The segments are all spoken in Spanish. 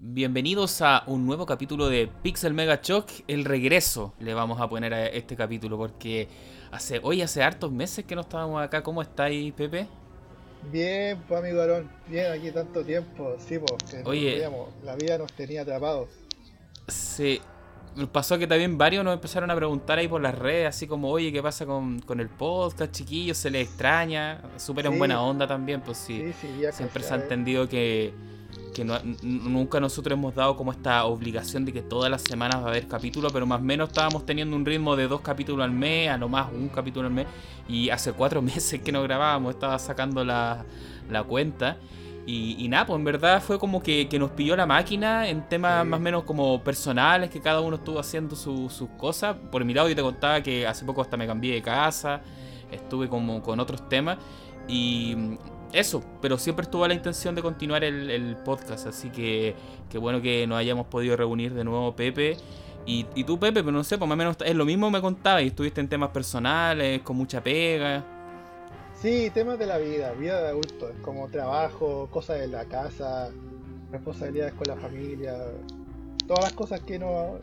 Bienvenidos a un nuevo capítulo de Pixel Mega Shock, el regreso le vamos a poner a este capítulo porque hace hoy hace hartos meses que no estábamos acá. ¿Cómo estáis, Pepe? Bien, pues amigo Aaron, bien aquí tanto tiempo, sí, pues Oye, la vida nos tenía atrapados. Sí, pasó que también varios nos empezaron a preguntar ahí por las redes, así como, oye, ¿qué pasa con, el podcast, chiquillos? ¿Se les extraña? Súper en buena onda también, pues sí. sí, siempre se ha entendido que que nunca nosotros hemos dado como esta obligación de que todas las semanas va a haber capítulo, pero más o menos estábamos teniendo un ritmo de dos capítulos al mes, a lo más un capítulo al mes, y hace cuatro meses que no grabábamos, estaba sacando la, cuenta. Y, nada, pues en verdad fue como que, nos pilló la máquina en temas más o menos como personales, que cada uno estuvo haciendo sus cosas. Por mi lado yo te contaba que hace poco hasta me cambié de casa, estuve como con otros temas. Y eso, pero siempre estuvo la intención de continuar el, podcast, así que qué bueno que nos hayamos podido reunir de nuevo, Pepe. Y, tú, Pepe, pero no sé, pues más o menos es lo mismo me contabas, y estuviste en temas personales, con mucha pega. Sí, temas de la vida, vida de adulto, como trabajo, cosas de la casa, responsabilidades con la familia, todas las cosas que, no,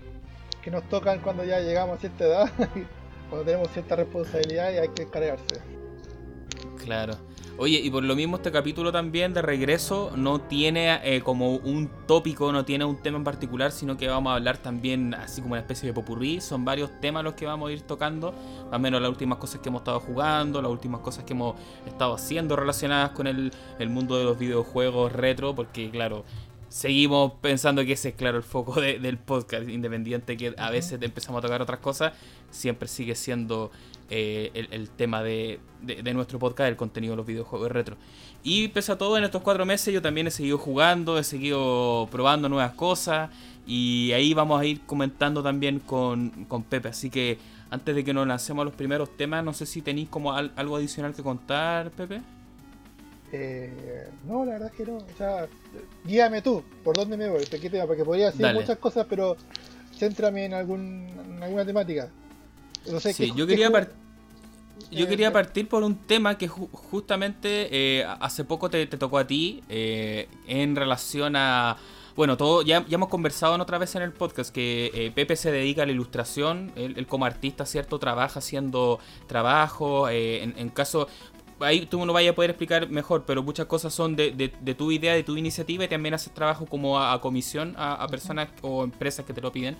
que nos tocan cuando ya llegamos a cierta edad, cuando tenemos cierta responsabilidad y hay que cargarse. Claro. Oye, y por lo mismo este capítulo también de regreso no tiene eh, como un tópico, no tiene un tema en particular, sino que vamos a hablar también así como una especie de popurrí. Son varios temas los que vamos a ir tocando, al menos las últimas cosas que hemos estado jugando, las últimas cosas que hemos estado haciendo relacionadas con el, el mundo de los videojuegos retro, porque claro, seguimos pensando que ese es claro el foco del podcast, independiente que a veces empezamos a tocar otras cosas, siempre sigue siendo eh, el, tema de, nuestro podcast, el contenido de los videojuegos retro. Y pese a todo, en estos cuatro meses yo también he seguido jugando, he seguido probando nuevas cosas y ahí vamos a ir comentando también con, con Pepe. Así que antes de que nos lancemos a los primeros temas, no sé si tenéis como algo adicional que contar, Pepe. Eh, no, la verdad es que no. O sea, guíame tú, ¿por dónde me voy? Porque podría decir muchas cosas, pero céntrame en, algún, alguna temática. No sé, sí, yo quería Yo quería partir por un tema que justamente eh, hace poco te, tocó a ti eh, en relación a... Bueno, todo ya, ya hemos conversado en otra vez en el podcast que eh, Pepe se dedica a la ilustración, él, como artista, ¿cierto? Trabaja haciendo trabajo, en, en, caso, ahí tú no vayas a poder explicar mejor, pero muchas cosas son de, de, tu idea, de tu iniciativa y también haces trabajo como a, comisión a, personas o empresas que te lo piden.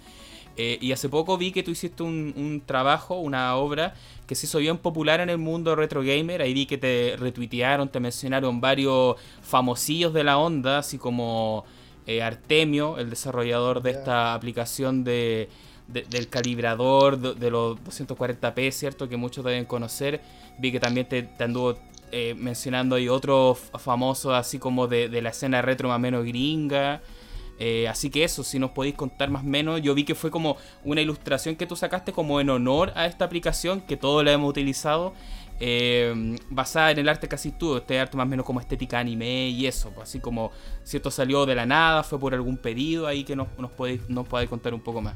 Eh, y hace poco vi que tú hiciste un, un, trabajo, una obra que se hizo bien popular en el mundo retro gamer. Ahí vi que te retuitearon, te mencionaron varios famosillos de la onda, así como eh, Artemio, el desarrollador de esta aplicación de, del calibrador de, los 240p, ¿cierto? Que muchos deben conocer. Vi que también te, anduvo eh, mencionando y otros famosos así como de, la escena retro más o menos gringa. Eh, así que eso, si nos podéis contar más o menos, yo vi que fue como una ilustración que tú sacaste como en honor a esta aplicación, que todos la hemos utilizado, eh, basada en el arte casi tú, este arte más o menos como estética anime y eso, pues, así como si esto salió de la nada, fue por algún pedido ahí que nos, podéis, nos podáis contar un poco más.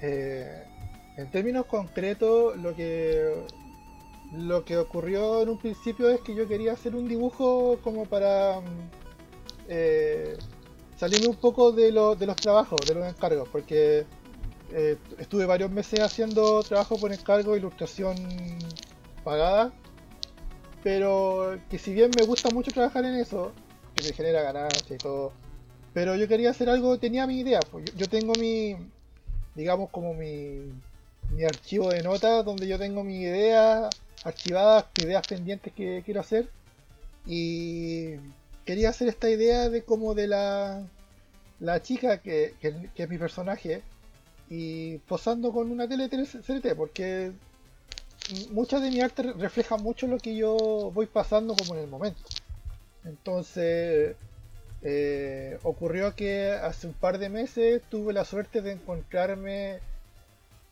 Eh, en términos concretos, lo que lo que ocurrió en un principio es que yo quería hacer un dibujo como para eh, salirme un poco de, de los trabajos, de los encargos, porque eh, estuve varios meses haciendo trabajo por encargo, ilustración pagada, pero que si bien me gusta mucho trabajar en eso, que me genera ganancia y todo, pero yo quería hacer algo, tenía mi idea, pues yo tengo mi, digamos, como mi, mi archivo de notas donde yo tengo mi idea archivadas, ideas pendientes que quiero hacer. Y quería hacer esta idea de como de la, la chica que, que, es mi personaje y posando con una tele porque mucha de mi arte refleja mucho lo que yo voy pasando como en el momento. Entonces eh, ocurrió que hace un par de meses tuve la suerte de encontrarme.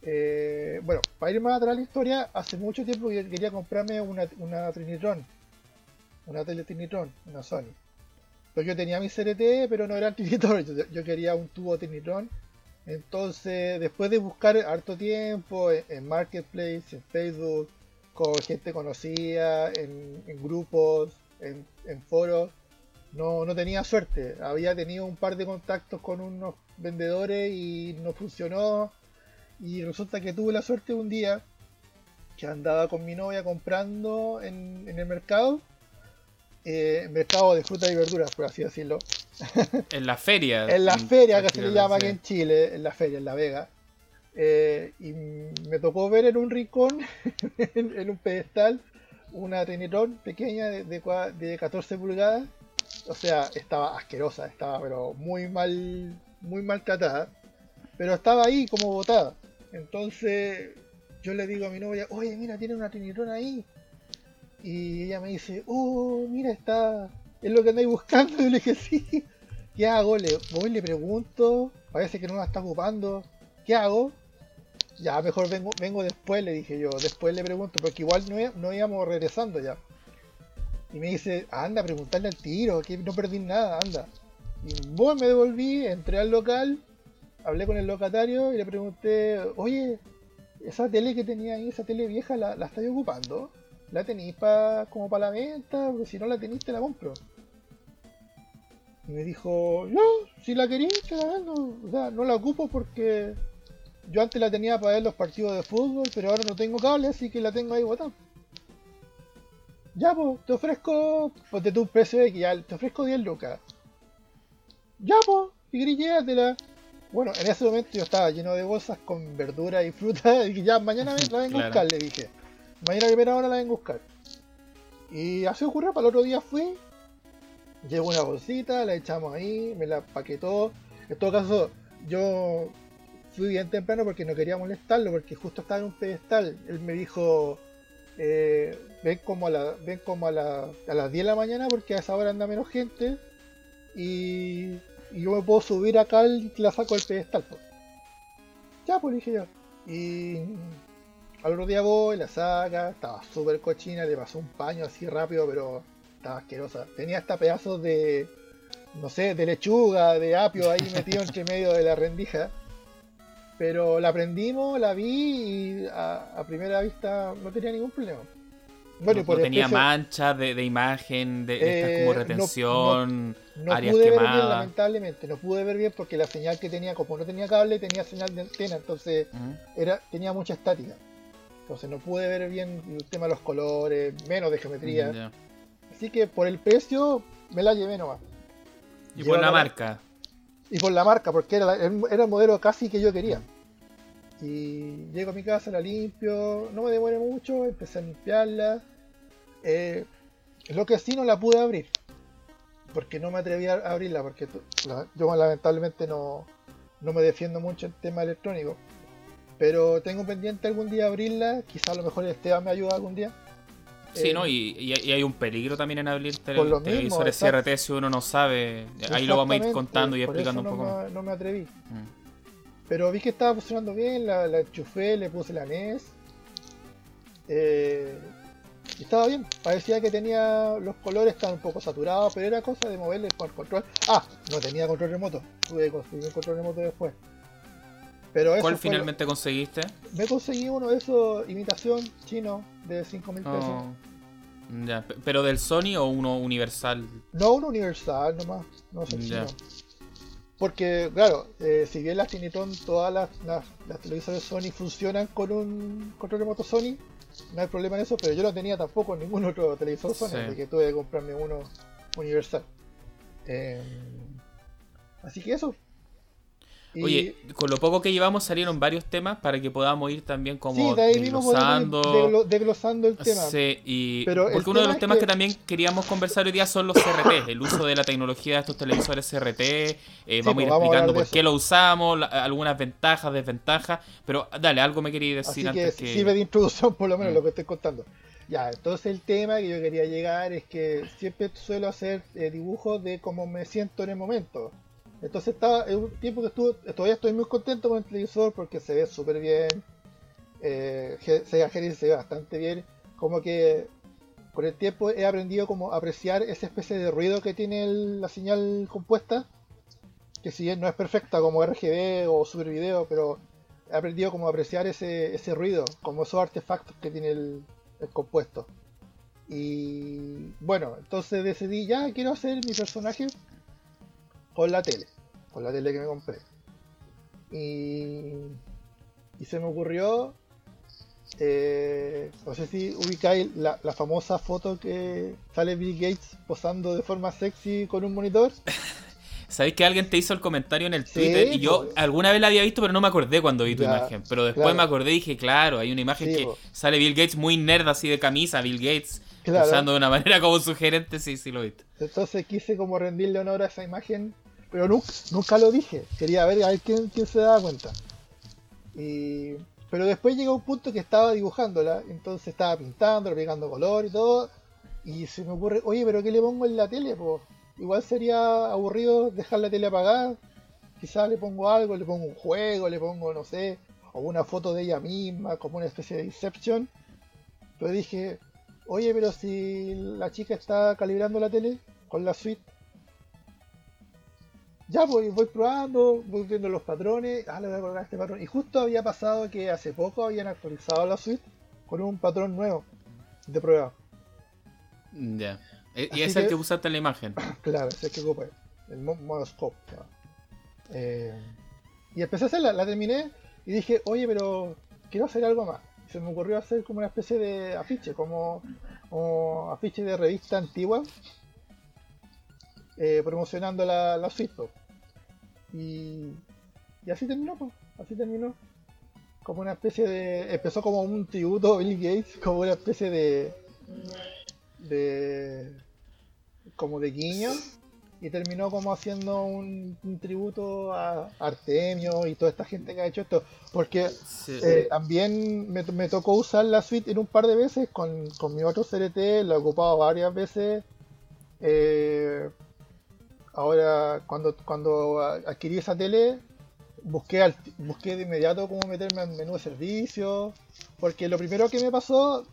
Eh, bueno, para ir más atrás la historia, hace mucho tiempo que quería comprarme una, una Trinitron. Una tele Trinitron, una Sony. Porque yo tenía mi CRT, pero no era Trinitron. Yo, quería un tubo Trinitron. Entonces, después de buscar harto tiempo en, Marketplace, en Facebook, con gente conocida, en, grupos, en, en foros no, no tenía suerte. Había tenido un par de contactos con unos vendedores y no funcionó. Y resulta que tuve la suerte un día que andaba con mi novia comprando en, el mercado. Eh, mercado de frutas y verduras, por así decirlo. En la feria. en la feria, que se le llama aquí en Chile, en la feria, en La Vega. Eh, y me tocó ver en un rincón, en, un pedestal, una Trinitron pequeña de, de, 14 pulgadas. O sea, estaba asquerosa, estaba pero muy mal, muy maltratada. Pero estaba ahí como botada. Entonces yo le digo a mi novia, oye, mira, tiene una Trinitron ahí. Y ella me dice, oh, mira, está, es lo que andáis buscando. Y le dije, sí. ¿Qué hago? Le voy le pregunto, parece que no la está ocupando. ¿Qué hago? Ya, mejor vengo, vengo después, le dije yo. Después le pregunto, porque igual no, no íbamos regresando ya. Y me dice, anda, preguntarle al tiro, que no perdí nada, anda. Y bueno, me devolví, entré al local, hablé con el locatario y le pregunté, oye, esa tele que tenía ahí, esa tele vieja, ¿la, la estáis ocupando? ¿La tenéis pa, como para la venta? Porque si no la tenéis, te la compro. Y me dijo, no, si la queréis, te la vendo. O sea, no la ocupo porque yo antes la tenía para ver los partidos de fútbol, pero ahora no tengo cable, así que la tengo ahí botada. Ya, pues, te ofrezco, ponte tu precio que ya, te ofrezco 10 lucas. Ya, pues, si querés, llévatela. Bueno, en ese momento yo estaba lleno de bolsas con verdura y fruta, y ya mañana la vengo a buscar, le dije. Mañana primera hora la vengo a buscar. Y así ocurrió, para el otro día fui, llevo una bolsita, la echamos ahí, me la paquetó. En todo caso, yo fui bien temprano porque no quería molestarlo, porque justo estaba en un pedestal. Él me dijo, eh, ven como, a, la, ven como a, la, a las 10 de la mañana porque a esa hora anda menos gente y, yo me puedo subir acá y la saco del pedestal. Ya, pues dije yo. Y al otro día voy, la saca, estaba súper cochina, le pasó un paño así rápido, pero estaba asquerosa. Tenía hasta pedazos de, no sé, de lechuga, de apio ahí metido entre medio de la rendija. Pero la prendimos, la vi y a, primera vista no tenía ningún problema. Bueno, no, por tenía manchas de, imagen, de, estas como eh, retención, no, pude ver bien, lamentablemente, no pude ver bien porque la señal que tenía, como no tenía cable, tenía señal de antena, entonces era tenía mucha estática. Entonces no pude ver bien el tema de los colores, menos de geometría. Así que por el precio me la llevé nomás. Y por la, marca. Y por la marca, porque era, era el modelo casi que yo quería. Y llego a mi casa, la limpio, no me demoré mucho, empecé a limpiarla. Eh, lo que sí no la pude abrir, porque no me atreví a abrirla, porque yo lamentablemente no, no me defiendo mucho en tema electrónico. Pero tengo pendiente algún día abrirla, quizás a lo mejor Esteban me ayuda algún día. Sí, ¿no? Y, hay un peligro también en abrir televisores CRT si uno no sabe. Ahí lo vamos a ir contando y explicando un poco. no me atreví. Mm. Pero vi que estaba funcionando bien, la, enchufé, le puse la NES. Eh, y estaba bien, parecía que tenía los colores estaban un poco saturados, pero era cosa de moverle con el control. Ah, no tenía control remoto, tuve que conseguir un control remoto después. Pero ¿Cuál finalmente conseguiste? Me conseguí uno de esos, imitación chino, de 5 mil pesos. Oh, ya, pero del Sony o uno universal? No, uno universal nomás, no sé chino. Porque, claro, eh, si bien las Tinitron, todas las, las, televisores Sony funcionan con un control remoto Sony, no hay problema en eso, pero yo no tenía tampoco ningún otro televisor Sony, así que tuve que comprarme uno universal. Eh, así que eso, Oye, con lo poco que llevamos salieron varios temas para que podamos ir también como desglosando, desglosando el tema. Sí, y porque uno de los temas que... también queríamos conversar hoy día son los CRT, el uso de la tecnología de estos televisores CRT. Eh, vamos a ir pues, explicando por qué lo usamos, algunas ventajas, desventajas. Pero dale, algo me quería decir Así antes que, que... sirve de introducción por lo menos mm. lo que estoy contando. Ya, entonces el tema que yo quería llegar es que siempre suelo hacer eh, dibujos de cómo me siento en el momento. Entonces estaba, es un tiempo que estuve, todavía estoy muy contento con el televisor porque se ve súper bien. Eh, Sega Genesis se ve bastante bien. Como que con el tiempo he aprendido como a apreciar esa especie de ruido que tiene la señal compuesta. Que si bien no es perfecta como RGB o Super Video, pero he aprendido como a apreciar ese, ese ruido, como esos artefactos que tiene el compuesto. Y bueno, entonces decidí, ya quiero hacer mi personaje con la tele, con la tele que me compré. Y, y se me ocurrió, eh, no sé si ubicáis la, la famosa foto que sale Bill Gates posando de forma sexy con un monitor. Sabéis que alguien te hizo el comentario en el Twitter y yo alguna vez la había visto, pero no me acordé cuando vi tu imagen. Pero después me acordé y dije, claro, hay una imagen que sale Bill Gates muy nerd así de camisa, Bill Gates, usando de una manera como sugerente, sí, sí lo viste. Entonces quise como rendirle honor a esa imagen, pero nunca, lo dije. Quería ver a ver quién, quién se daba cuenta. Y... Pero después llegó un punto que estaba dibujándola, entonces estaba pintando, pegando color y todo. Y se me ocurre, oye, pero ¿qué le pongo en la tele? Pues igual sería aburrido dejar la tele apagada. Quizás le pongo algo, le pongo un juego, le pongo, no sé, o una foto de ella misma, como una especie de Inception. Pero dije, oye, pero si la chica está calibrando la tele con la suite, ya voy, voy probando, voy viendo los patrones, ah, le voy a colocar este patrón. Y justo había pasado que hace poco habían actualizado la suite con un patrón nuevo de prueba. Ya. Eh, y es el que usaste en la imagen. Claro, es el que ocupé. El monoscope. Eh, y empecé a hacerla, la terminé y dije, oye, pero quiero hacer algo más. se me ocurrió hacer como una especie de afiche, como, afiche de revista antigua, eh, promocionando la, la suite. Y, y así terminó, pues. Así terminó. Como una especie de. Empezó como un tributo a Bill Gates, como una especie de de como de guiño y terminó como haciendo un, tributo a Artemio y toda esta gente que ha hecho esto porque eh, también me, tocó usar la suite en un par de veces con, mi otro CRT lo he ocupado varias veces eh, ahora cuando cuando adquirí esa tele busqué busqué de inmediato cómo meterme al menú de servicio porque lo primero que me pasó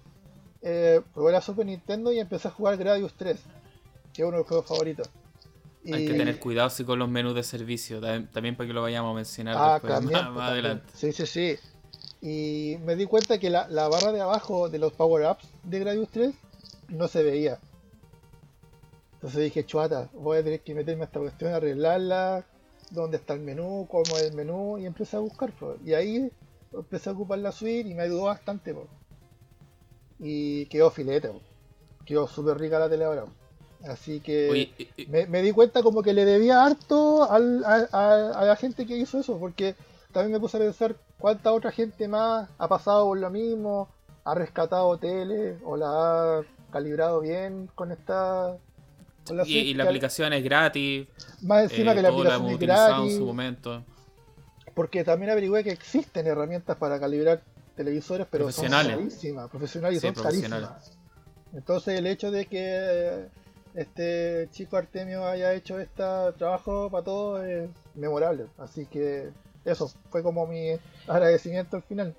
eh, probé la Super Nintendo y empecé a jugar Gradius 3, que es uno de los juegos favoritos. Hay que tener cuidado si con los menús de servicio, también para que lo vayamos a mencionar ah, después, más, pues, adelante. Sí, sí, sí. Y me di cuenta que la, barra de abajo de los power-ups de Gradius 3 no se veía. Entonces dije, chuata, voy a tener que meterme a esta cuestión, arreglarla, dónde está el menú, cómo es el menú, y empecé a buscar. Y ahí empecé a ocupar la suite y me ayudó bastante. Y quedó filete, quedó súper rica la tele ahora. Así que me, di cuenta como que le debía harto a, la gente que hizo eso, porque también me puse a pensar cuánta otra gente más ha pasado por lo mismo, ha rescatado tele o la ha calibrado bien con esta... y, la aplicación es gratis. Más encima eh, que la aplicación es gratis. En su momento. Porque también averigüé que existen herramientas para calibrar televisores, pero son carísimas, profesionales y son carísimas. Entonces el hecho de que este chico Artemio haya hecho este trabajo para todos es memorable. Así que eso fue como mi agradecimiento al final.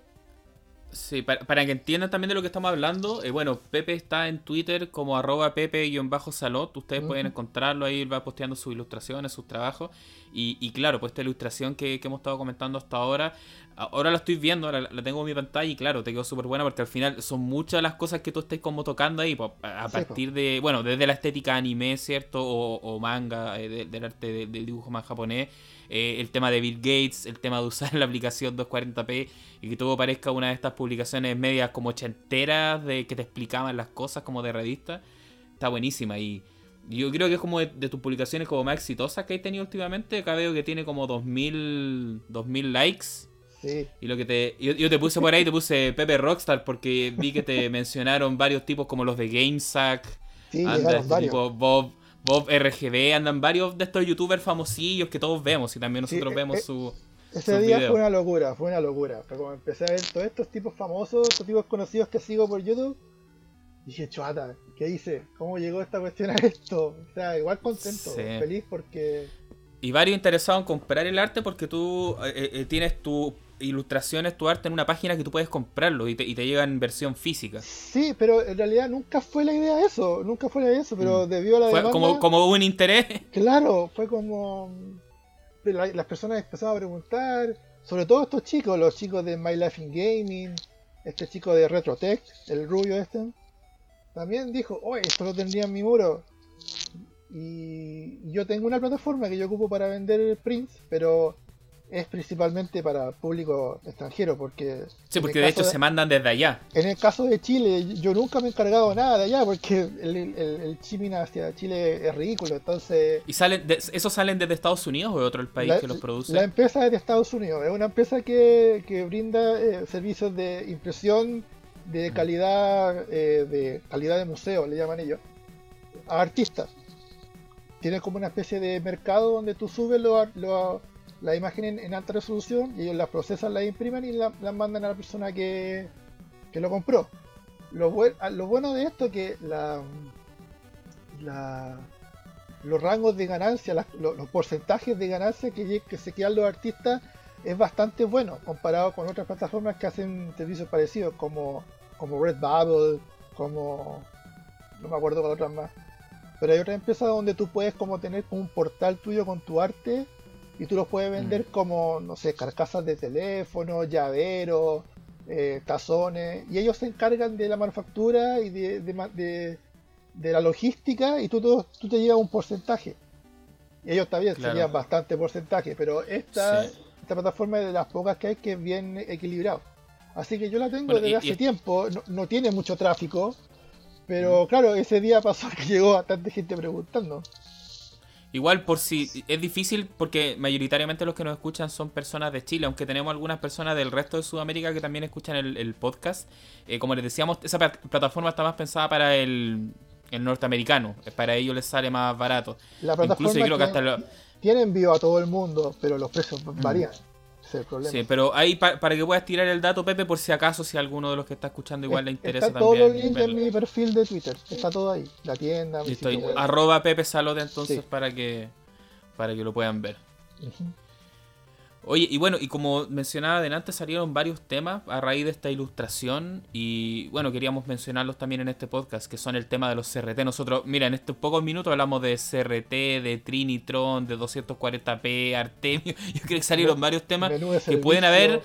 Sí, para, que entiendan también de lo que estamos hablando, eh, bueno, Pepe está en Twitter como arroba pepe-salot, ustedes pueden encontrarlo ahí, va posteando sus ilustraciones, sus trabajos, y, claro, pues esta ilustración que, hemos estado comentando hasta ahora, ahora la estoy viendo, ahora la tengo en mi pantalla y claro, te quedó súper buena porque al final son muchas las cosas que tú estés como tocando ahí, pues, a, partir de, bueno, desde la estética anime, ¿cierto? O, manga, eh, del arte del dibujo más japonés, eh, el tema de Bill Gates, el tema de usar la aplicación 240p y que todo parezca una de estas publicaciones medias como ochenteras de que te explicaban las cosas como de revista, está buenísima y yo creo que es como de, tus publicaciones como más exitosas que hay tenido últimamente. Acá veo que tiene como 2000, 2000 likes. Sí. Y lo que te. Yo, te puse por ahí, te puse Pepe Rockstar porque vi que te mencionaron varios tipos como los de GameSack. Sí, este Bob, Bob RGB, andan varios de estos youtubers famosillos que todos vemos y también nosotros eh, vemos eh, su. Ese día fue una locura, fue una locura. Pero como empecé a ver todos estos tipos famosos, estos tipos conocidos que sigo por YouTube, dije, chuata, ¿qué hice? ¿Cómo llegó esta cuestión a esto? O sea, igual contento, feliz porque. Y varios interesados en comprar el arte porque tú eh, tienes tu ilustraciones, tu arte en una página que tú puedes comprarlo y te, y te llega en versión física. Sí, pero en realidad nunca fue la idea eso, nunca fue la idea eso, pero mm. debido a la fue como, como un interés. Claro, fue como... las personas empezaron a preguntar, sobre todo estos chicos, los chicos de My Life in Gaming, este chico de Retrotech, el rubio este, también dijo, oye, esto lo tendría en mi muro. Y yo tengo una plataforma que yo ocupo para vender prints, pero es principalmente para público extranjero, porque... Sí, porque de hecho se mandan desde allá. En el caso de Chile, yo nunca me he encargado nada de allá, porque el, el, el hacia Chile es ridículo, entonces... ¿Y salen esos salen desde Estados Unidos o de otro país que los produce? La empresa es de Estados Unidos, es una empresa que, que brinda eh, servicios de impresión de mm. calidad, eh, de calidad de museo, le llaman ellos, a artistas. Tiene como una especie de mercado donde tú subes los... Lo, la imagen en, alta resolución y ellos las procesan, las imprimen y las mandan a la persona que, que lo compró. Lo, lo, bueno de esto es que la, los rangos de ganancia, los, porcentajes de ganancia que, se quedan los artistas es bastante bueno comparado con otras plataformas que hacen servicios parecidos como, como Redbubble, como no me acuerdo con otras más. Pero hay otras empresas donde tú puedes como tener un portal tuyo con tu arte y tú los puedes vender mm. como, no sé, carcasas de teléfono, llaveros, eh, tazones, y ellos se encargan de la manufactura y de, de, la logística y tú, tú, te llevas un porcentaje. Y ellos también se llevan bastante porcentaje, pero esta, esta plataforma es de las pocas que hay que es bien equilibrado. Así que yo la tengo desde hace tiempo, no, tiene mucho tráfico, pero mm. claro, ese día pasó que llegó bastante gente preguntando. Igual por si es difícil porque mayoritariamente los que nos escuchan son personas de Chile, aunque tenemos algunas personas del resto de Sudamérica que también escuchan el, podcast. Eh, como les decíamos, esa plataforma está más pensada para el, norteamericano, para ellos les sale más barato. La plataforma Incluso creo que hasta tiene envío a todo el mundo, pero los precios mm. varían. Sí, pero ahí para que puedas tirar el dato, Pepe, por si acaso, si alguno de los que está escuchando igual le interesa está Todo el link en mi perfil de Twitter, está todo ahí. La tienda, mi estoy, arroba Pepe Salote entonces para que para que lo puedan ver. Oye, y bueno, y como mencionaba adelante, salieron varios temas a raíz de esta ilustración y bueno, queríamos mencionarlos también en este podcast, que son el tema de los CRT. Nosotros, mira, en estos pocos minutos hablamos de CRT, de Trinitron, de 240p, Artemio, yo creo que salieron varios temas que pueden haber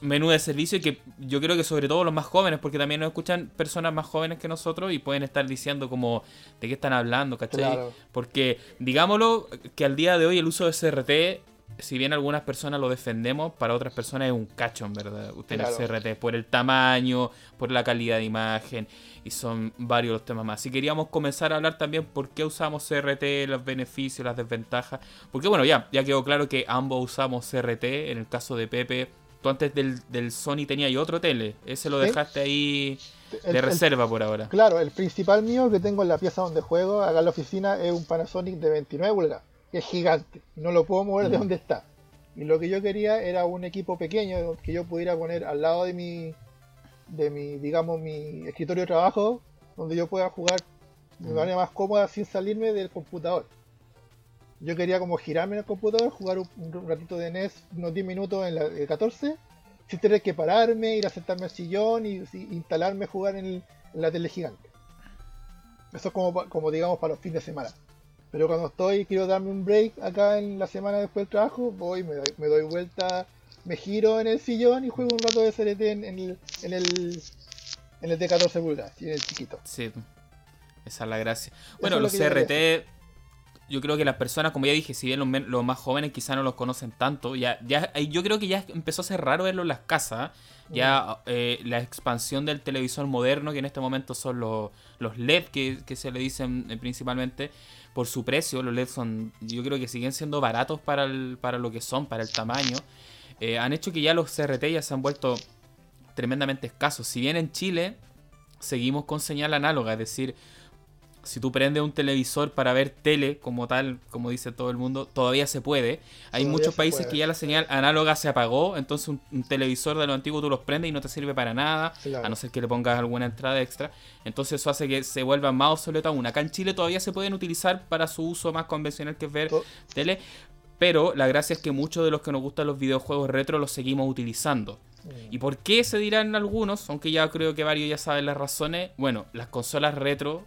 menú de servicio y que yo creo que sobre todo los más jóvenes, porque también nos escuchan personas más jóvenes que nosotros y pueden estar diciendo como de qué están hablando, ¿cachai? Porque digámoslo que al día de hoy el uso de CRT si bien algunas personas lo defendemos, para otras personas es un cacho, en verdad, tener CRT, por el tamaño, por la calidad de imagen, y son varios los temas más. Si queríamos comenzar a hablar también por qué usamos CRT, los beneficios, las desventajas, porque bueno, ya, ya quedó claro que ambos usamos CRT, en el caso de Pepe, tú antes del, del Sony tenías otro tele, ese lo dejaste ahí de reserva por ahora. Claro, el principal mío que tengo en la pieza donde juego, acá en la oficina, es un Panasonic de 29 pulgadas es gigante, no lo puedo mover de mm. donde está. Y lo que yo quería era un equipo pequeño que yo pudiera poner al lado de mi, de mi, digamos, mi escritorio de trabajo, donde yo pueda jugar de mm. manera más cómoda sin salirme del computador. Yo quería como girarme en el computador, jugar un, ratito de NES, unos 10 minutos en la 14, sin tener que pararme, ir a sentarme al sillón y, instalarme jugar en, la tele gigante. Eso es como, como digamos para los fines de semana. Pero cuando estoy, quiero darme un break acá en la semana después del trabajo, voy, me doy, me doy vuelta, me giro en el sillón y juego un rato de CRT en, el, en el en el T14 pulgadas, en el chiquito. Sí, esa es la gracia. Bueno, los CRT, yo, creo que las personas, como ya dije, si bien los, más jóvenes quizás no los conocen tanto, ya, ya yo creo que ya empezó a ser raro verlo en las casas. Ya eh, la expansión del televisor moderno, que en este momento son los, los LED que, que se le dicen eh, principalmente, por su precio, los LEDs son, yo creo que siguen siendo baratos para, para lo que son, para el tamaño, eh, han hecho que ya los CRT ya se han vuelto tremendamente escasos. Si bien en Chile seguimos con señal análoga, es decir, si tú prendes un televisor para ver tele como tal, como dice todo el mundo, todavía se puede. Hay muchos países que ya la señal análoga se apagó, entonces un, televisor de lo antiguo tú los prendes y no te sirve para nada, a no ser que le pongas alguna entrada extra. Entonces eso hace que se vuelva más obsoleto aún. Acá en Chile todavía se pueden utilizar para su uso más convencional que es ver tele, pero la gracia es que muchos de los que nos gustan los videojuegos retro los seguimos utilizando. Mm. ¿Y por qué se dirán algunos? Aunque ya creo que varios ya saben las razones. Bueno, las consolas retro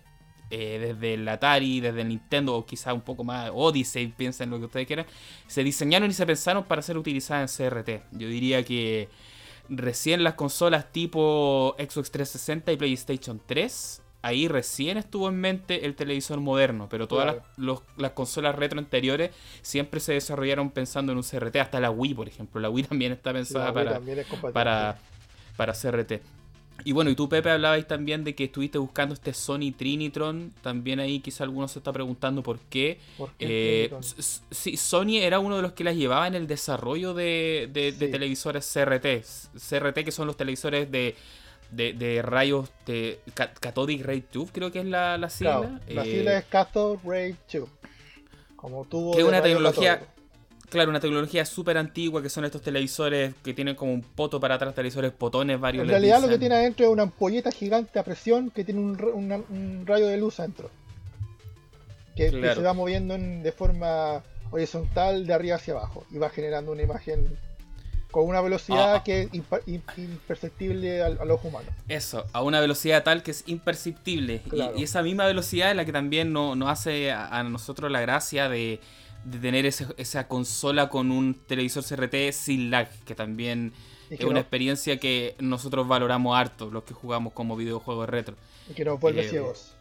eh, desde el Atari, desde el Nintendo o quizá un poco más Odyssey, piensen lo que ustedes quieran, se diseñaron y se pensaron para ser utilizadas en CRT. Yo diría que recién las consolas tipo Xbox 360 y PlayStation 3 ahí recién estuvo en mente el televisor moderno, pero todas las, consolas retro anteriores siempre se desarrollaron pensando en un CRT, hasta la Wii, por ejemplo. La Wii también está pensada para, para, para CRT. Y bueno, y tú, Pepe, hablabais también de que estuviste buscando este Sony Trinitron. También ahí quizá alguno se está preguntando por qué. eh, sí, Sony era uno de los que las llevaba en el desarrollo de, de, televisores CRT. CRT, que son los televisores de, de, rayos de Cathodic Ray Tube, creo que es la, la sigla. la sigla eh, es Cathode Ray Tube. Como tuvo que es una tecnología Claro, una tecnología súper antigua que son estos televisores que tienen como un poto para atrás, televisores potones varios. En realidad lo que tiene adentro es una ampolleta gigante a presión que tiene un, rayo de luz adentro. Que, se va moviendo de forma horizontal de arriba hacia abajo y va generando una imagen con una velocidad ah, ah. que es imperceptible a, los humanos. Eso, a una velocidad tal que es imperceptible. Y, esa misma velocidad es la que también nos hace a nosotros la gracia de de tener esa consola con un televisor CRT sin lag, que también es, una experiencia que nosotros valoramos harto, los que jugamos como videojuegos retro. Y que nos vuelve eh, ciegos.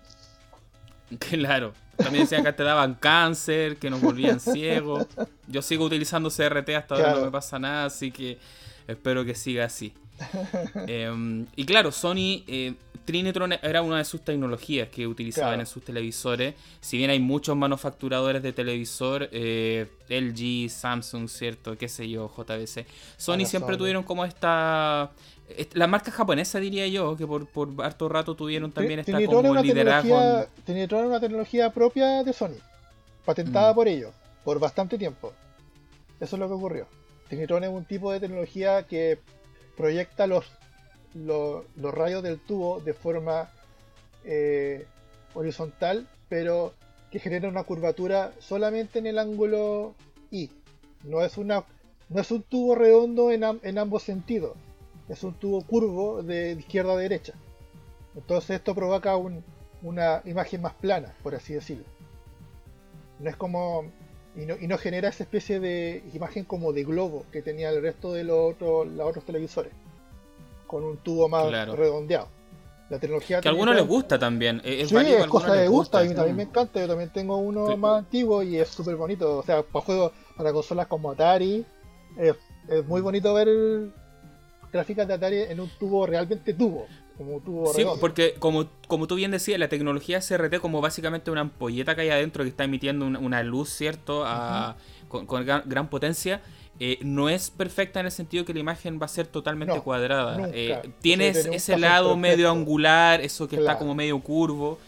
Claro, también decían que te daban cáncer, que nos volvían ciegos. Yo sigo utilizando CRT hasta ahora, no me pasa nada, así que espero que siga así. Em, y claro, Sony eh, Trinitron era una de sus tecnologías que utilizaban en sus televisores. Si bien hay muchos manufacturadores de televisor, eh, LG, Samsung, ¿cierto? ¿Qué sé yo? JBC. Sony siempre tuvieron como esta... La marca japonesa, diría yo, que por, por harto rato tuvieron también esta como liderazgo. Trinitron una tecnología propia de Sony, patentada mm. por ellos, por bastante tiempo. Eso es lo que ocurrió. Trinitron es un tipo de tecnología que proyecta los los rayos del tubo de forma eh, horizontal, pero que genera una curvatura solamente en el ángulo I. No es, una, no es un tubo redondo en, en ambos sentidos, es un tubo curvo de izquierda a derecha. Entonces esto provoca una imagen más plana, por así decirlo. No es como. Y no, genera esa especie de imagen como de globo que tenía el resto de los otros televisores con un tubo más redondeado. La tecnología que a algunos les gusta también. Es sí, es cosa de gusto, a mí también me encanta. Yo también tengo uno más antiguo y es súper bonito. O sea, para juegos, para consolas como Atari, es, muy bonito ver gráficas de Atari en un tubo realmente tubo. Como tubo sí, porque como, como tú bien decías, la tecnología CRT como básicamente una ampolleta que hay adentro que está emitiendo una, luz, ¿cierto? con, gran potencia eh, no es perfecta en el sentido que la imagen va a ser totalmente cuadrada. Eh, tienes ese lado medio angular, eso que está como medio curvo.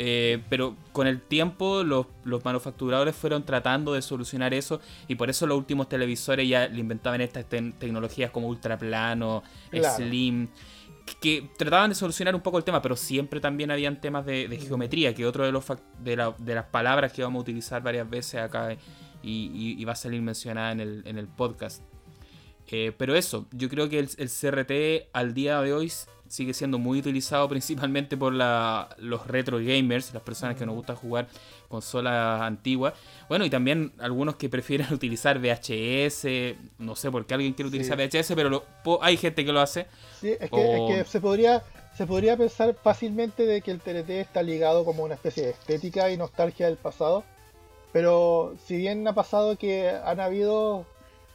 Eh, pero con el tiempo los, manufacturadores fueron tratando de solucionar eso y por eso los últimos televisores ya le inventaban estas tecnologías como ultraplano, slim, que, trataban de solucionar un poco el tema, pero siempre también habían temas de, mm. geometría, que otro de, los de, de las palabras que vamos a utilizar varias veces acá y, va a salir mencionada en el, en el podcast. Eh, pero eso, yo creo que el, CRT al día de hoy sigue siendo muy utilizado principalmente por la, los retro gamers, las personas que nos gusta jugar consolas antiguas. Bueno, y también algunos que prefieren utilizar VHS, no sé por qué alguien quiere utilizar VHS, pero hay gente que lo hace. Sí, es que, se podría se podría pensar fácilmente de que el TRT está ligado como una especie de estética y nostalgia del pasado, pero si bien ha pasado que han habido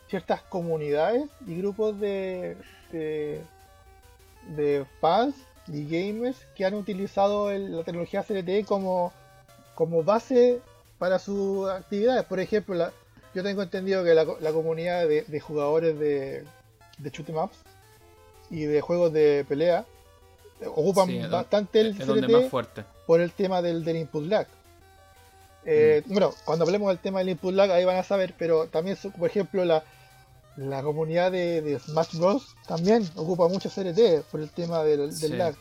ciertas comunidades y grupos de, de, fans y gamers que han utilizado la tecnología CRT como, como base para sus actividades. Por ejemplo, yo tengo entendido que la, comunidad de, jugadores de, de shoot em ups y de juegos de pelea ocupan bastante el CRT por el tema del, del input lag. Eh, mm. Bueno, cuando hablemos del tema del input lag, ahí van a saber, pero también, por ejemplo, la, la comunidad de, Smash Bros. también ocupa mucho CRT por el tema del, lag.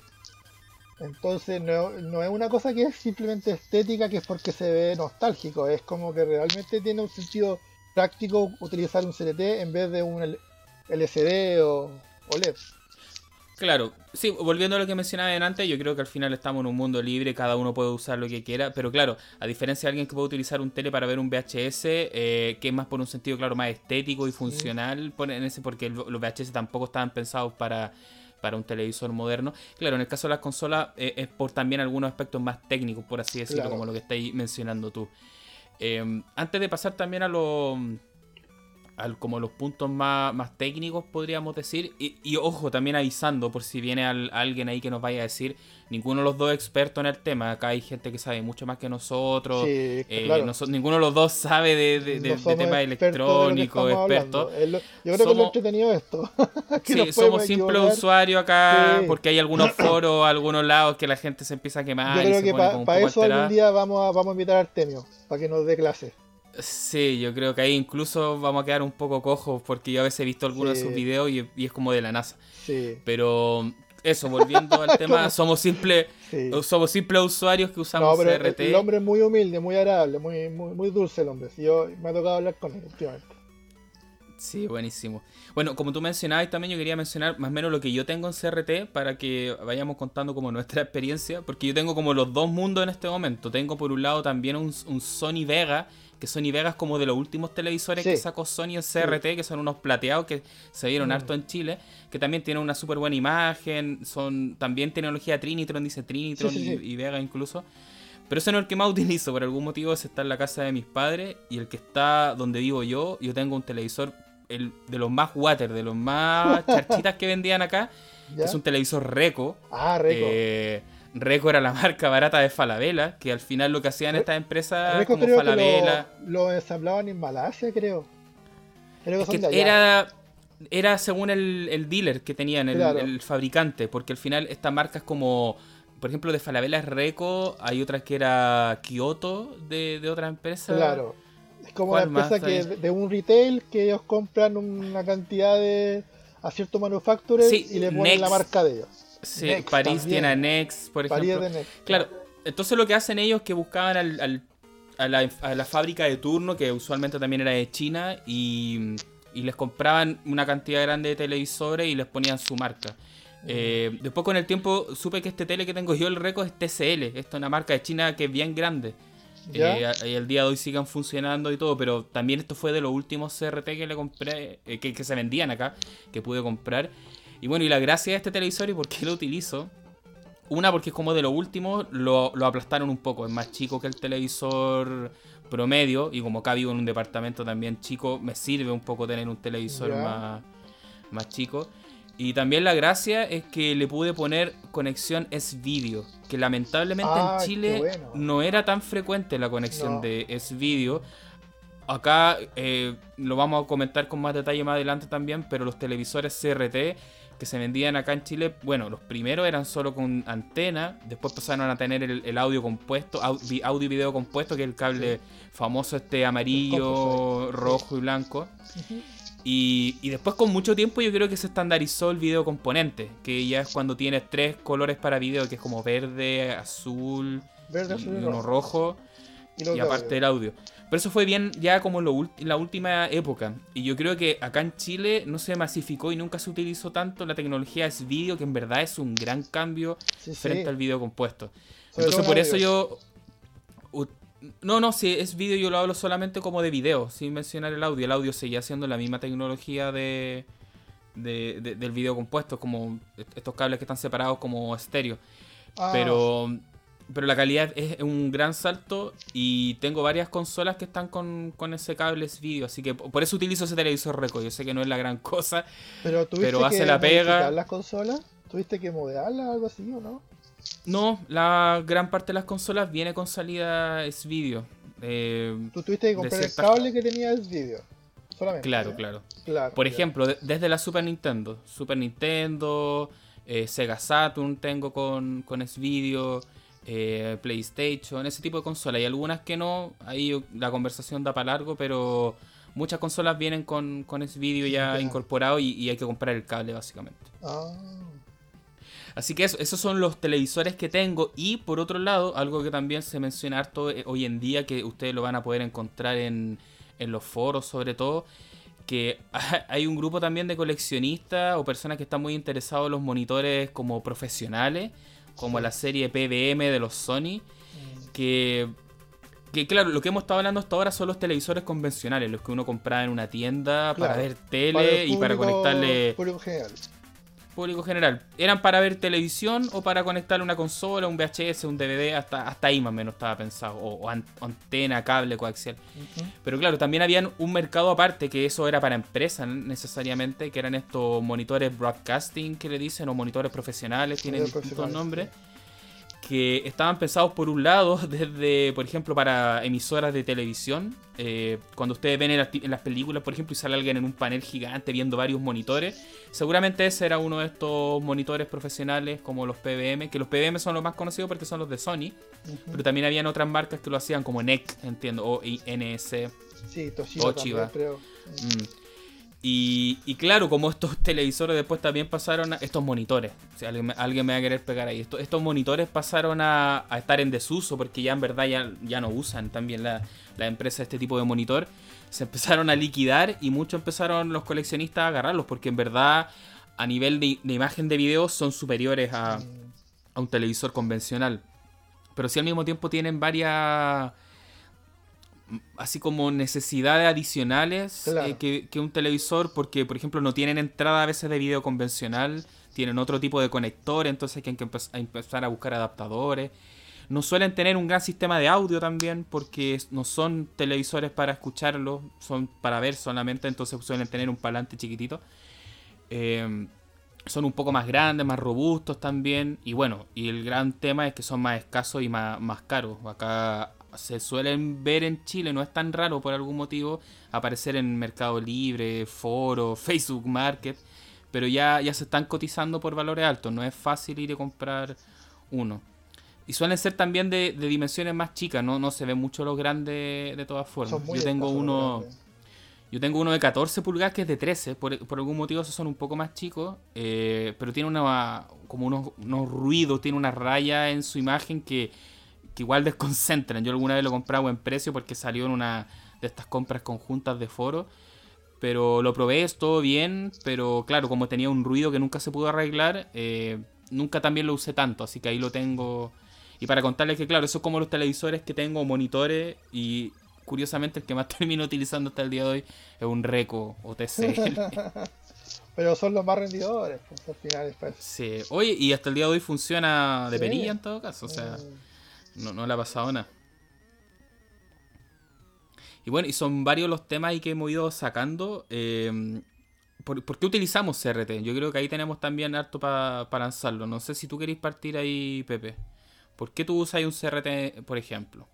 Entonces, no, no, es una cosa que es simplemente estética, que es porque se ve nostálgico, es como que realmente tiene un sentido práctico utilizar un CRT en vez de un LCD o, o LED. Claro, sí, volviendo a lo que mencionaba antes, yo creo que al final estamos en un mundo libre, cada uno puede usar lo que quiera, pero claro, a diferencia de alguien que puede utilizar un tele para ver un VHS, eh, que es más por un sentido, claro, más estético y funcional, en ese, porque los VHS tampoco estaban pensados para, para un televisor moderno. Claro, en el caso de las consolas eh, es por también algunos aspectos más técnicos, por así decirlo, como lo que estáis mencionando tú. Em, antes de pasar también a lo como los puntos más, más técnicos, podríamos decir. Y, ojo, también avisando por si viene alguien ahí que nos vaya a decir, ninguno de los dos expertos en el tema. Acá hay gente que sabe mucho más que nosotros. Eh, ninguno de los dos sabe de, de, temas electrónicos, expertos. Yo creo que lo entretenido esto. sí, somos simples usuarios acá, porque hay algunos foros, algunos lados que la gente se empieza a quemar. Yo creo que para eso algún día vamos a, vamos a invitar a Artemio, para que nos dé clase. Sí, yo creo que ahí incluso vamos a quedar un poco cojos porque yo a veces he visto algunos de sus videos y, es como de la NASA. Sí. Pero eso, volviendo al tema, somos simples somos simples usuarios que usamos no, CRT. El, hombre es muy humilde, muy agradable, muy, muy, dulce el hombre. Yo me ha tocado hablar con él últimamente. Sí, buenísimo. Bueno, como tú mencionabas también yo quería mencionar más o menos lo que yo tengo en CRT para que vayamos contando como nuestra experiencia, porque yo tengo como los dos mundos en este momento. Tengo por un lado también un, un Sony Vega que Sony Vegas como de los últimos televisores que sacó Sony en CRT, que son unos plateados que se vieron mm. harto en Chile, que también tienen una súper buena imagen, son también tecnología Trinitron, dice Trinitron y, Vega incluso. Pero ese no es el que más utilizo, por algún motivo ese está en la casa de mis padres y el que está donde vivo yo, yo tengo un televisor el, de los más water, de los más charchitas que vendían acá, que es un televisor Reco. Ah, Reco. Eh, Reco era la marca barata de Falabella, que al final lo que hacían estas empresas como Falabella. lo, ensamblaban en Malasia, creo. era, era según el, dealer que tenían, el, fabricante, porque al final estas marcas como, por ejemplo, de Falabella es Reco, hay otras que era Kyoto de, de otra empresa. Claro. Es como una empresa que de un retail que ellos compran una cantidad de a ciertos manufacturers y le ponen la marca de ellos. Sí, París tiene a Next, por ejemplo. Claro, entonces lo que hacen ellos es que buscaban al, a, la, fábrica de turno, que usualmente también era de China, y, les compraban una cantidad grande de televisores y les ponían su marca. Eh, después con el tiempo supe que este tele que tengo yo, el récord, es TCL. Esta es una marca de China que es bien grande. Eh, y el día de hoy sigan funcionando y todo, pero también esto fue de los últimos CRT que le compré, eh, que, que, se vendían acá, que pude comprar. Y bueno, y la gracia de este televisor y por qué lo utilizo. Una, porque es como de lo último, lo, aplastaron un poco. Es más chico que el televisor promedio. Y como acá vivo en un departamento también chico, me sirve un poco tener un televisor más, más chico. Y también la gracia es que le pude poner conexión S-Video, que lamentablemente en Chile no era tan frecuente la conexión de S-Video. Acá eh, lo vamos a comentar con más detalle más adelante también, pero los televisores CRT que se vendían acá en Chile, bueno, los primeros eran solo con antena, después pasaron a tener el, audio compuesto, audio y video compuesto, que es el cable famoso este amarillo, rojo y blanco. y, y, después con mucho tiempo yo creo que se estandarizó el video componente, que ya es cuando tienes tres colores para video, que es como verde, azul, y, uno rojo, y, aparte el audio. Pero eso fue bien ya como en, la última época. Y yo creo que acá en Chile no se masificó y nunca se utilizó tanto la tecnología es vídeo, que en verdad es un gran cambio frente al video compuesto. Entonces por eso yo... No, no, si es vídeo yo lo hablo solamente como de video, sin mencionar el audio. El audio seguía siendo la misma tecnología de, del video compuesto, como estos cables que están separados como estéreo. Ah. Pero pero la calidad es un gran salto y tengo varias consolas que están con, ese cable vídeo, así que por eso utilizo ese televisor Reco. Yo sé que no es la gran cosa, pero, pero hace la pega. las consolas? ¿Tuviste que modelarlas algo así o no? No, la gran parte de las consolas viene con salida s video. Eh, Tú tuviste que comprar el cable que tenía s video. Solamente. Claro, claro, Por ejemplo, desde la Super Nintendo, Super Nintendo, eh, Sega Saturn tengo con, con S-Video. Eh, PlayStation, ese tipo de consolas. Y algunas que no, ahí la conversación da para largo, pero muchas consolas vienen con, con ese vídeo ya incorporado y, hay que comprar el cable básicamente. Ah. Así que eso, esos son los televisores que tengo. Y por otro lado, algo que también se menciona harto eh, hoy en día, que ustedes lo van a poder encontrar en, en los foros sobre todo, que hay un grupo también de coleccionistas o personas que están muy interesados en los monitores como profesionales como la serie PBM de los Sony, mm. que, que claro, lo que hemos estado hablando hasta ahora son los televisores convencionales, los que uno compraba en una tienda para ver tele y para conectarle... público general. Eran para ver televisión o para conectarle una consola, un VHS, un DVD, hasta, hasta ahí más o menos estaba pensado. O, antena, cable, coaxial. Pero claro, también había un mercado aparte que eso era para empresas necesariamente, que eran estos monitores broadcasting que le dicen, o monitores profesionales, tienen distintos nombres que estaban pensados por un lado desde, por ejemplo, para emisoras de televisión. Eh, cuando ustedes ven en las, películas, por ejemplo, y sale alguien en un panel gigante viendo varios monitores, seguramente ese era uno de estos monitores profesionales como los PBM, que los PBM son los más conocidos porque son los de Sony, pero también habían otras marcas que lo hacían como NEC, entiendo, o NS. Sí, Toshiba, creo. Mm. Y, claro, como estos televisores después también pasaron a estos monitores. Si alguien, me va a querer pegar ahí. Estos, monitores pasaron a, estar en desuso porque ya en verdad ya, ya no usan también la, la empresa este tipo de monitor. Se empezaron a liquidar y muchos empezaron los coleccionistas a agarrarlos porque en verdad a nivel de, imagen de video son superiores a, a un televisor convencional. Pero si al mismo tiempo tienen varias así como necesidades adicionales eh, que, un televisor, porque por ejemplo no tienen entrada a veces de video convencional, tienen otro tipo de conector, entonces hay que empezar a buscar adaptadores. No suelen tener un gran sistema de audio también, porque no son televisores para escucharlo, son para ver solamente, entonces suelen tener un palante chiquitito. Eh, son un poco más grandes, más robustos también. Y bueno, y el gran tema es que son más escasos y más, más caros. Acá se suelen ver en Chile, no es tan raro por algún motivo aparecer en Mercado Libre, Foro, Facebook Market, pero ya, ya se están cotizando por valores altos, no es fácil ir a comprar uno. Y suelen ser también de, dimensiones más chicas, ¿no? no se ven mucho los grandes de todas formas. Yo tengo uno... Yo tengo uno de 14 pulgadas que es de 13, por, algún motivo esos son un poco más chicos, eh, pero tiene una, como unos, unos ruidos, tiene una raya en su imagen que, que igual desconcentran. Yo alguna vez lo compré a buen precio porque salió en una de estas compras conjuntas de foro. Pero lo probé, es todo bien, pero claro, como tenía un ruido que nunca se pudo arreglar, eh, nunca también lo usé tanto, así que ahí lo tengo. Y para contarles que, claro, eso es como los televisores que tengo, monitores, y curiosamente el que más termino utilizando hasta el día de hoy es un Reco o TCL. Pero son los más rendidores, pues, al final. Pues. Sí, oye, y hasta el día de hoy funciona de perilla en todo caso, o sea. Mm. No, no le ha pasado nada. Y bueno, y son varios los temas ahí que hemos ido sacando. Em, ¿por, qué utilizamos CRT? Yo creo que ahí tenemos también harto para lanzarlo. No sé si tú queréis partir ahí, Pepe. ¿Por qué tú usas un CRT, por ejemplo?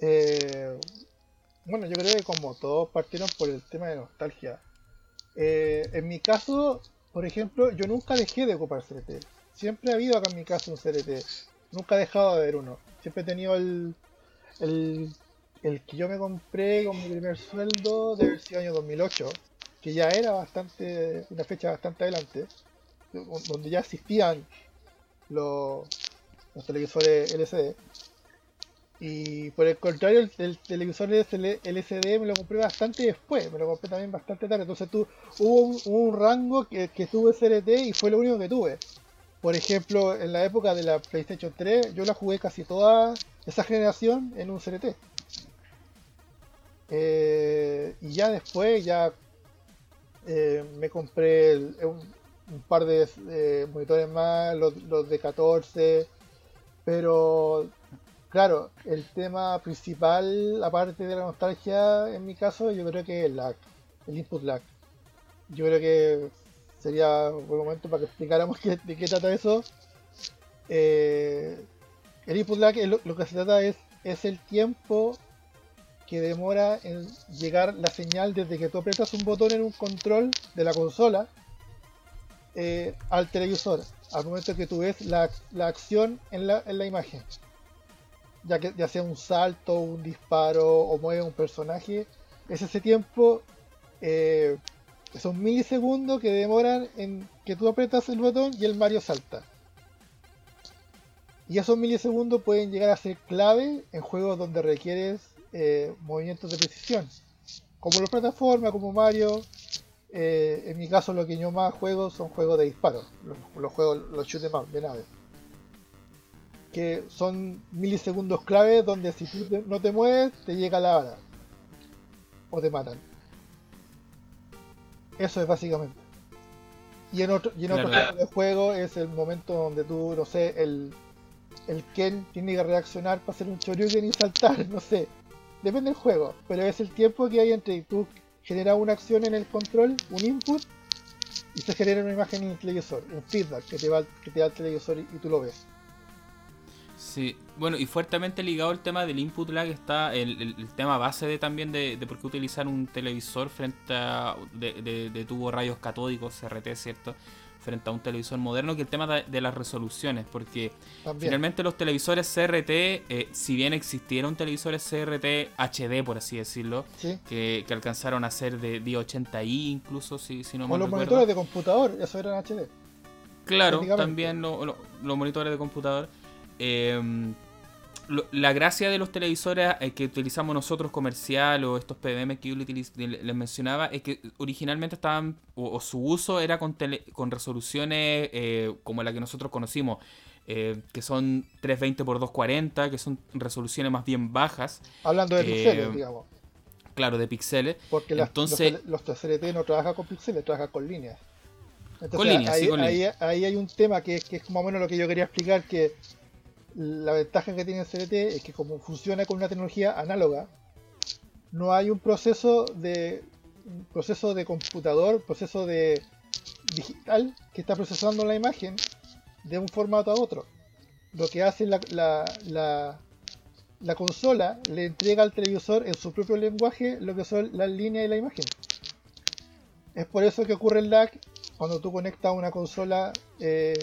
Eh, bueno, yo creo que como todos partieron por el tema de nostalgia. Eh, en mi caso, por ejemplo, yo nunca dejé de ocupar CRT. Siempre ha habido acá en mi caso un CRT. Nunca he dejado de ver uno. Siempre he tenido el, el, el que yo me compré con mi primer sueldo de ese año 2008, que ya era bastante, una fecha bastante adelante, donde ya existían los, los televisores LCD. Y por el contrario, el, televisor LCD me lo compré bastante después, me lo compré también bastante tarde. Entonces tu, hubo un, un rango que, que tuve CRT y fue lo único que tuve. Por ejemplo, en la época de la PlayStation 3, yo la jugué casi toda esa generación en un CRT. Eh, y ya después, ya eh, me compré un, par de eh, monitores más, los, de 14. Pero, claro, el tema principal, aparte de la nostalgia, en mi caso, yo creo que es el lag, el input lag. Yo creo que sería un buen momento para que explicáramos de qué trata eso. Eh, el input lag lo, que se trata es, es el tiempo que demora en llegar la señal desde que tú aprietas un botón en un control de la consola eh, al televisor, al momento que tú ves la, acción en la, en la, imagen. Ya que ya sea un salto, un disparo o mueve un personaje, es ese tiempo eh, son milisegundos que demoran en que tú apretas el botón y el Mario salta. Y esos milisegundos pueden llegar a ser clave en juegos donde requieres eh, movimientos de precisión. Como los plataformas, como Mario. Eh, en mi caso lo que yo más juego son juegos de disparo. Los, juegos, los shoot em de nave. Que son milisegundos clave donde si tú no te mueves, te llega la hora. O te matan. Eso es básicamente. Y en otro, y en otro de juego es el momento donde tú, no sé, el, el Ken tiene que reaccionar para hacer un Choryuken y saltar, no sé. Depende del juego, pero es el tiempo que hay entre tú generas una acción en el control, un input, y se genera una imagen en el televisor, un feedback que te, va, que te da el televisor y, tú lo ves. Sí, bueno, y fuertemente ligado al tema del input lag está el, tema base de también de, por qué utilizar un televisor frente a de, de, de tubos rayos catódicos, CRT, ¿cierto? frente a un televisor moderno que el tema de, las resoluciones, porque finalmente los televisores CRT, eh, si bien existieron televisores CRT HD, por así decirlo, que, alcanzaron a ser de 1080i incluso, si, si no O los monitores de computador, eso eran HD. Claro, también los monitores de computador. Eh, la gracia de los televisores eh, que utilizamos nosotros comercial o estos PDM que yo les mencionaba es que originalmente estaban o, su uso era con, con resoluciones eh, como la que nosotros conocimos eh, que son 320 x 240 que son resoluciones más bien bajas. Hablando de píxeles digamos. claro de píxeles. Porque Entonces, los, los CRT no trabajan con píxeles trabajan con líneas. Con líneas, ahí, ahí, hay un tema que, que es más o menos lo que yo quería explicar que la ventaja que tiene el CRT es que como funciona con una tecnología análoga, no hay un proceso de proceso de computador, proceso de digital que está procesando la imagen de un formato a otro. Lo que hace la, la, la, consola le entrega al televisor en su propio lenguaje lo que son las líneas de la imagen. Es por eso que ocurre el lag cuando tú conectas una consola eh,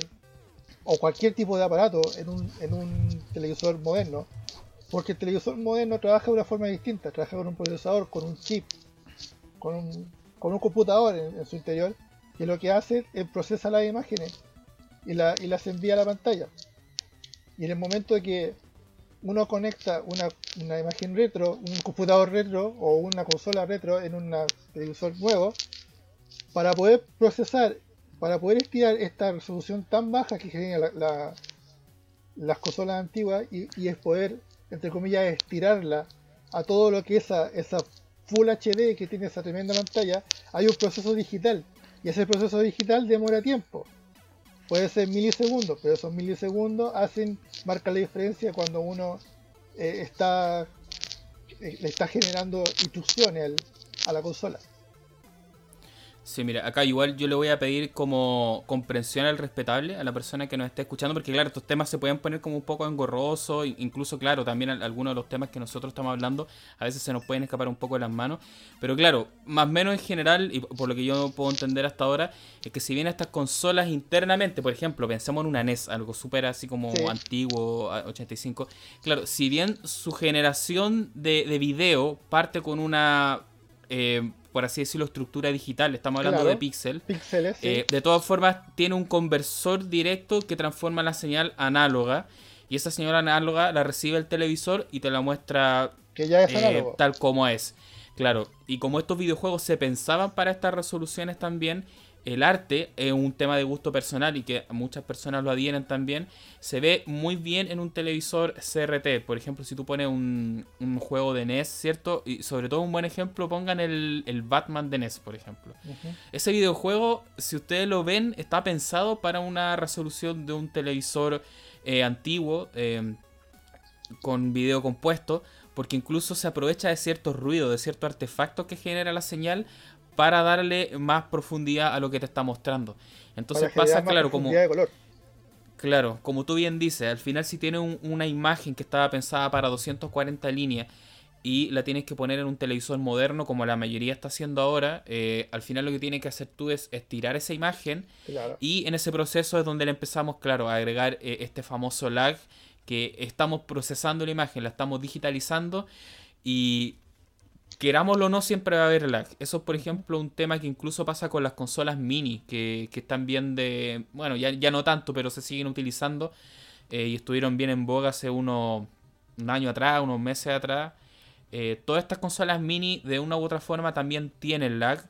o cualquier tipo de aparato en un, en un televisor moderno, porque el televisor moderno trabaja de una forma distinta, trabaja con un procesador, con un chip, con un, con un computador en, su interior, que lo que hace es procesa las imágenes y, la, y las envía a la pantalla. Y en el momento de que uno conecta una, una, imagen retro, un computador retro o una consola retro en un televisor nuevo, para poder procesar para poder estirar esta resolución tan baja que genera las consolas antiguas y, es poder, entre comillas, estirarla a todo lo que es esa, Full HD que tiene esa tremenda pantalla, hay un proceso digital y ese proceso digital demora tiempo. Puede ser milisegundos, pero esos milisegundos hacen, marca la diferencia cuando uno eh, está eh, le está generando instrucciones a la consola. Sí, mira, acá igual yo le voy a pedir como comprensión al respetable a la persona que nos esté escuchando, porque claro, estos temas se pueden poner como un poco engorrosos, incluso claro, también algunos de los temas que nosotros estamos hablando a veces se nos pueden escapar un poco de las manos, pero claro, más o menos en general, y por lo que yo puedo entender hasta ahora, es que si bien estas consolas internamente, por ejemplo, pensemos en una NES, algo súper así como antiguo, 85, claro, si bien su generación de, de video parte con una... Eh, por así decirlo, estructura digital, estamos hablando de píxel. Píxeles, eh, de todas formas, tiene un conversor directo que transforma la señal análoga. Y esa señal análoga la recibe el televisor y te la muestra que ya es eh, tal como es. Claro, y como estos videojuegos se pensaban para estas resoluciones también, el arte es un tema de gusto personal y que muchas personas lo adhieren también. Se ve muy bien en un televisor CRT. Por ejemplo, si tú pones un, juego de NES, ¿cierto? Y sobre todo un buen ejemplo, pongan el, Batman de NES, por ejemplo. Ese videojuego, si ustedes lo ven, está pensado para una resolución de un televisor eh, antiguo eh, con video compuesto. Porque incluso se aprovecha de ciertos ruidos, de ciertos artefactos que genera la señal para darle más profundidad a lo que te está mostrando. Entonces pasa, claro, como... Claro, como tú bien dices, al final si tienes una imagen que estaba pensada para 240 líneas y la tienes que poner en un televisor moderno como la mayoría está haciendo ahora, eh, al final lo que tienes que hacer tú es estirar esa imagen y en ese proceso es donde le empezamos, claro, a agregar eh, este famoso lag que estamos procesando la imagen, la estamos digitalizando y querámoslo o no, siempre va a haber lag. Eso es, por ejemplo, un tema que incluso pasa con las consolas mini, que, están bien de. Bueno, ya, ya no tanto, pero se siguen utilizando eh, y estuvieron bien en boga hace uno, un año atrás, unos meses atrás. Eh, todas estas consolas mini, de una u otra forma, también tienen lag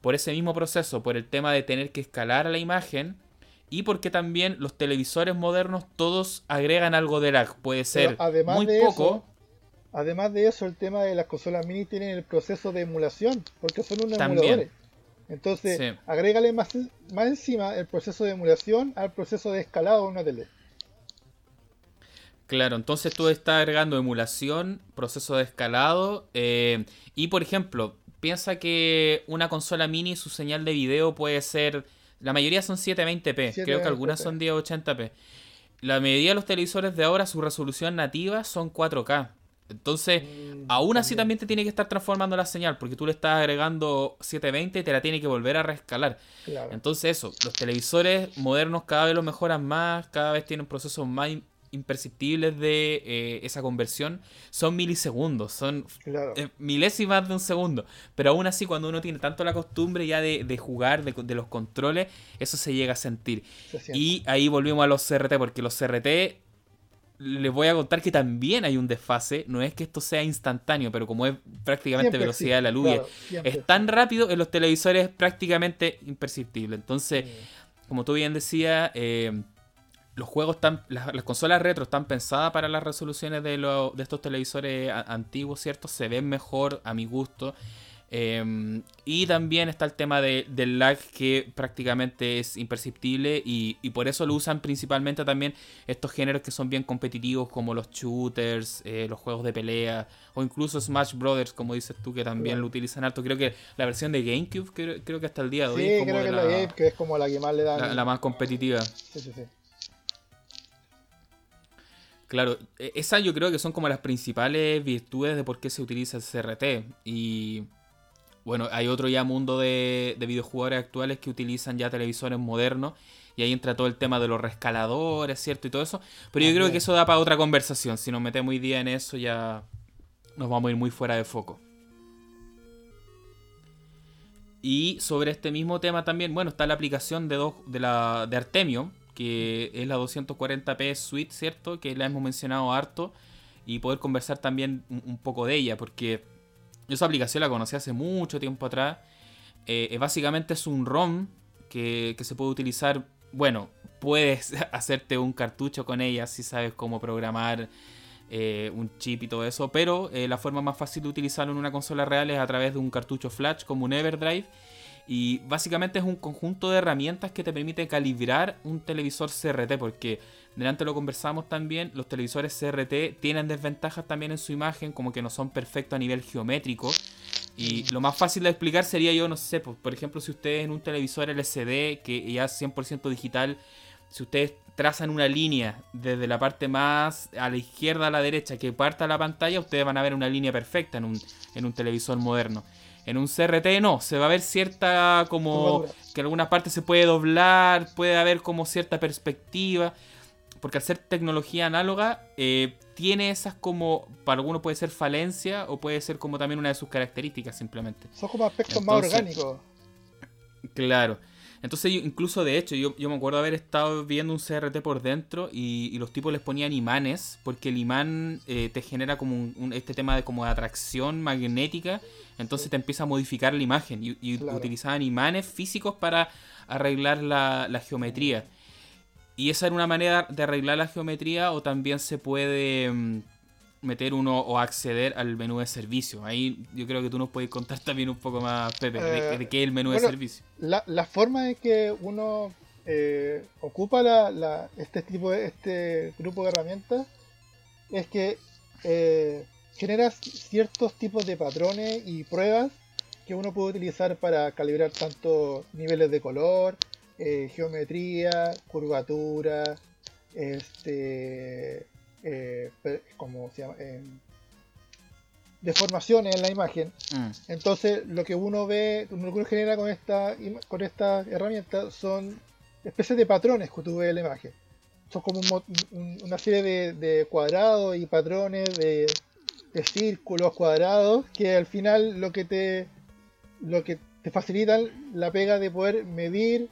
por ese mismo proceso, por el tema de tener que escalar a la imagen. Y porque también los televisores modernos todos agregan algo de lag. Puede ser muy poco. Además de eso, el tema de las consolas mini tienen el proceso de emulación, porque son unos emuladores. Entonces, agrégale más, más encima el proceso de emulación al proceso de escalado de una tele. Claro, entonces tú estás agregando emulación, proceso de escalado eh, y por ejemplo, piensa que una consola mini su señal de video puede ser, la mayoría son 720p, creo que algunas son 1080p. La mayoría de los televisores de ahora su resolución nativa son 4K. Entonces, mm, aún así también te tiene que estar transformando la señal, porque tú le estás agregando 720 y te la tiene que volver a reescalar. Entonces, eso, los televisores modernos cada vez lo mejoran más, cada vez tienen procesos más imperceptibles de eh, esa conversión son milisegundos, son eh, milésimas de un segundo. Pero aún así, cuando uno tiene tanto la costumbre ya de, jugar, de, los controles, eso se llega a sentir. y ahí volvimos a los CRT, porque los CRT les voy a contar que también hay un desfase. No es que esto sea instantáneo, pero como es prácticamente velocidad de la luz, es tan rápido en los televisores prácticamente imperceptible. Entonces, como tú bien decías, eh, los juegos están, las, consolas retro están pensadas para las resoluciones de, de estos televisores antiguos, ¿cierto? Se ven mejor a mi gusto. Em, y también está el tema de, del lag que prácticamente es imperceptible y, por eso lo usan principalmente también estos géneros que son bien competitivos como los shooters, eh, los juegos de pelea o incluso Smash Brothers como dices tú que también lo utilizan alto. Creo que la versión de GameCube creo, que hasta el día de hoy sí, creo que la, GameCube es como la que más le dan. La, más competitiva. Sí, sí, sí. Claro, e, esas yo creo que son como las principales virtudes de por qué se utiliza el CRT. Y bueno, hay otro ya mundo de, de videojugadores actuales que utilizan ya televisores modernos. Y ahí entra todo el tema de los rescaladores, ¿cierto? Y todo eso. Pero yo creo que eso da para otra conversación. Si nos metemos hoy día en eso, ya nos vamos a ir muy fuera de foco. Y sobre este mismo tema también, bueno, está la aplicación de, de, la, de Artemio, que es la 240p Suite, ¿cierto? Que la hemos mencionado harto y poder conversar también un, poco de ella, porque yo esa aplicación la conocí hace mucho tiempo atrás. Eh, básicamente es un ROM que, se puede utilizar, bueno, puedes hacerte un cartucho con ella si sabes cómo programar eh, un chip y todo eso, pero eh, la forma más fácil de utilizarlo en una consola real es a través de un cartucho flash como un Everdrive y básicamente es un conjunto de herramientas que te permite calibrar un televisor CRT, porque delante lo conversamos también, los televisores CRT tienen desventajas también en su imagen, como que no son perfectos a nivel geométrico. Y lo más fácil de explicar sería yo, no sé, por ejemplo, si ustedes en un televisor LCD que ya es 100% digital, si ustedes trazan una línea desde la parte más a la izquierda a la derecha que parta la pantalla, ustedes van a ver una línea perfecta en un, en un televisor moderno. En un CRT no, se va a ver cierta como que en algunas partes se puede doblar, puede haber como cierta perspectiva, porque al ser tecnología análoga eh, tiene esas como, para algunos puede ser falencia o puede ser como también una de sus características simplemente. Son como aspectos más orgánicos. Claro. Entonces, incluso de hecho, yo, me acuerdo haber estado viendo un CRT por dentro y, los tipos les ponían imanes, porque el imán eh, te genera como un, este tema de como de atracción magnética, entonces te empieza a modificar la imagen y, utilizaban imanes físicos para arreglar la, la, geometría. Y esa era una manera de arreglar la geometría o también se puede mm, meter uno o acceder al menú de servicio. Ahí yo creo que tú nos puedes contar también un poco más, Pepe, de, eh, qué es el menú de servicio. La, la, forma en que uno eh, ocupa la, este tipo de este grupo de herramientas es que eh, genera ciertos tipos de patrones y pruebas que uno puede utilizar para calibrar tanto niveles de color, geometría, curvatura, este eh, como se llama, eh, deformaciones en la imagen. Mm. Entonces, lo que uno ve, lo que uno genera con esta, con esta herramienta son especies de patrones que tú ves en la imagen. Son como una serie de, cuadrados y patrones de, círculos cuadrados que al final lo que te lo que te facilitan la pega de poder medir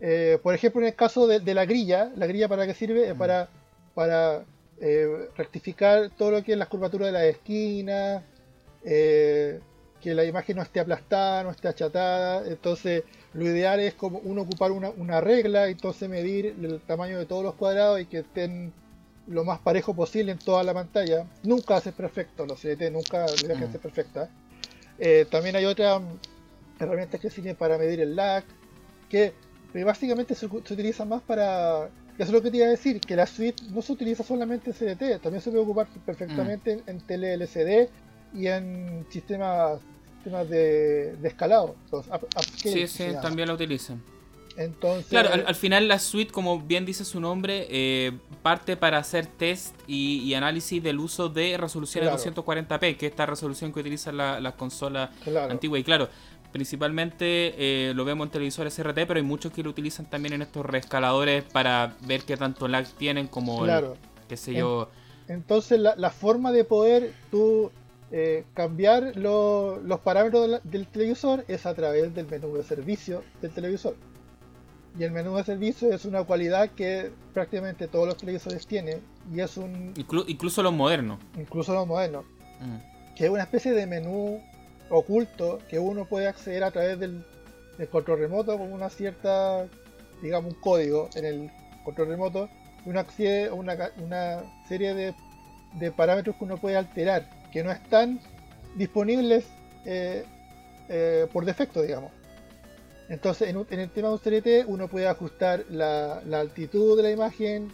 eh, por ejemplo en el caso de, la grilla la grilla para qué sirve mm. para para eh, rectificar todo lo que es las curvaturas de las esquinas, eh, que la imagen no esté aplastada, no esté achatada. Entonces, lo ideal es como uno ocupar una, regla, entonces medir el tamaño de todos los cuadrados y que estén lo más parejo posible en toda la pantalla. Nunca hace perfecto, los CDT nunca la imagen mm. perfecta. Eh, también hay otra herramientas que sirven para medir el lag, que básicamente se, utilizan más para... Eso es lo que te iba a decir, que la suite no se utiliza solamente en CDT, también se puede ocupar perfectamente mm. en, tele LCD y en sistemas, sistemas de, escalado. sí, sí, también la utilizan. Entonces, claro, al, final la suite, como bien dice su nombre, eh, parte para hacer test y, análisis del uso de resoluciones 240p, que es esta resolución que utilizan las la consolas antiguas. Y claro, principalmente eh, lo vemos en televisores RT, pero hay muchos que lo utilizan también en estos reescaladores para ver qué tanto lag tienen como, claro. qué sé yo. Entonces la, forma de poder tú eh, cambiar los parámetros del televisor es a través del menú de servicio del televisor. Y el menú de servicio es una cualidad que prácticamente todos los televisores tienen. Y es un. incluso los modernos. Incluso los modernos. Mm. Que es una especie de menú oculto que uno puede acceder a través del, control remoto con una cierta, digamos, un código en el control remoto. Y uno accede a una, serie de, parámetros que uno puede alterar, que no están disponibles eh, eh, por defecto, digamos. Entonces, en, el tema de un CRT, uno puede ajustar la, altitud de la imagen,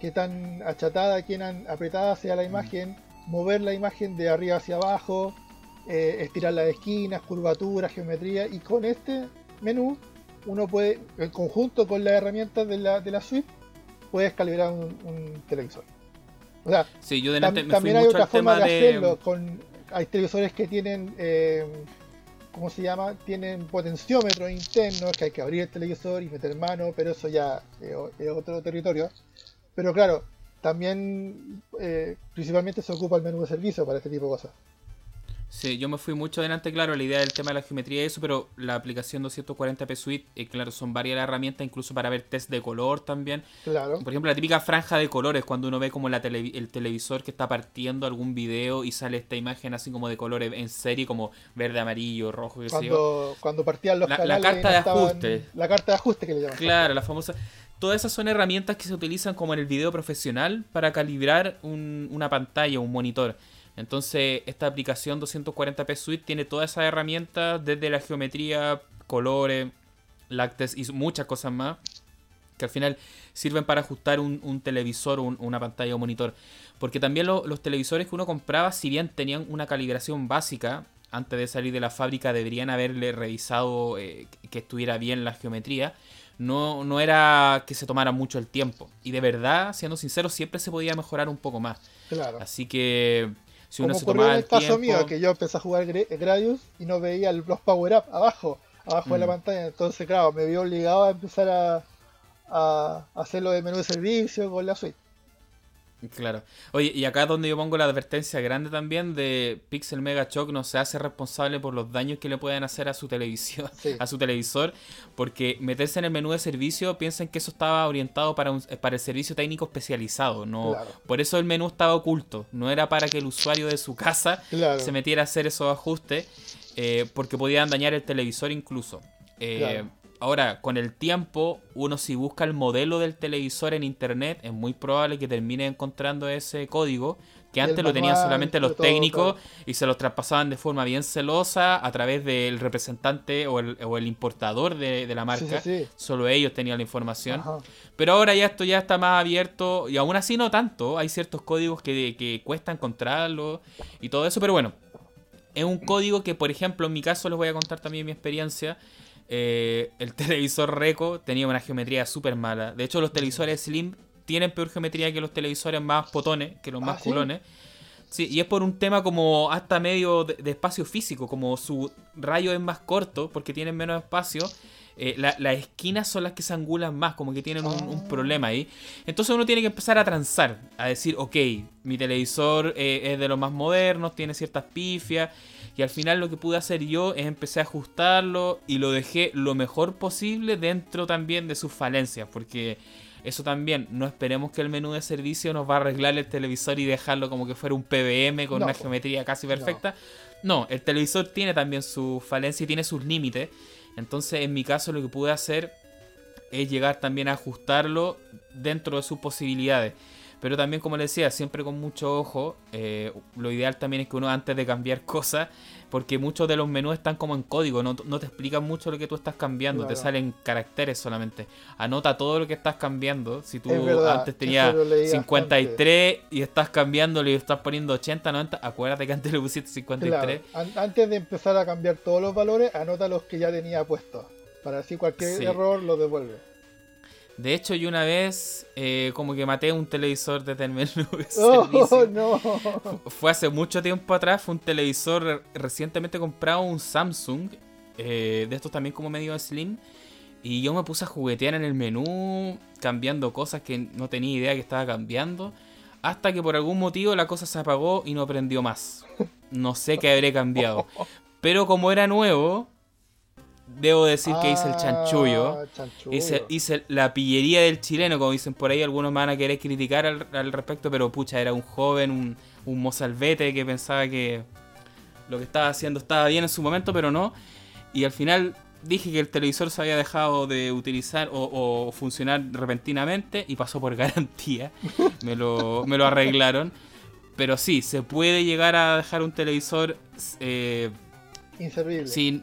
qué tan achatada, qué tan apretada sea la mm. imagen, mover la imagen de arriba hacia abajo, eh, estirar las esquinas, curvaturas, geometría, y con este menú uno puede, en conjunto con las herramientas de la, de la suite, puedes calibrar un, televisor. O sea, también hay otra forma de hacerlo. Con, hay televisores que tienen eh, ¿cómo se llama? Tienen potenciómetros internos que hay que abrir el televisor y meter mano, pero eso ya es, otro territorio. Pero claro, también eh, principalmente se ocupa el menú de servicio para este tipo de cosas. Sí, yo me fui mucho adelante, claro, la idea del tema de la geometría y eso, pero la aplicación 240p Suite, eh, claro, son varias herramientas, incluso para ver test de color también. Claro. Por ejemplo, la típica franja de colores, cuando uno ve como la el televisor que está partiendo algún video y sale esta imagen así como de colores en serie, como verde, amarillo, rojo, qué cuando, Cuando partían los la, canales. La carta de ajuste. La carta de ajuste que le llaman. Claro, la famosa. Todas esas son herramientas que se utilizan como en el video profesional para calibrar una pantalla, un monitor. Entonces, esta aplicación 240p Suite tiene todas esas herramientas, desde la geometría, colores, lácteos y muchas cosas más, que al final sirven para ajustar un, televisor o una pantalla o monitor. Porque también los televisores que uno compraba, si bien tenían una calibración básica, antes de salir de la fábrica deberían haberle revisado eh, que estuviera bien la geometría. No, no era que se tomara mucho el tiempo. Y de verdad, siendo sincero, siempre se podía mejorar un poco más. Claro. Así que si uno Como se en el caso mío, que yo empecé a jugar Gradius y no veía los power-up abajo, abajo de la mm. pantalla. Entonces, claro, me vi obligado a empezar a, a hacerlo de menú de servicio con la suite. Claro. Oye, y acá es donde yo pongo la advertencia grande también de Pixel Mega Shock no se hace responsable por los daños que le pueden hacer a su televisión, a su televisor, porque meterse en el menú de servicio piensen que eso estaba orientado para un, para el servicio técnico especializado, no por eso el menú estaba oculto, no era para que el usuario de su casa se metiera a hacer esos ajustes, eh, porque podían dañar el televisor incluso. Eh, Ahora, con el tiempo, uno si busca el modelo del televisor en internet, es muy probable que termine encontrando ese código que antes lo tenían solamente los técnicos y se los traspasaban de forma bien celosa a través del representante o el, importador de, la marca. Solo ellos tenían la información. Pero ahora ya esto ya está más abierto y aún así no tanto. Hay ciertos códigos que, que cuesta encontrarlo y todo eso, pero bueno. Es un código que, por ejemplo, en mi caso les voy a contar también mi experiencia. Eh, el televisor Reco tenía una geometría súper mala. De hecho, los televisores Slim tienen peor geometría que los televisores más potones, que los más ah, culones. ¿sí? y es por un tema como hasta medio de, espacio físico, como su rayo es más corto porque tienen menos espacio. Eh, las esquinas son las que se angulan más, como que tienen un, ah. problema ahí. Entonces uno tiene que empezar a transar, a decir, ok, mi televisor eh, es de los más modernos, tiene ciertas pifias. Y al final lo que pude hacer yo es empecé a ajustarlo y lo dejé lo mejor posible dentro también de sus falencias. Porque eso también, no esperemos que el menú de servicio nos va a arreglar el televisor y dejarlo como que fuera un PBM con una geometría casi perfecta. No. el televisor tiene también sus falencias y tiene sus límites. Entonces en mi caso lo que pude hacer es llegar también a ajustarlo dentro de sus posibilidades. Pero también, como le decía, siempre con mucho ojo. Eh, lo ideal también es que uno antes de cambiar cosas, porque muchos de los menús están como en código, no, te explican mucho lo que tú estás cambiando, te salen caracteres solamente. Anota todo lo que estás cambiando. Si tú antes tenías 53 y estás cambiándolo y estás poniendo 80, 90, acuérdate que antes le pusiste 53. Antes de empezar a cambiar todos los valores, anota los que ya tenía puestos. Para así cualquier error lo devuelve. De hecho, yo una vez eh, como que maté un televisor desde el menú de oh, no. Fue hace mucho tiempo atrás, fue un televisor recientemente comprado, un Samsung, eh, de estos también como medio slim. Y yo me puse a juguetear en el menú, cambiando cosas que no tenía idea que estaba cambiando. Hasta que por algún motivo la cosa se apagó y no prendió más. No sé qué habré cambiado. Pero como era nuevo, debo decir que hice el ah, chanchullo. Hice, la pillería del chileno, como dicen por ahí. Algunos me van a querer criticar al, respecto, pero pucha, era un joven, un, un mozalbete que pensaba que lo que estaba haciendo estaba bien en su momento, pero no. Y al final dije que el televisor se había dejado de utilizar o, funcionar repentinamente y pasó por garantía. me, lo, me lo arreglaron. Pero sí, se puede llegar a dejar un televisor eh, inservible. Sin,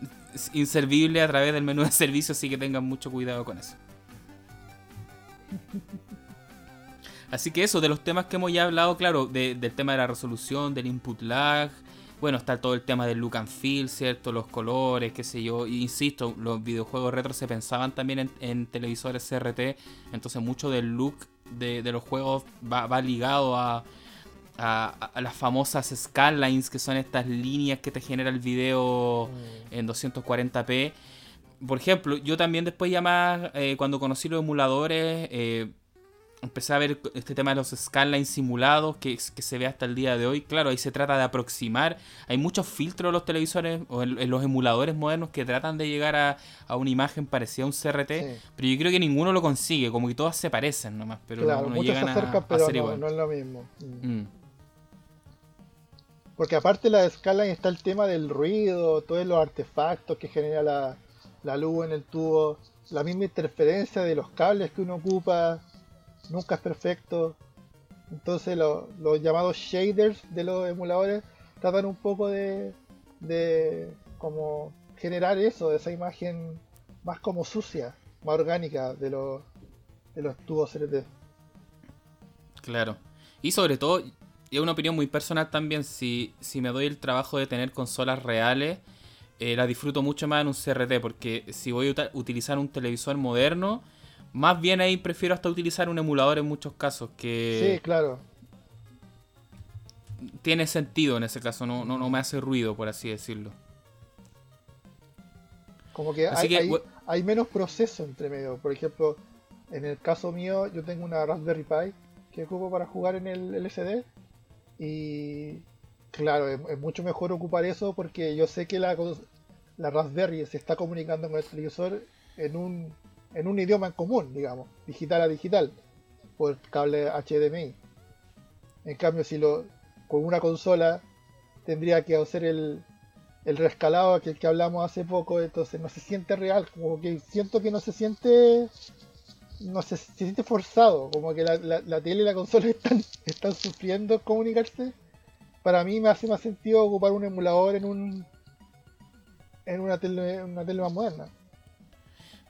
inservible a través del menú de servicio, así que tengan mucho cuidado con eso. Así que eso, de los temas que hemos ya hablado, claro, del tema de la resolución, del input lag, bueno, está todo el tema del look and feel, ¿cierto? Los colores, qué sé yo. Insisto, los videojuegos retro se pensaban también en, televisores CRT, entonces mucho del look de, los juegos va ligado a, a, las famosas skylines, que son estas líneas que te genera el video mm. en 240p. Por ejemplo, yo también después ya más, eh, cuando conocí los emuladores, eh, empecé a ver este tema de los skylines simulados que, que, se ve hasta el día de hoy. Claro, ahí se trata de aproximar. Hay muchos filtros en los televisores o en, los emuladores modernos que tratan de llegar a, una imagen parecida a un CRT, pero yo creo que ninguno lo consigue, como que todas se parecen nomás, pero no, llegan a, ser igual. No es lo mismo. Mm. Porque aparte de la escala está el tema del ruido, todos los artefactos que genera la, la luz en el tubo, la misma interferencia de los cables que uno ocupa, nunca es perfecto. Entonces los llamados shaders de los emuladores tratan un poco de, de como generar eso, esa imagen más como sucia, más orgánica de los, de los tubos CRT. Claro. Y sobre todo, y es una opinión muy personal también, si, si me doy el trabajo de tener consolas reales, eh, la disfruto mucho más en un CRT, porque si voy a utilizar un televisor moderno, más bien ahí prefiero hasta utilizar un emulador en muchos casos, que... Sí, claro. Tiene sentido en ese caso, no, no, me hace ruido, por así decirlo. Como que, hay, hay, menos proceso entre medio. Por ejemplo, en el caso mío, yo tengo una Raspberry Pi que ocupo para jugar en el LCD y claro, es, mucho mejor ocupar eso porque yo sé que la, la Raspberry se está comunicando con el televisor en un, en un idioma en común, digamos, digital a digital, por cable HDMI. En cambio, si lo con una consola tendría que hacer el, el rescalado que, que hablamos hace poco, entonces no se siente real, como que siento que no se siente no sé, se siente forzado, como que la, la, tele y la consola están, están sufriendo comunicarse. Para mí me hace más sentido ocupar un emulador en un en una tele, una tele más moderna.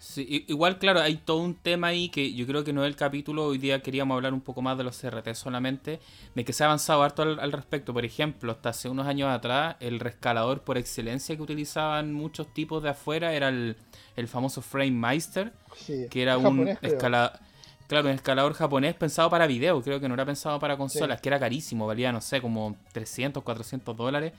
Sí, igual, claro, hay todo un tema ahí que yo creo que no es el capítulo. Hoy día queríamos hablar un poco más de los CRT solamente, de que se ha avanzado harto al, respecto. Por ejemplo, hasta hace unos años atrás, el rescalador por excelencia que utilizaban muchos tipos de afuera era el, famoso Frame Meister, que era un escalador. Claro, un escalador japonés pensado para video, creo que no era pensado para consolas, que era carísimo, valía, no sé, como 300, 400 dólares.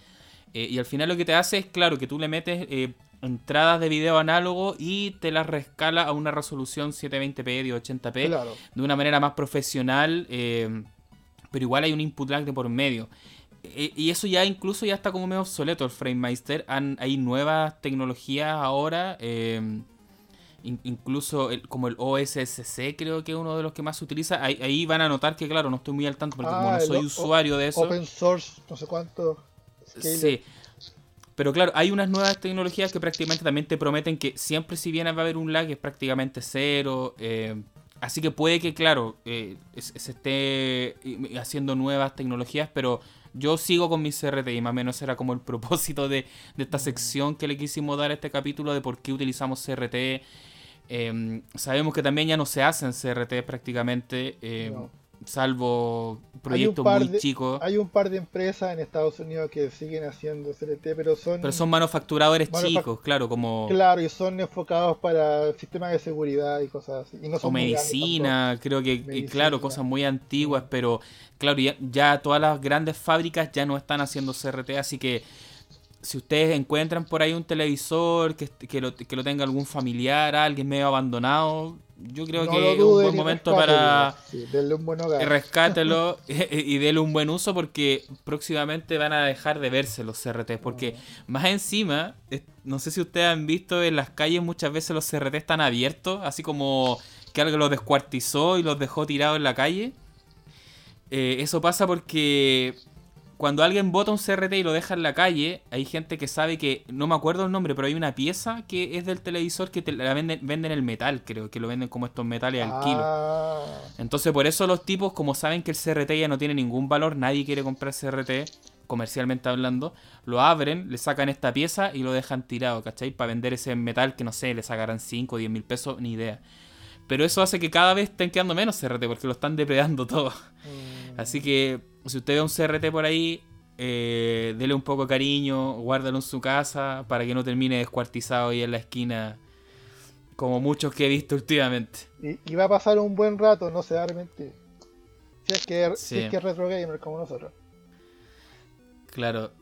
Eh, y al final lo que te hace es, claro, que tú le metes eh, entradas de video análogo y te las rescala a una resolución 720p y 80p de una manera más profesional, eh, pero igual hay un input lag de por medio. Y eso ya incluso ya está como medio obsoleto el FrameMeister. hay nuevas tecnologías ahora. Incluso como el OSSC creo que es uno de los que más se utiliza. Ahí, van a notar que claro, no estoy muy al tanto porque como no ah, soy usuario de eso. Open source, no sé cuánto. Sí. Pero claro, hay unas nuevas tecnologías que prácticamente también te prometen que siempre si bien va a haber un lag es prácticamente cero. Eh, así que puede que, claro, eh, se esté haciendo nuevas tecnologías, pero yo sigo con mi CRT y más o menos era como el propósito de, esta sección que le quisimos dar a este capítulo de por qué utilizamos CRT. Em, sabemos que también ya no se hacen CRT prácticamente. Em, salvo proyectos muy chicos. Hay un par de empresas en Estados Unidos que siguen haciendo CRT, pero son... Pero son manufacturadores chicos, claro, como... Claro, y son enfocados para sistemas de seguridad y cosas así. o medicina, creo que, claro, cosas muy antiguas, pero claro, ya, ya todas las grandes fábricas ya no están haciendo CRT, así que si ustedes encuentran por ahí un televisor que, que, lo, que lo tenga algún familiar, alguien medio abandonado, yo creo que es un buen momento para sí, un buen rescátelo y, y un buen uso porque próximamente van a dejar de verse los CRT. Porque más encima, no sé si ustedes han visto en las calles muchas veces los CRT están abiertos, así como que alguien los descuartizó y los dejó tirados en la calle. Eh, eso pasa porque cuando alguien bota un CRT y lo deja en la calle, hay gente que sabe que, no me acuerdo el nombre, pero hay una pieza que es del televisor que te la venden, venden el metal, creo, que lo venden como estos metales al kilo. Ah. Entonces por eso los tipos, como saben que el CRT ya no tiene ningún valor, nadie quiere comprar CRT, comercialmente hablando, lo abren, le sacan esta pieza y lo dejan tirado, ¿cachai? Para vender ese metal que no sé, le sacarán 5 o 10 mil pesos, ni idea. Pero eso hace que cada vez estén quedando menos CRT porque lo están depredando todo. Mm. Así que si usted ve un CRT por ahí, eh, dele un poco de cariño, guárdalo en su casa para que no termine descuartizado ahí en la esquina, como muchos que he visto últimamente. Y, va a pasar un buen rato, no se va a arrepentir. Si es que, si es, que es retro gamer como nosotros. Claro.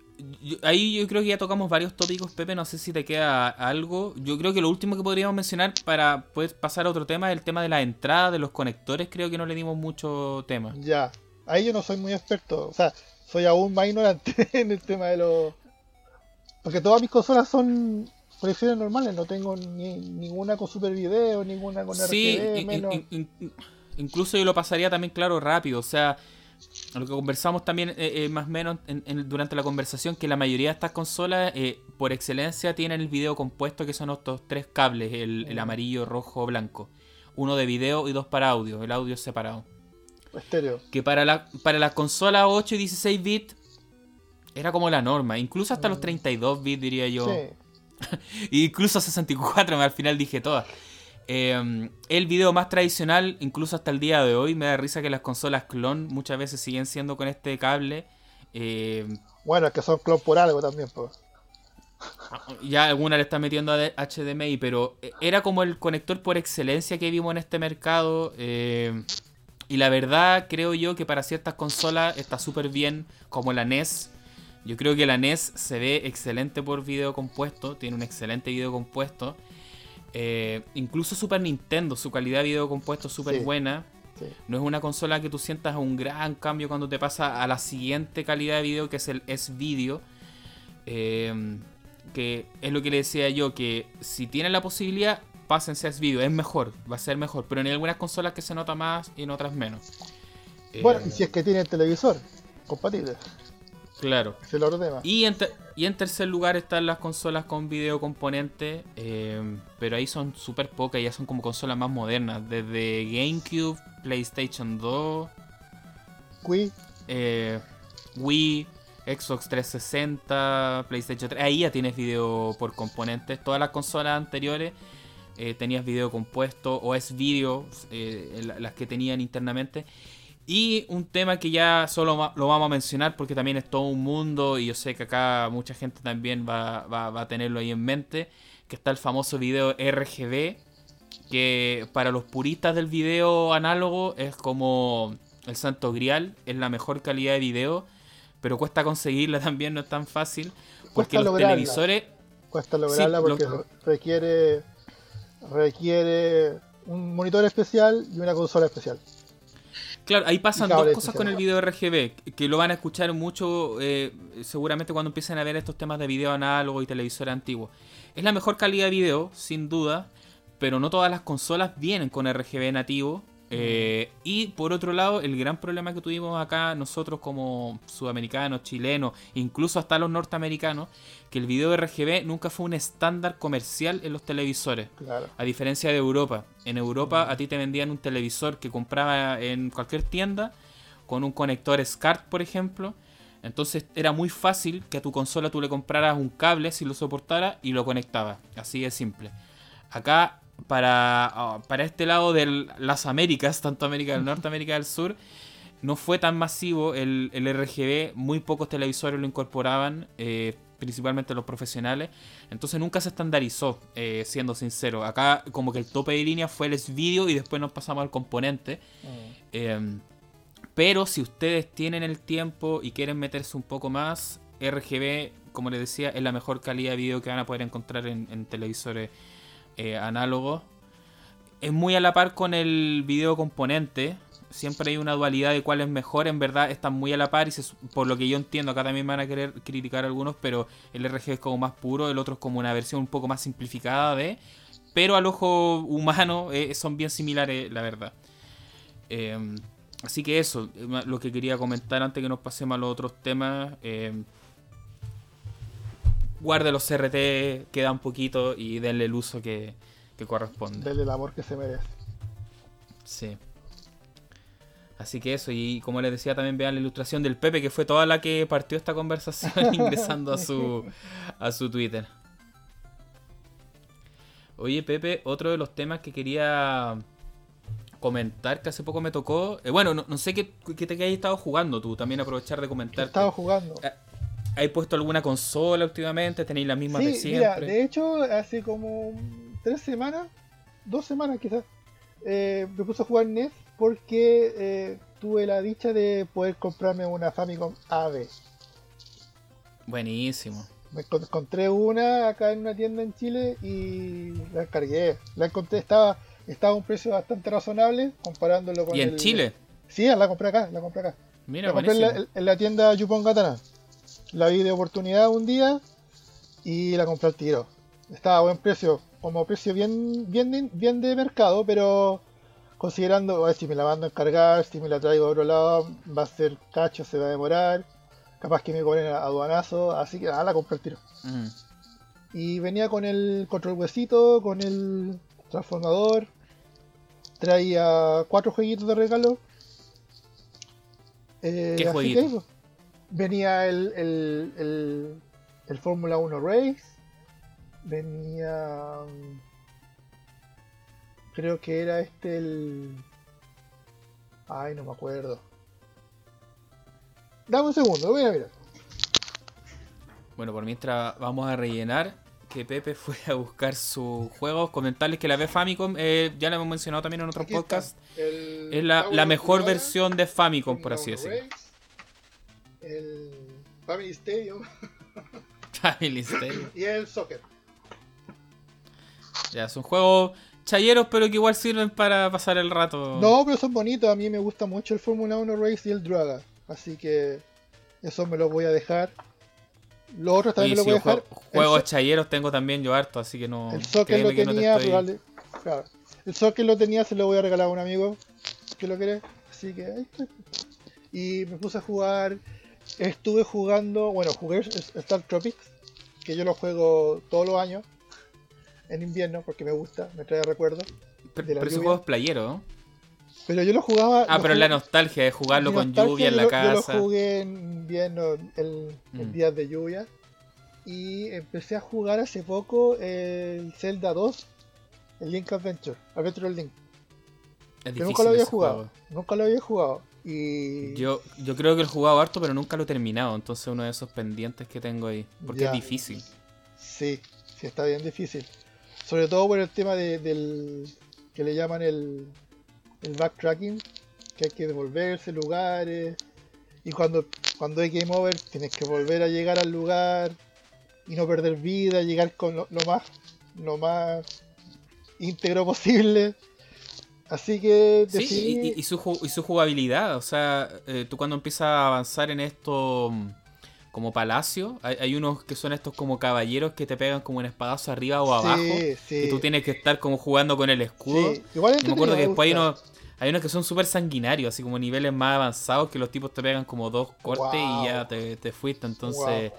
ahí yo creo que ya tocamos varios tópicos, Pepe. No sé si te queda algo. Yo creo que lo último que podríamos mencionar para poder pasar a otro tema es el tema de la entrada de los conectores. Creo que no le dimos mucho tema. Ya, ahí yo no soy muy experto. O sea, soy aún más ignorante en el tema de los. Porque todas mis consolas son conexiones normales, no tengo ni, ninguna con super video, ninguna con sí, incluso yo lo pasaría también claro rápido, o sea, lo que conversamos también eh, eh, más o menos durante la conversación, que la mayoría de estas consolas eh, por excelencia tienen el video compuesto, que son estos tres cables, el, el, mm. amarillo, rojo, blanco. Uno de video y dos para audio, el audio es separado. Estéreo. Que para la, para las consolas 8 y 16 bits era como la norma. Incluso hasta los 32 mm. bits, diría yo. Sí. incluso 64, al final dije todas. Em, el video más tradicional, incluso hasta el día de hoy, me da risa que las consolas clon muchas veces siguen siendo con este cable. Em, bueno, es que son clon por algo también, pues. Ya alguna le está metiendo a HDMI, pero eh, era como el conector por excelencia que vimos en este mercado. Eh, y la verdad, creo yo que para ciertas consolas está súper bien, como la NES. Yo creo que la NES se ve excelente por video compuesto, tiene un excelente video compuesto. Eh, incluso Super Nintendo, su calidad de video compuesto es súper buena. No es una consola que tú sientas un gran cambio cuando te pasa a la siguiente calidad de video, que es el S-Video. Eh, que es lo que le decía yo, que si tienen la posibilidad, pásense a video, es mejor, va a ser mejor, pero en algunas consolas que se nota más y en otras menos. Bueno, y eh, si es que tiene el televisor compatible. Claro. Es el otro tema. Y en, y en tercer lugar están las consolas con video componente, eh, pero ahí son súper pocas, ya son como consolas más modernas, desde GameCube, PlayStation 2, Wii, eh, Wii, Xbox 360, PlayStation 3, ahí ya tienes video por componentes, todas las consolas anteriores eh, tenías video compuesto o es video, eh, las que tenían internamente. Y un tema que ya solo lo vamos a mencionar porque también es todo un mundo y yo sé que acá mucha gente también va, a tenerlo ahí en mente, que está el famoso video RGB, que para los puristas del video análogo es como el santo grial, es la mejor calidad de video, pero cuesta conseguirla también, no es tan fácil, porque los televisores... Cuesta lograrla porque requiere requiere un monitor especial y una consola especial. Claro, ahí pasan dos cosas con el video RGB, que lo van a escuchar mucho eh, seguramente cuando empiecen a ver estos temas de video análogo y televisor antiguo. Es la mejor calidad de video, sin duda, pero no todas las consolas vienen con RGB nativo. Eh, y por otro lado, el gran problema que tuvimos acá nosotros como sudamericanos, chilenos, incluso hasta los norteamericanos, que el video RGB nunca fue un estándar comercial en los televisores. A diferencia de Europa. En Europa a ti te vendían un televisor que compraba en cualquier tienda con un conector SCART, por ejemplo. Entonces era muy fácil que a tu consola tú le compraras un cable si lo soportara y lo conectabas. Así de simple. Acá para, ah, para este lado de las Américas, tanto América del Norte, América del Sur, no fue tan masivo el, RGB, muy pocos televisores lo incorporaban, eh, principalmente los profesionales, entonces nunca se estandarizó, eh, siendo sincero. Acá como que el tope de línea fue el S-Video y después nos pasamos al componente. Mm. Em, pero si ustedes tienen el tiempo y quieren meterse un poco más, RGB, como les decía, es la mejor calidad de video que van a poder encontrar en televisores eh, análogo Es muy a la par con el video componente. Siempre hay una dualidad de cuál es mejor. En verdad están muy a la par y por lo que yo entiendo, acá también van a querer criticar algunos, pero el RG es como más puro, el otro es como una versión un poco más simplificada de... Pero al ojo humano eh, son bien similares, la verdad. Em, así que eso, lo que quería comentar antes que nos pasemos a los otros temas. Guarde los CRT, queda un poquito y denle el uso que, corresponde. Denle el amor que se merece. Sí. Así que eso, y como les decía, también vean la ilustración del Pepe, que fue toda la que partió esta conversación ingresando a su, a su Twitter. Oye, Pepe, otro de los temas que quería comentar, que hace poco me tocó. Eh, bueno, no, sé qué, qué te hayas estado jugando tú, también aprovechar de comentar. Estaba jugando. Eh, ¿Hay puesto alguna consola últimamente? ¿Tenéis la misma de siempre? de hecho, hace como tres semanas, dos semanas quizás, eh, me puse a jugar NES porque eh, tuve la dicha de poder comprarme una Famicom AB. Buenísimo. Me encontré una acá en una tienda en Chile y la encargué. La encontré, estaba, estaba a un precio bastante razonable comparándolo con. ¿Y en Chile? Sí, la compré acá, la compré acá. Mira, la compré en la, en la, tienda Yupon Katana la vi de oportunidad un día y la compré al tiro. Estaba a buen precio, como precio bien, bien, bien de mercado, pero considerando, a ver si me la mando a encargar, si me la traigo a otro lado, va a ser cacho, se va a demorar, capaz que me cobren aduanazo, así que ah, la compré al tiro. Mm. Y venía con el control huesito, con el transformador, traía cuatro jueguitos de regalo. Eh, ¿Qué jueguito? Venía el, el, el, el Fórmula 1 Race, venía... Creo que era este el... Ay, no me acuerdo. Dame un segundo, voy a mirar. Bueno, por mientras vamos a rellenar que Pepe fue a buscar sus juegos, comentarles que la B Famicom, eh, ya la hemos mencionado también en otros podcasts, es la, la mejor versión de Famicom, por así decirlo el Family Stadium. Family Stadium. y el Soccer. Ya, son juegos chayeros, pero que igual sirven para pasar el rato. No, pero son bonitos. A mí me gusta mucho el Fórmula 1 Race y el Draga. Así que eso me lo voy a dejar. Los otros también me lo voy a dejar. Juegos chayeros tengo también yo harto, así que no. El Soccer lo tenía, El Soccer lo tenía, se lo voy a regalar a un amigo que lo quiere. Así que ahí está. Y me puse a jugar Estuve jugando, bueno, jugué Star Tropics, que yo lo juego todos los años, en invierno, porque me gusta, me trae recuerdos. Pero, ese juego es playero, ¿no? Pero yo lo jugaba. Ah, pero la nostalgia de jugarlo con lluvia en la casa. Yo lo jugué en invierno, el, mm. días de lluvia. Y empecé a jugar hace poco el Zelda 2, el Link Adventure, Adventure Link. nunca lo había jugado. Nunca lo había jugado. Y... Yo, yo creo que he jugado harto, pero nunca lo he terminado. Entonces uno de esos pendientes que tengo ahí. Porque es difícil. Sí, sí está bien difícil. Sobre todo por el tema de, del que le llaman el, el backtracking, que hay que devolverse lugares. Y cuando, cuando hay game over, tienes que volver a llegar al lugar y no perder vida, llegar con lo, lo más, lo más íntegro posible. Así que sí, y, su, jugabilidad, o sea, eh, tú cuando empiezas a avanzar en esto mm, como palacio, hay, unos que son estos como caballeros que te pegan como un espadazo arriba o abajo, y tú tienes que estar como jugando con el escudo. Igual me acuerdo que después hay unos, Hay unos que son súper sanguinarios, así como niveles más avanzados que los tipos te pegan como dos cortes y ya te, fuiste. Entonces,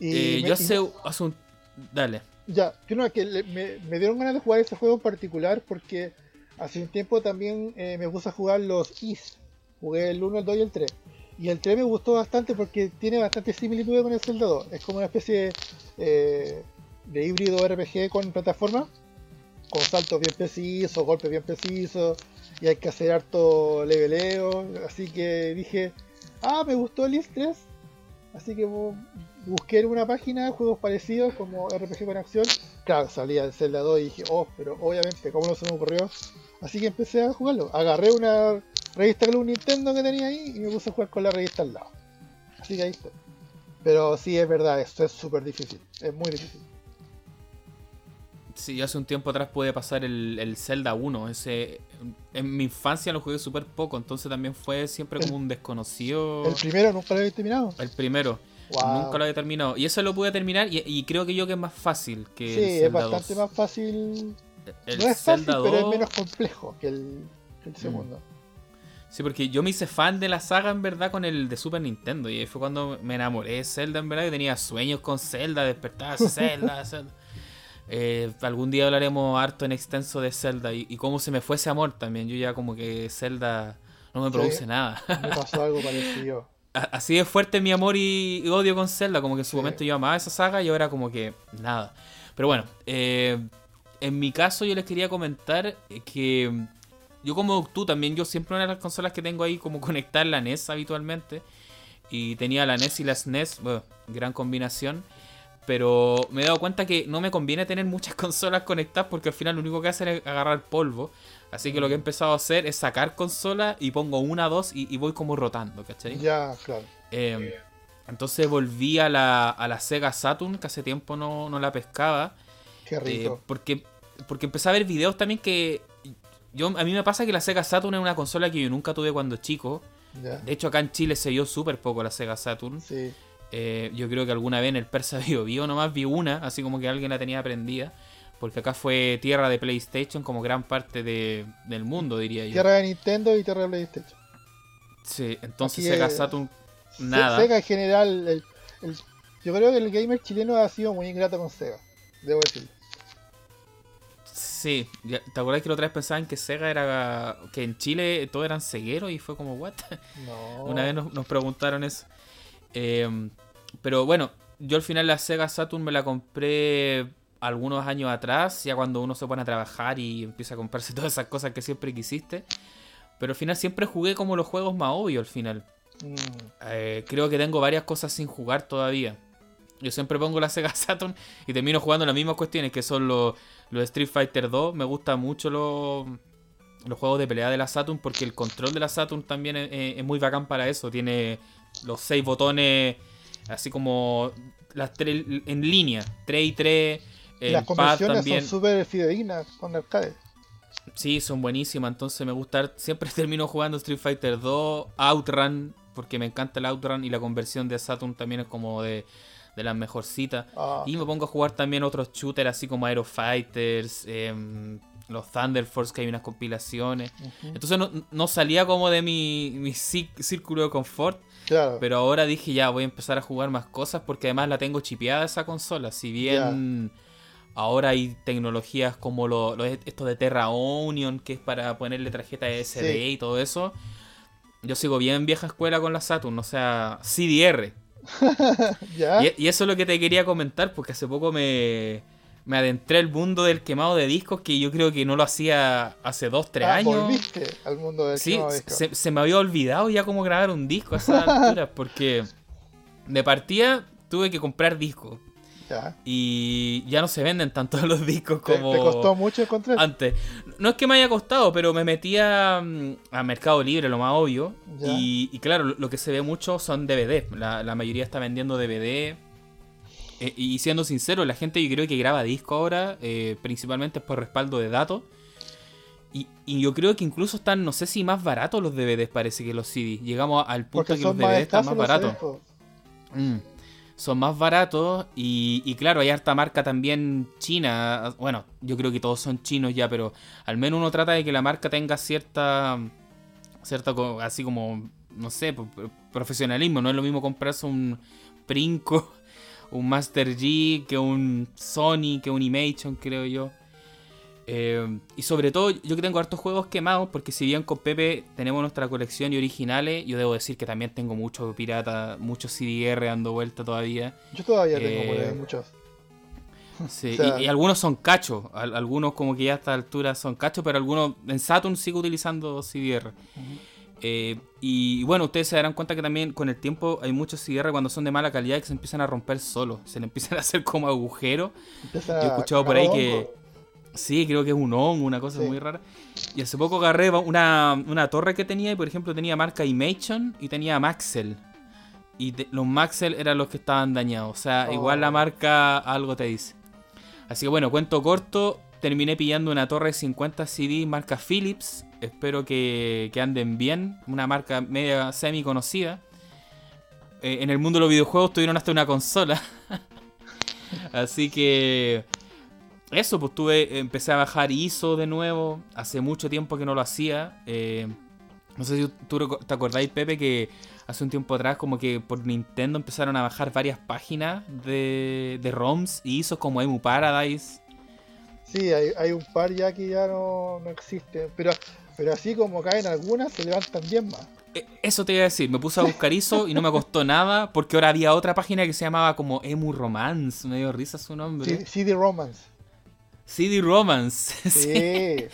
eh, yo hace, hace un... Dale. Ya, yo no, que me, me, dieron ganas de jugar ese juego en particular porque hace un tiempo también eh, me puse a jugar los Is. Jugué el 1, el 2 y el 3. Y el 3 me gustó bastante porque tiene bastante similitud con el Zelda 2. Es como una especie eh, de híbrido RPG con plataforma. Con saltos bien precisos, golpes bien precisos. Y hay que hacer harto leveleo. Así que dije, ah, me gustó el Is 3. Así que busqué en una página de juegos parecidos como RPG con acción. Claro, salía el Zelda 2 y dije, oh, pero obviamente, ¿cómo no se me ocurrió? Así que empecé a jugarlo. Agarré una revista Club Nintendo que tenía ahí y me puse a jugar con la revista al lado. Así que ahí está. Pero sí, es verdad, esto es súper difícil. Es muy difícil. Sí, yo hace un tiempo atrás pude pasar el, el Zelda 1. Ese, en mi infancia lo jugué súper poco, entonces también fue siempre como un desconocido. ¿El primero nunca lo había terminado? El primero. Nunca lo había terminado. Y eso lo pude terminar y, creo que yo que es más fácil que sí, el Zelda es bastante más fácil. El no es fácil, pero es menos complejo que el, el mm. segundo. Sí, porque yo me hice fan de la saga en verdad con el de Super Nintendo. Y fue cuando me enamoré de Zelda en verdad. Y tenía sueños con Zelda, despertar Zelda, Zelda. Eh, algún día hablaremos harto en extenso de Zelda y, cómo se me fue ese amor también. Yo ya como que Zelda no me produce nada. Me pasó algo parecido. Así de fuerte mi amor y, odio con Zelda. Como que en su momento yo amaba esa saga y ahora como que nada. Pero bueno, eh, en mi caso yo les quería comentar que yo como tú también, yo siempre una de las consolas que tengo ahí como conectar la NES habitualmente. Y tenía la NES y la SNES, bueno, gran combinación. Pero me he dado cuenta que no me conviene tener muchas consolas conectadas porque al final lo único que hace es agarrar polvo. Así que lo que he empezado a hacer es sacar consolas y pongo una, dos y, voy como rotando, ¿cachai? Ya, claro. Em, entonces volví a la, a la Sega Saturn, que hace tiempo no, no la pescaba. Qué rico. Eh, porque, porque empecé a ver videos también que yo, a mí me pasa que la Sega Saturn es una consola que yo nunca tuve cuando chico. De hecho, acá en Chile se vio súper poco la Sega Saturn. Eh, yo creo que alguna vez en el Persa Bio Bio nomás vi una, así como que alguien la tenía aprendida. Porque acá fue tierra de PlayStation como gran parte del mundo, diría yo. Tierra de Nintendo y tierra de PlayStation. Sí, entonces Sega Saturn, nada. Sega en general, yo creo que el gamer chileno ha sido muy ingrato con Sega, debo decirlo. Sí, ¿te acuerdas que la otra vez pensaban que Sega era. que en Chile todos eran cegueros y fue como, ¿what? No. Una vez nos, preguntaron eso. Em, pero bueno, yo al final la Sega Saturn me la compré algunos años atrás, ya cuando uno se pone a trabajar y empieza a comprarse todas esas cosas que siempre quisiste. Pero al final siempre jugué como los juegos más obvios al final. Mm. Eh, creo que tengo varias cosas sin jugar todavía. Yo siempre pongo la Sega Saturn y termino jugando las mismas cuestiones que son los, los Street Fighter 2. Me gustan mucho los, los juegos de pelea de la Saturn porque el control de la Saturn también es, muy bacán para eso. Tiene los seis botones así como las tres en línea, 3 y 3. las conversiones también. son súper fidedignas con arcade. Sí, son buenísimas. Entonces me gusta. Siempre termino jugando Street Fighter 2, Outrun, porque me encanta el Outrun y la conversión de Saturn también es como de de las mejorcitas. Ah. Y me pongo a jugar también otros shooters así como Aero Fighters, em, los Thunder Force, que hay unas compilaciones. Entonces no, salía como de mi, mi círculo de confort. Pero ahora dije ya voy a empezar a jugar más cosas porque además la tengo chipeada esa consola. Si bien ahora hay tecnologías como lo, esto de Terra Union, que es para ponerle tarjeta SD y todo eso. Yo sigo bien vieja escuela con la Saturn, o sea, CDR. Y, eso es lo que te quería comentar, porque hace poco me, me adentré al mundo del quemado de discos, que yo creo que no lo hacía hace dos, tres ah, años. Volviste al mundo del quemado de discos. Se, se, me había olvidado ya cómo grabar un disco a esas alturas, porque de partida tuve que comprar discos. Y ya no se venden tanto los discos como. ¿Te, costó mucho encontrar? Antes. No es que me haya costado, pero me metía mm, a, Mercado Libre, lo más obvio. Y, claro, lo, que se ve mucho son DVD. La, mayoría está vendiendo DVD. Eh, y siendo sincero, la gente yo creo que graba disco ahora, eh, principalmente por respaldo de datos. Y, yo creo que incluso están, no sé si más baratos los DVDs, parece que los CD. Llegamos al punto que los DVDs están más baratos. Son más baratos y, y, claro, hay harta marca también china. Bueno, yo creo que todos son chinos ya, pero al menos uno trata de que la marca tenga cierta, cierta así como, no sé, profesionalismo. No es lo mismo comprarse un Princo, un Master G, que un Sony, que un Imation, creo yo. Eh, y sobre todo, yo que tengo hartos juegos quemados, porque si bien con Pepe tenemos nuestra colección y originales, yo debo decir que también tengo muchos pirata, muchos CDR dando vuelta todavía. Yo todavía tengo eh, muchos. Sí, y, algunos son cachos, algunos como que ya a esta altura son cachos, pero algunos en Saturn sigo utilizando CDR. Eh, y bueno, ustedes se darán cuenta que también con el tiempo hay muchos CDR cuando son de mala calidad que se empiezan a romper solo, se le empiezan a hacer como agujeros. Yo he escuchado por ahí que Sí, creo que es un hongo, una cosa muy rara. Y hace poco agarré una, torre que tenía y, por ejemplo, tenía marca Imation y tenía Maxell. Y los Maxell eran los que estaban dañados. O sea, igual la oh. marca algo te dice. Así que bueno, cuento corto. Terminé pillando una torre 50 CD marca Philips. Espero que, anden bien. Una marca media semi conocida. Eh, en el mundo de los videojuegos tuvieron hasta una consola. Así que eso, pues tuve, empecé a bajar ISO de nuevo. Hace mucho tiempo que no lo hacía. Eh, no sé si tú te acordáis, Pepe, que hace un tiempo atrás como que por Nintendo empezaron a bajar varias páginas de, de ROMs y ISO como Emu Paradise. Sí, hay, un par ya que ya no, no existen. Pero, pero así como caen algunas, se levantan bien más. E, eso te iba a decir, me puse a buscar ISO y no me costó nada porque ahora había otra página que se llamaba como Emu Romance, me dio risa su nombre. Sí, CD Romance. CD Romance. Sí,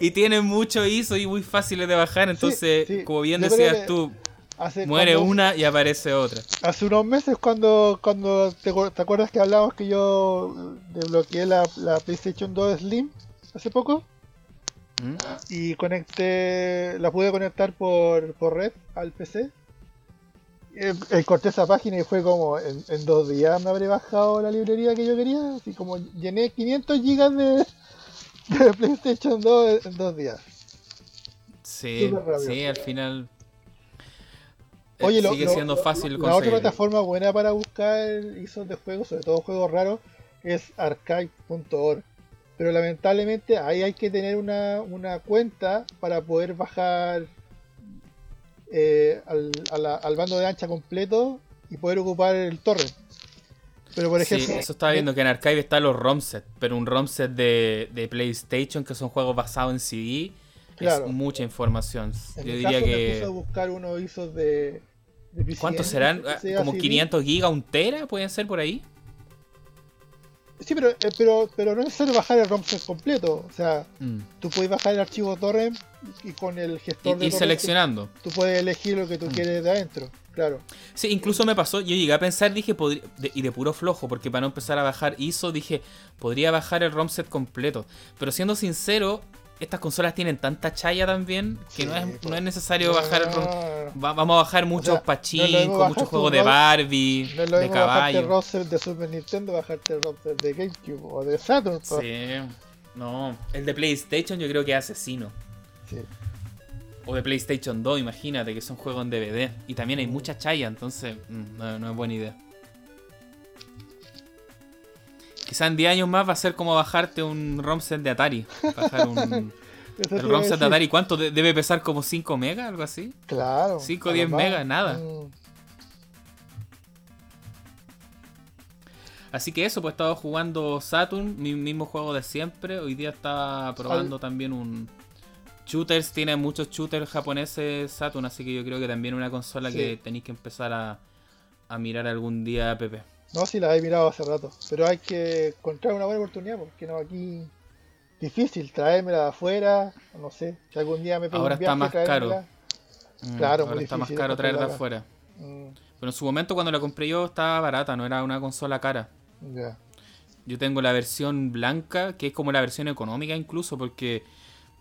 y tiene mucho ISO y muy fáciles de bajar. Entonces, como bien decías tú, muere una y aparece otra. Hace unos meses, cuando, cuando te, acuerdas que hablamos que yo desbloqueé la, la PlayStation 2 Slim hace poco? ¿Mm? Y conecté, la pude conectar por, por red al PC eh, corté esa página y fue como en, dos días me habré bajado la librería que yo quería, así como llené 500 gigas de, PlayStation 2 en dos días. Sí, sí, al final eh, Oye, sigue siendo fácil La otra plataforma buena para buscar ISOs de juegos, sobre todo juegos raros, es archive.org. Pero lamentablemente ahí hay que tener una, una cuenta para poder bajar eh, al, bando de ancha completo y poder ocupar el torre. Pero por ejemplo. eso estaba viendo que en Archive están los ROM set, pero un ROM set de, PlayStation, que son juegos basados en CD, es mucha información. Yo diría que. buscar unos ISOs de, ¿Cuántos serán? Ah, ¿Como 500 gigas, un tera? ¿Pueden ser por ahí? Sí, pero, eh, pero, pero no es necesario bajar el ROM set completo. O sea, mm. tú puedes bajar el archivo torrent y con el gestor y, de seleccionando. Tú, puedes elegir lo que tú mm. quieres de adentro, claro. Sí, incluso me pasó, yo llegué a pensar, dije, y de puro flojo, porque para no empezar a bajar ISO, dije, podría bajar el ROM set completo. Pero siendo sincero, estas consolas tienen tanta chaya también que no, es, no pues. es necesario bajar el ROM. vamos a bajar muchos o muchos juegos de Barbie, no de caballo. el ROM set de Super Nintendo, bajarte el ROM set de GameCube o de Saturn. Pues. Sí, no, el de PlayStation yo creo que es asesino. O de PlayStation 2, imagínate, que son juegos en DVD. Y también hay mucha chaya, entonces mm, no, es buena idea. Quizá en 10 años más va a ser como bajarte un ROM set de Atari. Bajar un. el ROM set de Atari, ¿cuánto? ¿Debe pesar como 5 megas, algo así? Claro. 5 o 10 megas, nada. Mm. Así que eso, pues estaba jugando Saturn, mi mismo juego de siempre. Hoy día estaba probando también un, Shooters, tiene muchos shooters japoneses Saturn, así que yo creo que también una consola que tenéis que empezar a, mirar algún día, Pepe. No, sí, la he mirado hace rato, pero hay que encontrar una buena oportunidad, porque no, aquí difícil traérmela de afuera, no sé, si algún día me pego Ahora está más caro. Mm, claro, ahora está más caro traerla de afuera. Mm. Pero en su momento cuando la compré yo estaba barata, no era una consola cara. Yo tengo la versión blanca, que es como la versión económica incluso, porque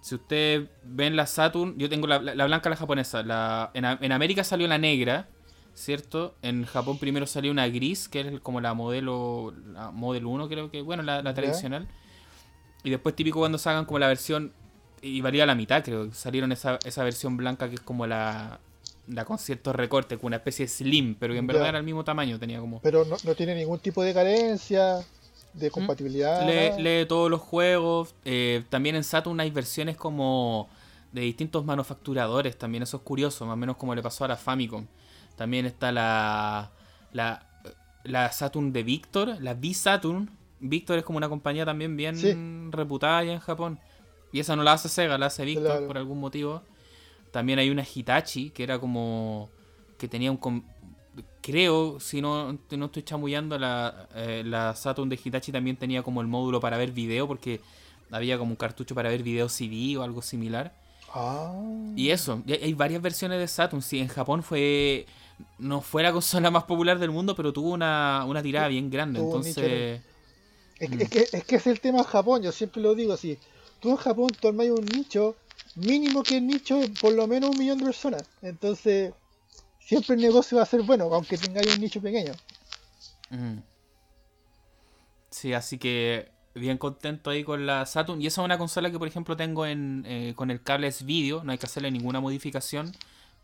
si ustedes ven la Saturn, yo tengo la, blanca, la japonesa. La, en, América salió la negra, ¿cierto? En Japón primero salió una gris, que es como la modelo, la Model 1 creo que, bueno, la, tradicional. Y después típico cuando salgan como la versión, y valía la mitad creo, salieron esa, esa versión blanca que es como la, da con ciertos recortes, con una especie de slim, pero que en verdad era el mismo tamaño, tenía como... Pero no, no tiene ningún tipo de carencia, de compatibilidad. Lee, todos los juegos. Eh, también en Saturn hay versiones como de distintos manufacturadores, también eso es curioso, más o menos como le pasó a la Famicom. También está la, la, la Saturn de Victor, la V-Saturn. Victor es como una compañía también bien reputada allá en Japón. Y esa no la hace Sega, la hace Victor por algún motivo. También hay una Hitachi, que era como. que tenía un. Creo, si no, no estoy chamullando, la, eh, la Saturn de Hitachi también tenía como el módulo para ver video, porque había como un cartucho para ver video CD o algo similar. Ah. Y eso, hay varias versiones de Saturn. Sí, en Japón fue. No fue la consola más popular del mundo, pero tuvo una, una tirada bien grande. entonces. Es, mm. es, que, es que es el tema Japón, yo siempre lo digo así tú en Japón tomas un nicho, mínimo que el nicho, por lo menos un millón de personas. Entonces, siempre el negocio va a ser bueno, aunque tengáis un nicho pequeño. Sí, así que bien contento ahí con la Saturn. Y esa es una consola que, por ejemplo, tengo en, eh, con el cable es video, no hay que hacerle ninguna modificación.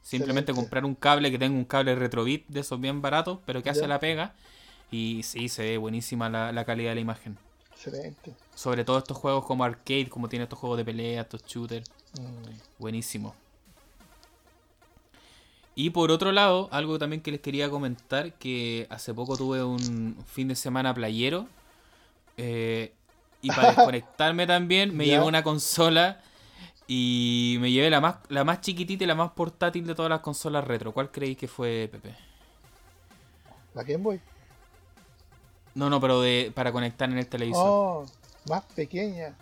Simplemente comprar un cable que tenga un cable retrobit de esos bien baratos, pero que hace la pega. Y sí, se ve buenísima la calidad de la imagen. Excelente. Sobre todo estos juegos como arcade, como tiene estos juegos de pelea, estos shooters. Mm. Buenísimo. Y por otro lado, algo también que les quería comentar, que hace poco tuve un fin de semana playero. Eh, y para desconectarme también me llevé una consola y me llevé la más, la más chiquitita y la más portátil de todas las consolas retro. ¿Cuál creéis que fue, Pepe? La Game Boy. No, no, pero de, para conectar en el televisor. Oh, más pequeña.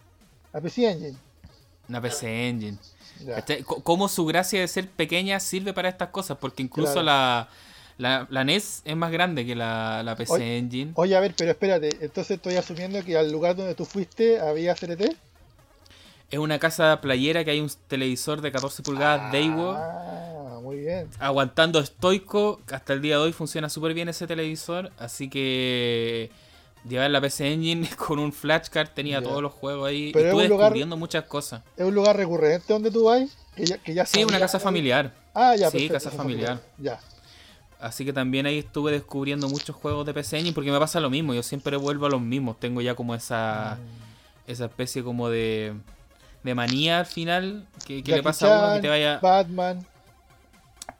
La PC Engine. Una PC Engine. ¿Cómo su gracia de ser pequeña sirve para estas cosas? Porque incluso la, la, NES es más grande que la, PC Engine. Oye, a ver, pero espérate. Entonces estoy asumiendo que al lugar donde tú fuiste había CRT. Es una casa playera que hay un televisor de 14 pulgadas ah, Daewoo muy bien. Aguantando estoico, hasta el día de hoy funciona súper bien ese televisor, así que llevar la PC Engine con un flashcard tenía todos los juegos ahí Pero y estuve descubriendo muchas cosas. ¿Es un lugar recurrente donde tú vas? Que ya, sí, una casa familiar. Ah, ya, Sí, casa familiar. Ya. Así que también ahí estuve descubriendo muchos juegos de PC Engine porque me pasa lo mismo, yo siempre vuelvo a los mismos, tengo ya como esa, mm. esa especie como de, de manía al final que, le pasa a uno que te vaya... Batman.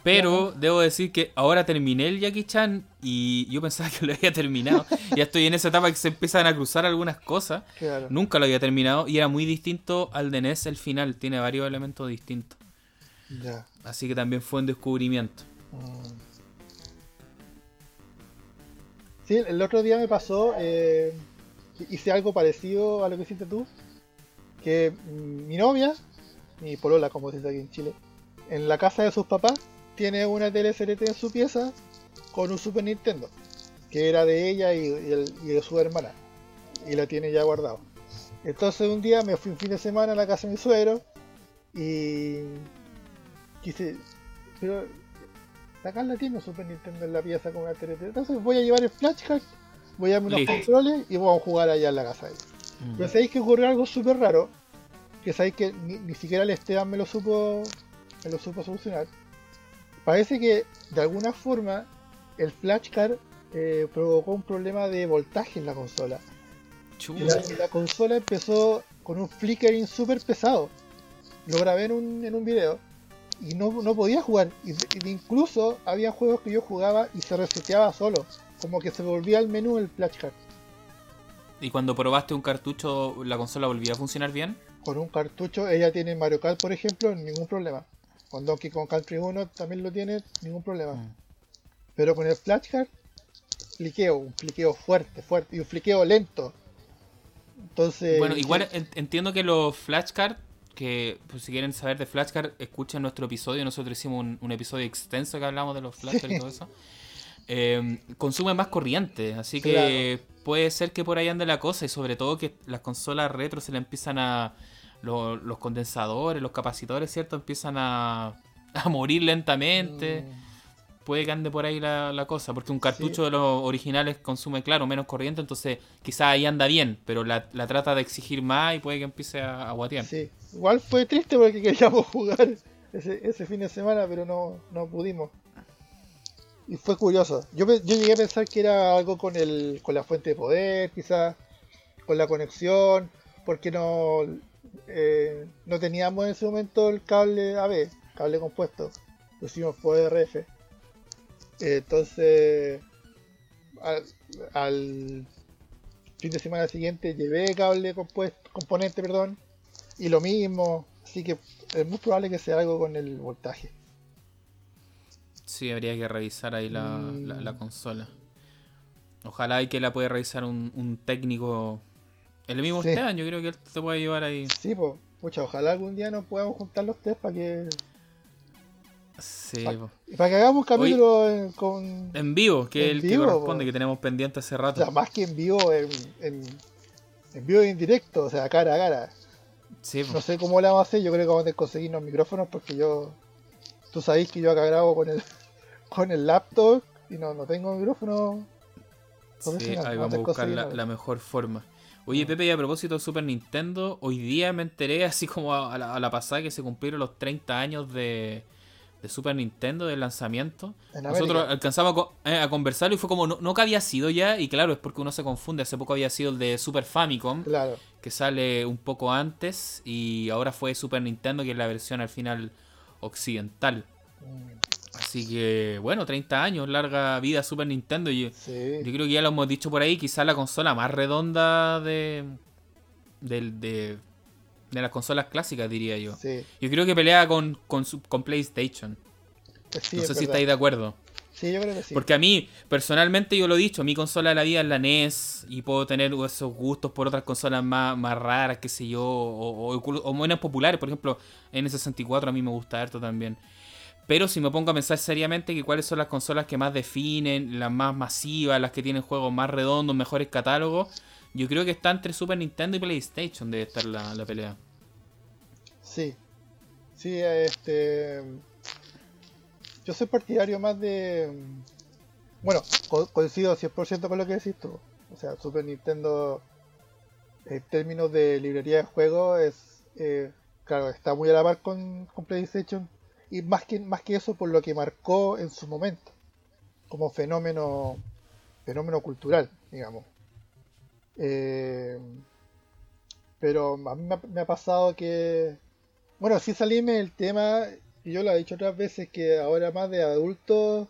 Pero debo decir que ahora terminé el Jackie Chan y yo pensaba que lo había terminado. ya estoy en esa etapa que se empiezan a cruzar algunas cosas. Nunca lo había terminado y era muy distinto al de NES el final. Tiene varios elementos distintos. Así que también fue un descubrimiento. Mm. Sí, el otro día me pasó, eh, hice algo parecido a lo que hiciste tú. Que mi novia, mi polola como se dice aquí en Chile, en la casa de sus papás tiene una TLCRT en su pieza con un Super Nintendo, que era de ella y, de su hermana, y la tiene ya guardado. Entonces un día me fui un fin de semana a la casa de mi suegro y quise, pero la Carla tiene un Super Nintendo en la pieza con una TLT, entonces voy a llevar el flashcard, voy a darme unos controles y vamos a jugar allá en la casa de ella. Mm. Pero sabéis que ocurrió algo súper raro, que sabéis que ni, siquiera el Esteban me lo supo, me lo supo solucionar Parece que de alguna forma el flashcard eh, provocó un problema de voltaje en la consola. Y la, consola empezó con un flickering súper pesado. Lo grabé en un, en un video y no, podía jugar. Y, incluso había juegos que yo jugaba y se reseteaba solo. Como que se volvía al menú el flashcard. ¿Y cuando probaste un cartucho, la consola volvía a funcionar bien? Con un cartucho, ella tiene Mario Kart, por ejemplo, ningún problema. Con Donkey Kong Country 1 también lo tiene, ningún problema. Mm. Pero con el flashcard, fliqueo, un fliqueo fuerte, fuerte, y un fliqueo lento. Entonces. Bueno, igual entiendo que los flashcards, que pues, si quieren saber de flashcard, escuchen nuestro episodio. Nosotros hicimos un, episodio extenso que hablamos de los flashcards y todo eso. Eh, consumen más corriente, así que puede ser que por ahí ande la cosa y sobre todo que las consolas retro se le empiezan a los condensadores, los capacitores, ¿cierto? Empiezan a, a morir lentamente. Mm. Puede que ande por ahí la, cosa, porque un cartucho de los originales consume, claro, menos corriente, entonces quizás ahí anda bien, pero la, trata de exigir más y puede que empiece a, a guatear. Sí, igual fue triste porque queríamos jugar ese, ese fin de semana, pero no, no pudimos. Y fue curioso. Yo, yo llegué a pensar que era algo con, el, con la fuente de poder, quizás, con la conexión, porque no, eh, no teníamos en ese momento el cable AB, cable compuesto. Lo hicimos por RF. entonces, al, fin de semana siguiente llevé cable compuesto, componente, perdón, y lo mismo. Así que es muy probable que sea algo con el voltaje. Sí, habría que revisar ahí la, la, mm. consola. Ojalá y que la pueda revisar un, un técnico el mismo sí. yo creo que él te puede llevar ahí. Sí, pues, pucha, ojalá algún día nos podamos juntar los tres para que. Sí, Para que hagamos un capítulo con. En vivo, que es el que corresponde, que tenemos pendiente hace rato. O sea, más que en vivo, en, en, en vivo en directo, o sea, cara a cara. Sí, no sé cómo le vamos a hacer, yo creo que vamos a conseguir los micrófonos porque yo. Tú sabéis que yo acá grabo con el, con el laptop y no, no tengo micrófono. Sí, ahí vamos a buscar la, la mejor forma. Oye, Pepe, y a propósito de Super Nintendo, hoy día me enteré, así como a la, pasada, que se cumplieron los 30 años de, Super Nintendo, del lanzamiento. Nosotros alcanzamos a, eh, conversarlo y fue como, no, que había sido ya, y claro, es porque uno se confunde. Hace poco había sido el de Super Famicom, que sale un poco antes, y ahora fue Super Nintendo, que es la versión al final occidental. Mm. Así que, bueno, 30 años, larga vida Super Nintendo. Yo, yo creo que ya lo hemos dicho por ahí, quizás la consola más redonda de, de, de, las consolas clásicas, diría yo. Yo creo que pelea con, con, con PlayStation. Pues no sé si estáis de acuerdo. Sí, yo creo que sí. Porque a mí, personalmente, yo lo he dicho, mi consola de la vida es la NES y puedo tener esos gustos por otras consolas más, más raras, qué sé yo, o, o, o menos populares. Por ejemplo, N64 a mí me gusta harto también. Pero si me pongo a pensar seriamente que cuáles son las consolas que más definen, las más masivas, las que tienen juegos más redondos, mejores catálogos, yo creo que está entre Super Nintendo y PlayStation debe estar la, pelea. Sí. Sí, este. Yo soy partidario más de. Bueno, coincido 100% con lo que decís tú. O sea, Super Nintendo, en términos de librería de juegos, es. Eh, claro, está muy a la par con, con PlayStation y más que, más que eso por lo que marcó en su momento, como fenómeno, fenómeno cultural, digamos. Eh, pero a mí me ha, pasado que, bueno, sí salíme del tema, y yo lo he dicho otras veces, que ahora más de adulto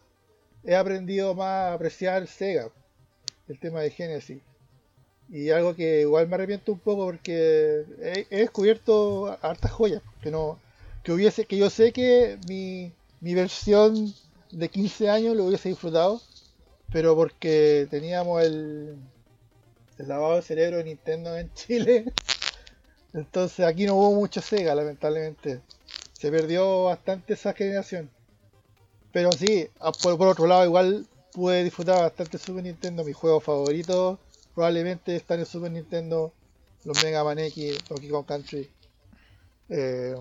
he aprendido más a apreciar Sega, el tema de Genesis. Y algo que igual me arrepiento un poco porque he descubierto hartas joyas que no, que hubiese, que yo sé que mi, mi versión de 15 años lo hubiese disfrutado, pero porque teníamos el, el lavado de cerebro de Nintendo en Chile, entonces aquí no hubo mucho Sega, lamentablemente. Se perdió bastante esa generación. Pero sí, por, por otro lado, igual pude disfrutar bastante Super Nintendo. Mis juegos favoritos probablemente están en Super Nintendo: los Mega Man X, Donkey Kong Country. Eh,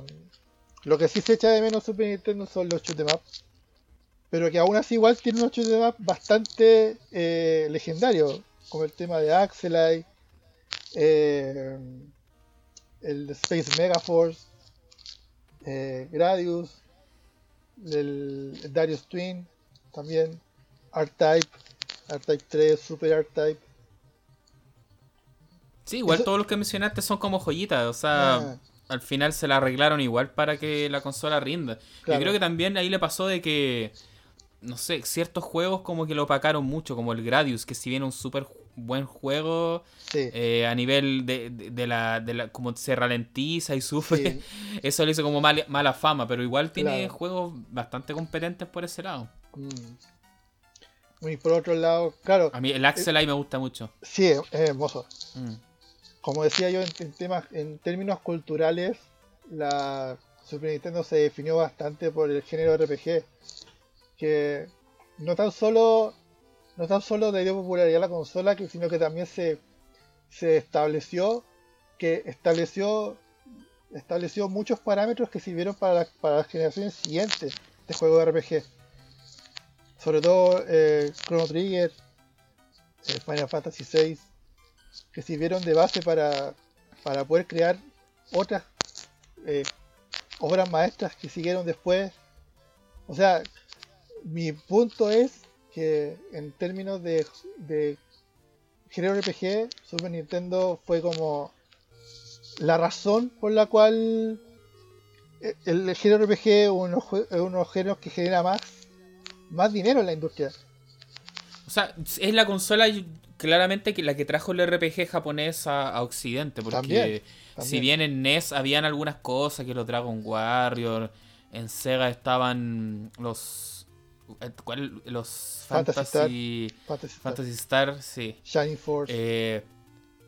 lo que sí se echa de menos Super Nintendo son los shoot up. Pero que aún así igual tiene unos shoot up bastante eh, legendarios. Como el tema de Axelite. Eh, el Space Megaforce. Eh, Gradius. El, Darius Twin. También. R-Type. R-Type 3. Super R-Type. Sí, igual todos los que mencionaste son como joyitas. O sea... Ah al final se la arreglaron igual para que la consola rinda. Yo creo que también ahí le pasó de que, no sé, ciertos juegos como que lo opacaron mucho, como el Gradius, que si bien es un súper buen juego eh, a nivel de, de, la, de la como se ralentiza y sufre eso le hizo como mala fama pero igual tiene juegos bastante competentes por ese lado. Mm. y por otro lado claro a mí el Axel ahí me gusta mucho. sí es hermoso. Mm como decía yo, en, temas, en términos culturales, la Super Nintendo se definió bastante por el género RPG, que no tan solo no tan solo le dio popularidad a la consola, sino que también se, se estableció que estableció estableció muchos parámetros que sirvieron para, para las generaciones siguientes de juegos de RPG. Sobre todo eh, Chrono Trigger, eh, Final Fantasy VI, que sirvieron de base para, para poder crear otras eh, obras maestras que siguieron después. O sea, mi punto es que en términos de, de Hero RPG, Super Nintendo fue como la razón por la cual el, Hero RPG es uno, de los géneros que genera más, más dinero en la industria. O sea, es la consola claramente que la que trajo el RPG japonés a, Occidente, porque si bien en NES habían algunas cosas, que los Dragon Warrior, en Sega estaban los eh, ¿cuál? los Fantasy Fantasy, Star, sí. Shining Force. Eh,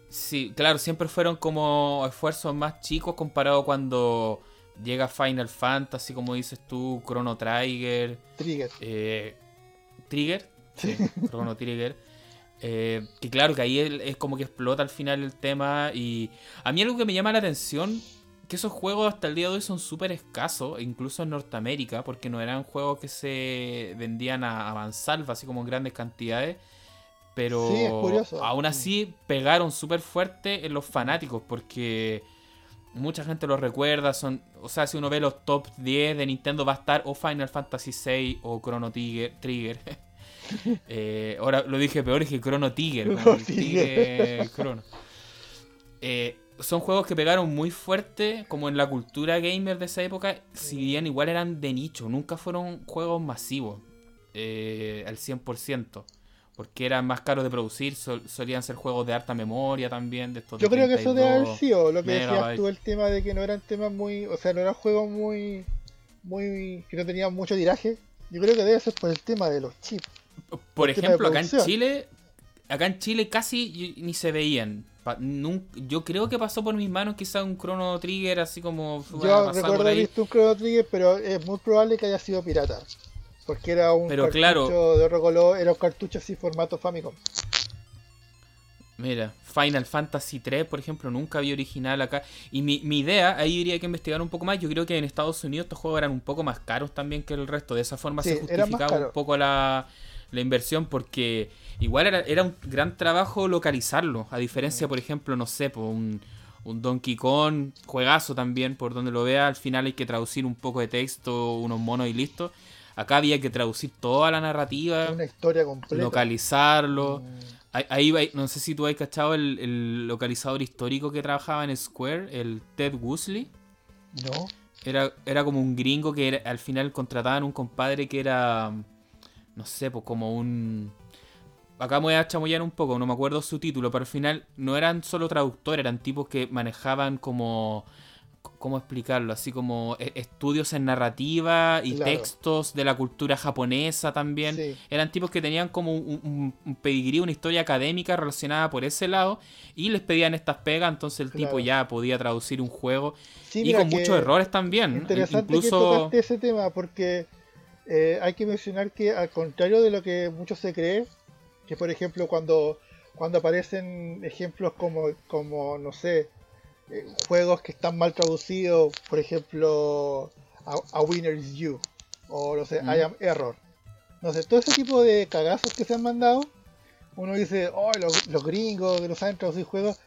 sí, claro, siempre fueron como esfuerzos más chicos comparado cuando llega Final Fantasy, como dices tú, Chrono Trigger. Trigger. Eh, Trigger. Sí, Chrono Trigger. Eh, que claro, que ahí es como que explota al final el tema. Y a mí algo que me llama la atención, que esos juegos hasta el día de hoy son súper escasos, incluso en Norteamérica, porque no eran juegos que se vendían a, avanzar, así como en grandes cantidades. Pero aún así pegaron súper fuerte en los fanáticos, porque mucha gente lo recuerda. Son, o sea, si uno ve los top 10 de Nintendo, va a estar o Final Fantasy VI o Chrono Trigger. Eh, ahora lo dije peor, es que Chrono Tiger. Eh, son juegos que pegaron muy fuerte, como en la cultura gamer de esa época, si bien igual eran de nicho, nunca fueron juegos masivos eh, al 100%. Porque eran más caros de producir, solían ser juegos de alta memoria también. De estos Yo creo que eso debe haber sido lo que decías tú, el tema de que no eran temas muy. O sea, no eran juegos muy. muy que no tenían mucho tiraje. Yo creo que debe ser por el tema de los chips. Por ejemplo, acá en Chile, acá en Chile casi ni se veían. Yo creo que pasó por mis manos quizá un Chrono Trigger así como... Yo recuerdo haber visto un Chrono Trigger, pero es muy probable que haya sido pirata. Porque era un cartucho de otro color, era un cartucho así formato Famicom. Mira, Final Fantasy 3, por ejemplo, nunca había original acá. Y mi, mi idea, ahí diría que investigar un poco más. Yo creo que en Estados Unidos estos juegos eran un poco más caros también que el resto. De esa forma se justificaba un poco la, la inversión porque igual era, un gran trabajo localizarlo. A diferencia, por ejemplo, no sé, por un, un Donkey Kong, juegazo también, por donde lo vea, al final hay que traducir un poco de texto, unos monos y listo. Acá había que traducir toda la narrativa, una historia completa. localizarlo. Mm. Ahí, no sé si tú has cachado el, el, localizador histórico que trabajaba en Square, el Ted Woosley. No. Era, era como un gringo que al final contrataban un compadre que era no sé, pues como un... Acá me voy a chamullar un poco, no me acuerdo su título, pero al final no eran solo traductores, eran tipos que manejaban como... ¿Cómo explicarlo? Así como e, estudios en narrativa y textos de la cultura japonesa también. Eran tipos que tenían como un, un, pedigrí, una historia académica relacionada por ese lado y les pedían estas pegas, entonces el tipo ya podía traducir un juego y con muchos errores también. Interesante Incluso... que ese tema porque eh, hay que mencionar que al contrario de lo que muchos se cree, que por ejemplo cuando, cuando aparecen ejemplos como, como no sé, eh, juegos que están mal traducidos, por ejemplo, a, Winner is You, o no sé, I am Error. No sé, todo ese tipo de cagazos que se han mandado, uno dice, oh, los, los gringos que no saben traducir juegos,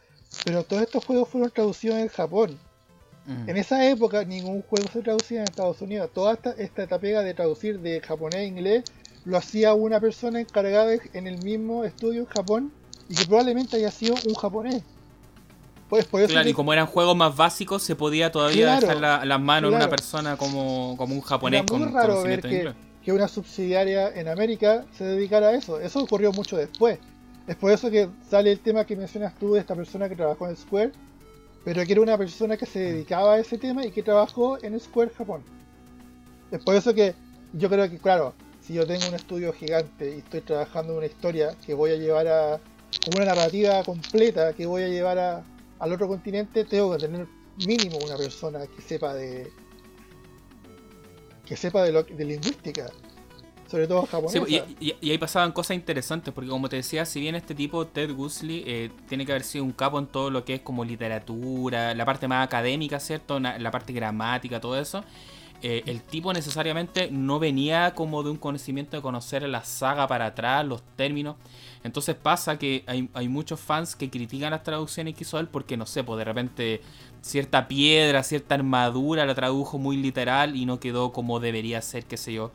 pero todos estos juegos fueron traducidos en Japón. Mm. En esa época ningún juego se traducía en Estados Unidos. Toda esta, esta etapega de traducir de japonés a inglés lo hacía una persona encargada en el mismo estudio en Japón y que probablemente haya sido un japonés. Pues, claro, y como eran juegos más básicos, se podía todavía dejar las la manos en una persona como, como un japonés Era muy raro ver que, que, una subsidiaria en América se dedicara a eso. Eso ocurrió mucho después. Es por eso que sale el tema que mencionas tú de esta persona que trabajó en Square, pero que era una persona que se dedicaba a ese tema y que trabajó en Square Japón. Es por eso que yo creo que, claro, si yo tengo un estudio gigante y estoy trabajando en una historia que voy a llevar a, como una narrativa completa que voy a llevar a, al otro continente, tengo que tener mínimo una persona que sepa de que sepa de, lo, de lingüística sobre todo japonesa. y, ahí pasaban cosas interesantes, porque como te decía, si bien este tipo, Ted Gusley, eh, tiene que haber sido un capo en todo lo que es como literatura, la parte más académica, ¿cierto? La parte gramática, todo eso. Eh, el tipo necesariamente no venía como de un conocimiento de conocer la saga para atrás, los términos. Entonces pasa que hay, muchos fans que critican las traducciones que hizo él porque, no sé, pues de repente cierta piedra, cierta armadura, la tradujo muy literal y no quedó como debería ser, qué sé yo.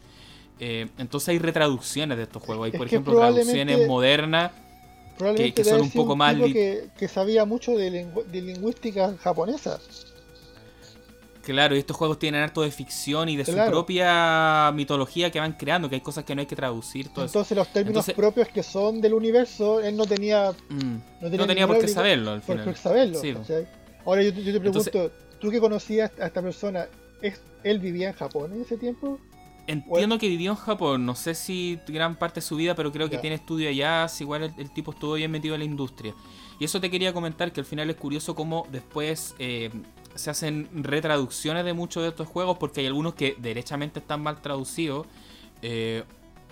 Eh, entonces hay retraducciones de estos juegos. Hay, por ejemplo, traducciones modernas que, son un poco más... Que, que, sabía mucho de, de lingüística japonesa. Claro, y estos juegos tienen harto de ficción y de su propia mitología que van creando, que hay cosas que no hay que traducir. Entonces los términos propios que son del universo, él no tenía... Mm, no tenía, por qué saberlo al final. Por, saberlo. Ahora yo, te pregunto, ¿tú que conocías a esta persona, él vivía en Japón en ese tiempo? Entiendo que vivió en Japón, no sé si gran parte de su vida, pero creo que tiene estudio allá, igual el, tipo estuvo bien metido en la industria. Y eso te quería comentar, que al final es curioso cómo después eh, se hacen retraducciones de muchos de estos juegos porque hay algunos que derechamente están mal traducidos eh,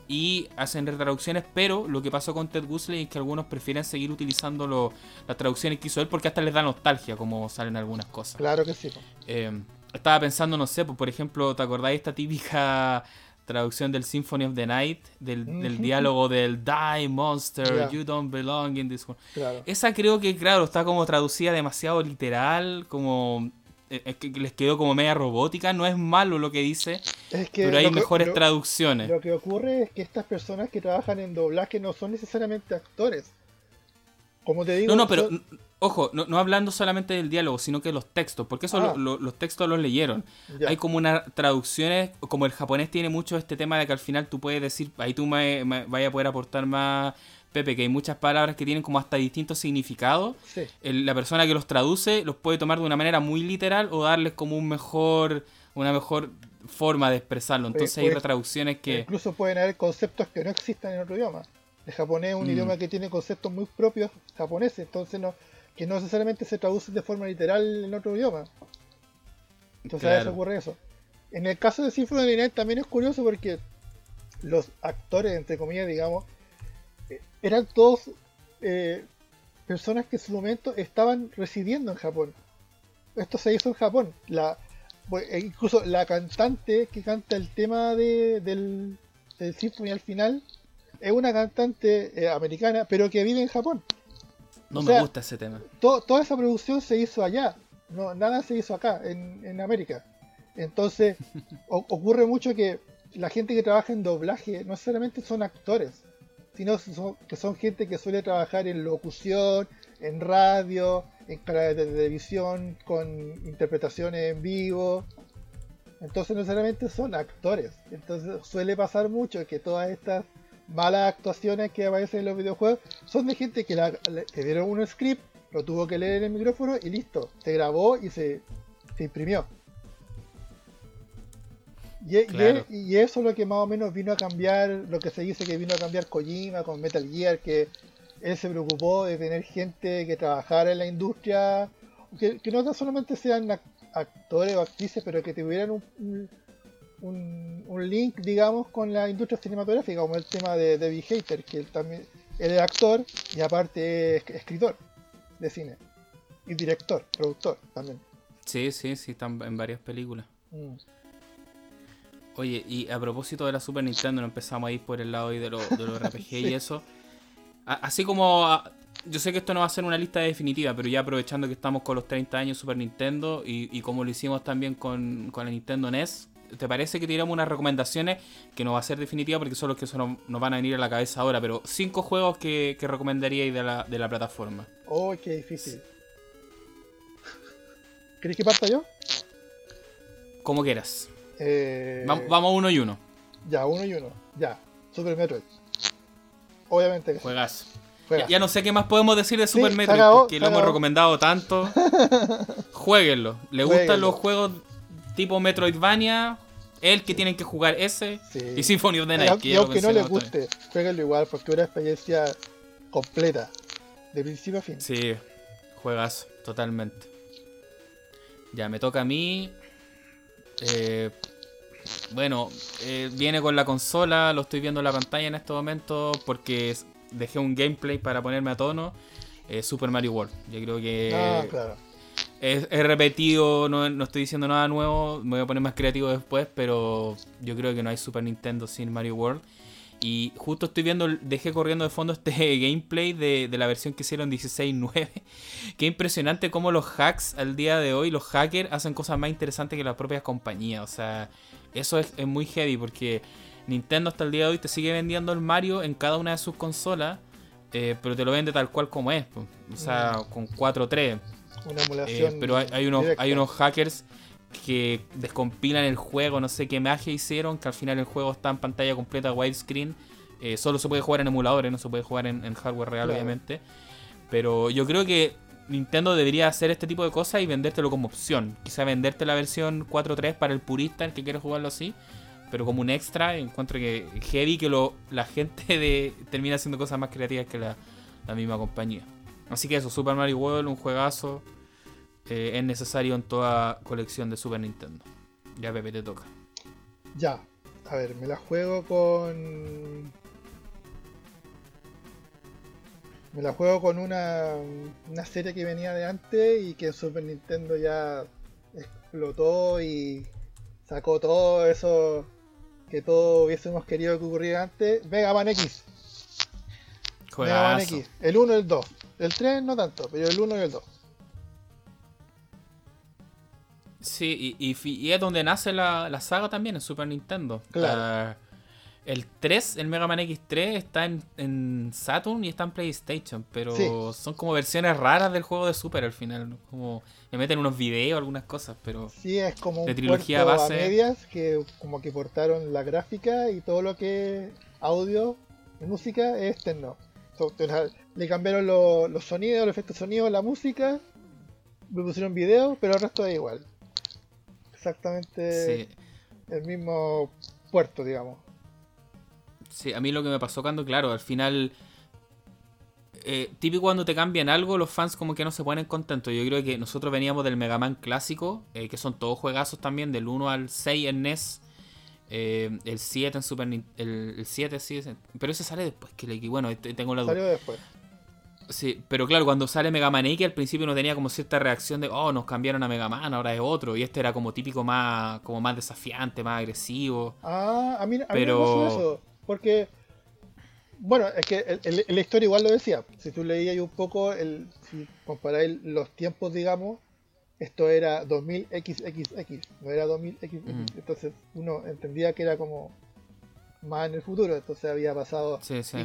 y hacen retraducciones, pero lo que pasó con Ted Gusling es que algunos prefieren seguir utilizando las traducciones que hizo él porque hasta les da nostalgia como salen algunas cosas. Claro que sí. Eh, estaba pensando, no sé, pues, por ejemplo, ¿te acordáis esta típica traducción del Symphony of the Night, del, diálogo del Die Monster, You Don't Belong in This World. Esa creo que, claro, está como traducida demasiado literal, como eh, que les quedó como media robótica. No es malo lo que dice, pero hay mejores traducciones. Lo que ocurre es que estas personas que trabajan en doblaje no son necesariamente actores. Como te digo, no, no, pero ojo, no, hablando solamente del diálogo, sino que los textos, porque eso ah. los textos los leyeron. Hay como unas traducciones, como el japonés tiene mucho este tema de que al final tú puedes decir, ahí tú me, vayas a poder aportar más, Pepe, que hay muchas palabras que tienen como hasta distintos significados. la persona que los traduce los puede tomar de una manera muy literal o darles como un mejor, una mejor forma de expresarlo. Entonces hay traducciones que... Incluso pueden haber conceptos que no existen en otro idioma. El japonés es un mm. idioma que tiene conceptos muy propios japoneses, entonces no, que no necesariamente se traducen de forma literal en otro idioma. Entonces a veces ocurre eso. En el caso de Symphony of también es curioso porque los actores, entre comillas, digamos, eh, eran todos eh, personas que en su momento estaban residiendo en Japón. Esto se hizo en Japón. La, e incluso la cantante que canta el tema de, del, del Symphony al final es una cantante eh, americana, pero que vive en Japón. No me gusta ese tema. toda esa producción se hizo allá, no, nada se hizo acá, en, América. Entonces, ocurre mucho que la gente que trabaja en doblaje no necesariamente son actores, sino que son gente que suele trabajar en locución, en radio, en de televisión, con interpretaciones en vivo. Entonces no necesariamente son actores. Entonces suele pasar mucho que todas estas malas actuaciones que aparecen en los videojuegos son de gente que, le, dieron un script, lo tuvo que leer en el micrófono y listo, se grabó y se, imprimió. Y, y, eso es lo que más o menos vino a cambiar, lo que se dice que vino a cambiar Kojima con Metal Gear, que él se preocupó de tener gente que trabajara en la industria, que, no solamente sean actores o actrices, pero que tuvieran un un, link, digamos, con la industria cinematográfica, como el tema de David Hater, que él también él es actor y aparte es escritor de cine. Y director, productor también. Sí, sí, sí, están en varias películas. Mm. Oye, y a propósito de la Super Nintendo, no empezamos a ir por el lado de, los RPG y eso. así como yo sé que esto no va a ser una lista definitiva, pero ya aprovechando que estamos con los 30 años Super Nintendo y, como lo hicimos también con, con la Nintendo NES, ¿te parece que tiramos unas recomendaciones que no va a ser definitiva porque son los que son, nos van a venir a la cabeza ahora, pero cinco juegos que, que recomendaríais de la, de la plataforma? Oh, qué difícil. ¿Queréis que parta yo? Como quieras. Eh... Vamos, uno y uno. Ya, uno y uno. Ya. Super Metroid. Obviamente que Juegas. Ya, no sé qué más podemos decir de Super Metroid, porque lo hemos recomendado tanto. Jueguenlo. ¿Le gustan los juegos tipo Metroidvania, el que tienen que jugar ese y Symphony of the Night. Y, aunque no les guste, jueguenlo igual porque es una experiencia completa, de principio a fin. Sí, juegas totalmente. Ya, me toca a mí. Eh, bueno, eh, viene con la consola, lo estoy viendo en la pantalla en este momento porque dejé un gameplay para ponerme a tono. Eh, Super Mario World. Yo creo que ah, claro es, repetido, no, estoy diciendo nada nuevo, me voy a poner más creativo después, pero yo creo que no hay Super Nintendo sin Mario World. Y justo estoy viendo, dejé corriendo de fondo este gameplay de, la versión que hicieron 16.9. Qué impresionante cómo los hacks al día de hoy, los hackers, hacen cosas más interesantes que las propias compañías. O sea, eso es, muy heavy porque Nintendo hasta el día de hoy te sigue vendiendo el Mario en cada una de sus consolas, eh, pero te lo vende tal cual como es. O sea, mm. con 4.3. Una emulación. Eh, pero hay, unos, hay unos hackers que descompilan el juego, no sé qué magia hicieron, que al final el juego está en pantalla completa widescreen. Eh, solo se puede jugar en emuladores, no se puede jugar en, hardware real, obviamente. Pero yo creo que Nintendo debería hacer este tipo de cosas y vendértelo como opción. Quizá venderte la versión 4.3 para el purista, el que quiere jugarlo así. Pero como un extra, encuentro que heavy que lo, la gente de, termina haciendo cosas más creativas que la, la misma compañía. Así que eso, Super Mario World, un juegazo. Eh, es necesario en toda colección de Super Nintendo. Ya, Pepe, te toca. Ya, a ver, me la juego con. Me la juego con una, una serie que venía de antes y que en Super Nintendo ya explotó y sacó todo eso que todos hubiésemos querido que ocurriera antes. Mega Man X. Mega Man X. El 1 y el 2. El 3 no tanto, pero el 1 y el 2. Sí, y, es donde nace la, saga también en Super Nintendo. Claro. el 3, el Mega Man X3, está en, Saturn y está en PlayStation, pero son como versiones raras del juego de Super al final. Como le meten unos videos, algunas cosas, pero. Sí, es como un de trilogía base. a medias que como que portaron la gráfica y todo lo que audio y música es externo. Le cambiaron los sonidos, los efectos de sonido, la música, le pusieron video, pero el resto es igual exactamente el mismo puerto, digamos. Sí, a mí lo que me pasó cuando, claro, al final, eh, típico cuando te cambian algo, los fans como que no se ponen contentos. Yo creo que nosotros veníamos del Mega Man clásico, eh, que son todos juegazos también, del 1 al 6 en NES. Eh, el 7 en Super Nintendo. El, 7 sí, pero ese sale después. Que bueno, tengo la duda. Salió después. Sí, pero claro, cuando sale Mega Man X al principio no tenía como cierta reacción de, oh, nos cambiaron a Mega Man, ahora es otro. Y este era como típico más, como más desafiante, más agresivo. Ah, a mí, a pero... mí me eso. Porque, bueno, es que la historia igual lo decía. Si tú leías un poco, el, si comparáis los tiempos, digamos, esto era 2000XXX, no era 2000XX. Mm. Entonces uno entendía que era como más en el futuro, entonces había pasado.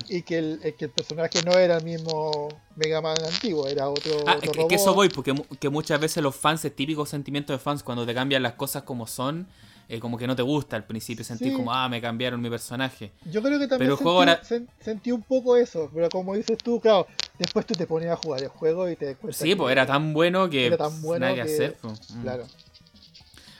Y, que, el, que, el, personaje no era el mismo Mega Man antiguo, era otro. Ah, que eso voy, porque que muchas veces los fans, el típico sentimiento de fans, cuando te cambian las cosas como son, eh, como que no te gusta al principio, sentir como, ah, me cambiaron mi personaje. Yo creo que también sentí, sentí, un poco eso, pero como dices tú, claro, después tú te ponías a jugar el juego y te Sí, pues era tan bueno que era tan bueno nada que, hacer. Pues. Mm.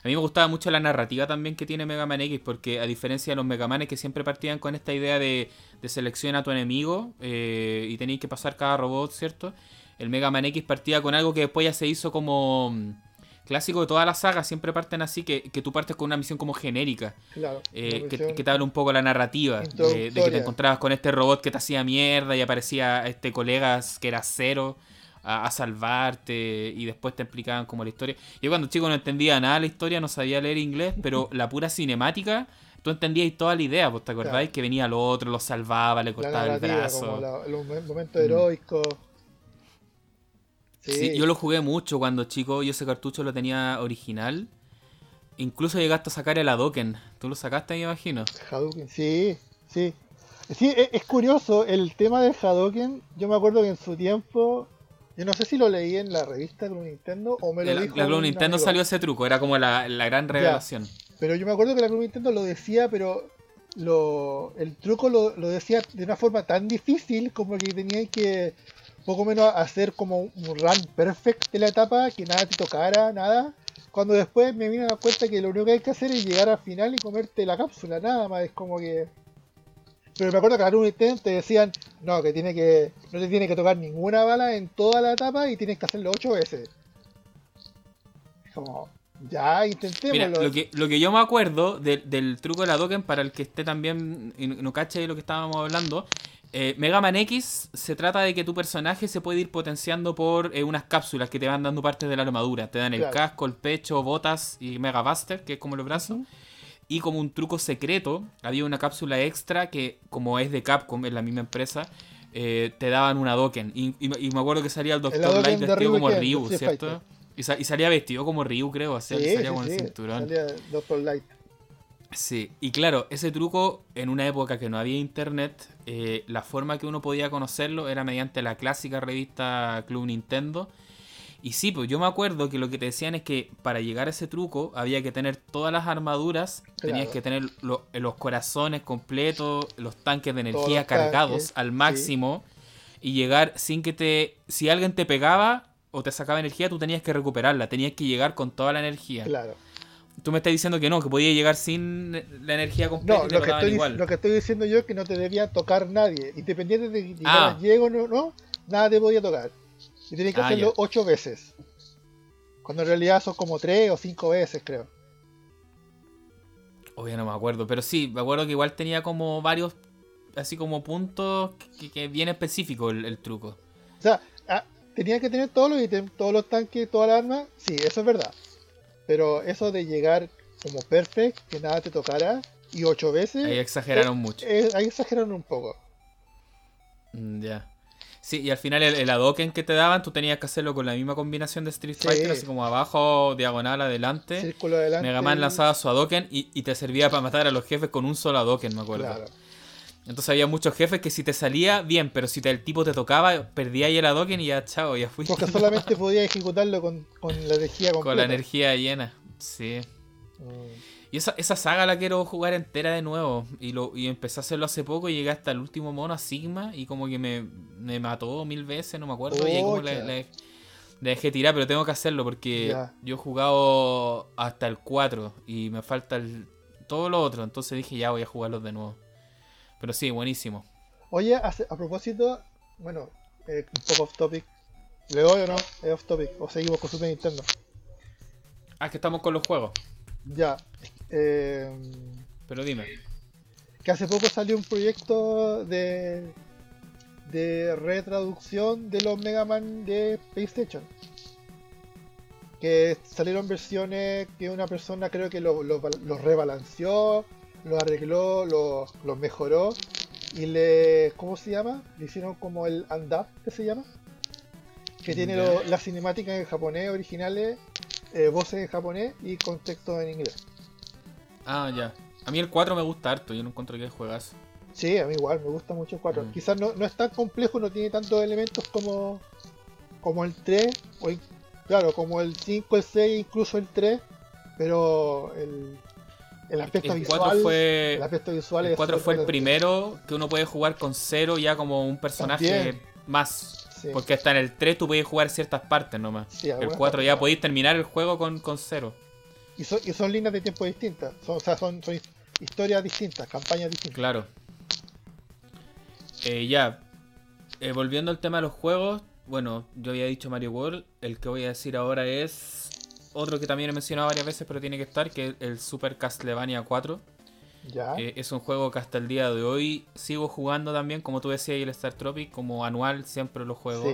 A mí me gustaba mucho la narrativa también que tiene Mega Man X, porque a diferencia de los Mega Manes que siempre partían con esta idea de, de selecciona a tu enemigo eh, y tenéis que pasar cada robot, ¿cierto? El Mega Man X partía con algo que después ya se hizo como mm, clásico de toda la saga, siempre parten así, que, que tú partes con una misión como genérica. Claro, eh, que, te habla un poco la narrativa, de, que te encontrabas con este robot que te hacía mierda y aparecía este colegas que era cero a, salvarte y después te explicaban como la historia. Yo cuando chico no entendía nada de la historia, no sabía leer inglés, pero la pura cinemática, tú entendías toda la idea, pues te acordáis que venía el otro, lo salvaba, le cortaba el brazo. los momentos heroicos. Sí. yo lo jugué mucho cuando chico, yo ese cartucho lo tenía original. Incluso llegaste a sacar el Hadoken. ¿Tú lo sacaste, me imagino? Hadoken, sí, sí. Sí, es, es curioso, el tema del Hadoken, yo me acuerdo que en su tiempo yo no sé si lo leí en la revista Club Nintendo o me lo dijo. La Club Nintendo salió ese truco, era como la, gran revelación. pero yo me acuerdo que la Club Nintendo lo decía, pero lo, el truco lo, decía de una forma tan difícil como que teníais que poco menos hacer como un run perfect de la etapa, que nada te tocara, nada. Cuando después me vine a dar cuenta que lo único que hay que hacer es llegar al final y comerte la cápsula, nada más. Es como que pero me acuerdo que en un te decían, no, que tiene que no te tiene que tocar ninguna bala en toda la etapa y tienes que hacerlo ocho veces. Como, ya, intentémoslo. Mira, lo que, lo que yo me acuerdo del truco de la token, para el que esté también, no cache lo que estábamos hablando, eh, Mega Man X se trata de que tu personaje se puede ir potenciando por eh, unas cápsulas que te van dando partes de la armadura. Te dan el casco, el pecho, botas y Mega Buster, que es como los brazos. Y como un truco secreto, había una cápsula extra que, como es de Capcom, es la misma empresa, eh, te daban una Doken. Y, me acuerdo que salía el Dr. Light vestido como Ryu, ¿cierto? Y, salía vestido como Ryu, creo, así, salía con el cinturón. Salía Dr. Light. Sí, y claro, ese truco en una época que no había internet, eh, la forma que uno podía conocerlo era mediante la clásica revista Club Nintendo. Y sí, pues yo me acuerdo que lo que te decían es que para llegar a ese truco había que tener todas las armaduras, tenías que tener los corazones completos, los tanques de energía cargados al máximo y llegar sin que te... Si alguien te pegaba o te sacaba energía, tú tenías que recuperarla, tenías que llegar con toda la energía. Claro. Tú me estás diciendo que no, que podía llegar sin la energía completa. No, lo, que estoy, lo que estoy diciendo yo es que no te debía tocar nadie. Independiente de que ah. llego o no, no, nada te podía tocar. Y tienes que ah, hacerlo ocho veces. Cuando en realidad son como tres o cinco veces, creo. Oye, no me acuerdo. Pero sí, me acuerdo que igual tenía como varios, así como puntos que, bien específicos el, truco. O sea, ah, tenía que tener todos los ítems, todos los tanques, todas las armas. Sí, eso es verdad. Pero eso de llegar como perfect, que nada te tocara, y ocho veces. Ahí exageraron eh, mucho. Eh, ahí exageraron un poco. Mm, ya. Sí, y al final el, el, Adoken que te daban, tú tenías que hacerlo con la misma combinación de Street Fighter, así como abajo, diagonal, adelante. Círculo adelante. Mega Man lanzaba su Adoken y, y, te servía para matar a los jefes con un solo Adoken, me acuerdo. Claro. Entonces había muchos jefes que si te salía, bien, pero si el tipo te tocaba, perdía ahí el Adoken y ya, chao, ya fuiste. Porque solamente podía ejecutarlo con, la energía completa. Con la energía llena, sí. Mm. Y esa, esa saga la quiero jugar entera de nuevo. Y, lo, y empecé a hacerlo hace poco y llegué hasta el último mono, a Sigma, y como que me, mató mil veces, no me acuerdo. y como le, dejé tirar, pero tengo que hacerlo porque yo he jugado hasta el 4 y me falta el, todo lo otro. Entonces dije, ya voy a jugarlos de nuevo. Pero sí, buenísimo. Oye, a, propósito, bueno, eh, un poco off topic. ¿Le doy o no? ¿Es off topic? ¿O seguimos con Super Nintendo? Ah, que estamos con los juegos. Ya. Eh, Pero dime. Que hace poco salió un proyecto de de retraducción de los Mega Man de PlayStation. Que salieron versiones que una persona creo que los lo rebalanceó lo arregló, lo, mejoró y le. ¿Cómo se llama? Le hicieron como el Undub, que se llama. Que tiene las cinemáticas en japonés originales, eh, voces en japonés y contexto en inglés. Ah, ya. A mí el 4 me gusta harto, yo no encuentro que juegas. Sí, a mí igual, me gusta mucho el 4. Mm. Quizás no, no, es tan complejo, no tiene tantos elementos como, como el 3, o, claro, como el 5, el 6, incluso el 3, pero el, el aspecto visual. Fue, el aspecto visual el 4 fue el primero que uno puede jugar con cero ya como un personaje más. Porque hasta en el 3 tú podías jugar ciertas partes nomás. el 4 ya podéis terminar el juego con, con cero. Y son, y son líneas de tiempo distintas. Son, o sea, son, son historias distintas, campañas distintas. Claro. Eh, ya. Eh, volviendo al tema de los juegos. Bueno, yo había dicho Mario World. El que voy a decir ahora es otro que también he mencionado varias veces, pero tiene que estar, que es el Super Castlevania 4. Ya. es un juego que hasta el día de hoy sigo jugando también, como tú decías, y el Star Tropic, como anual siempre lo juego.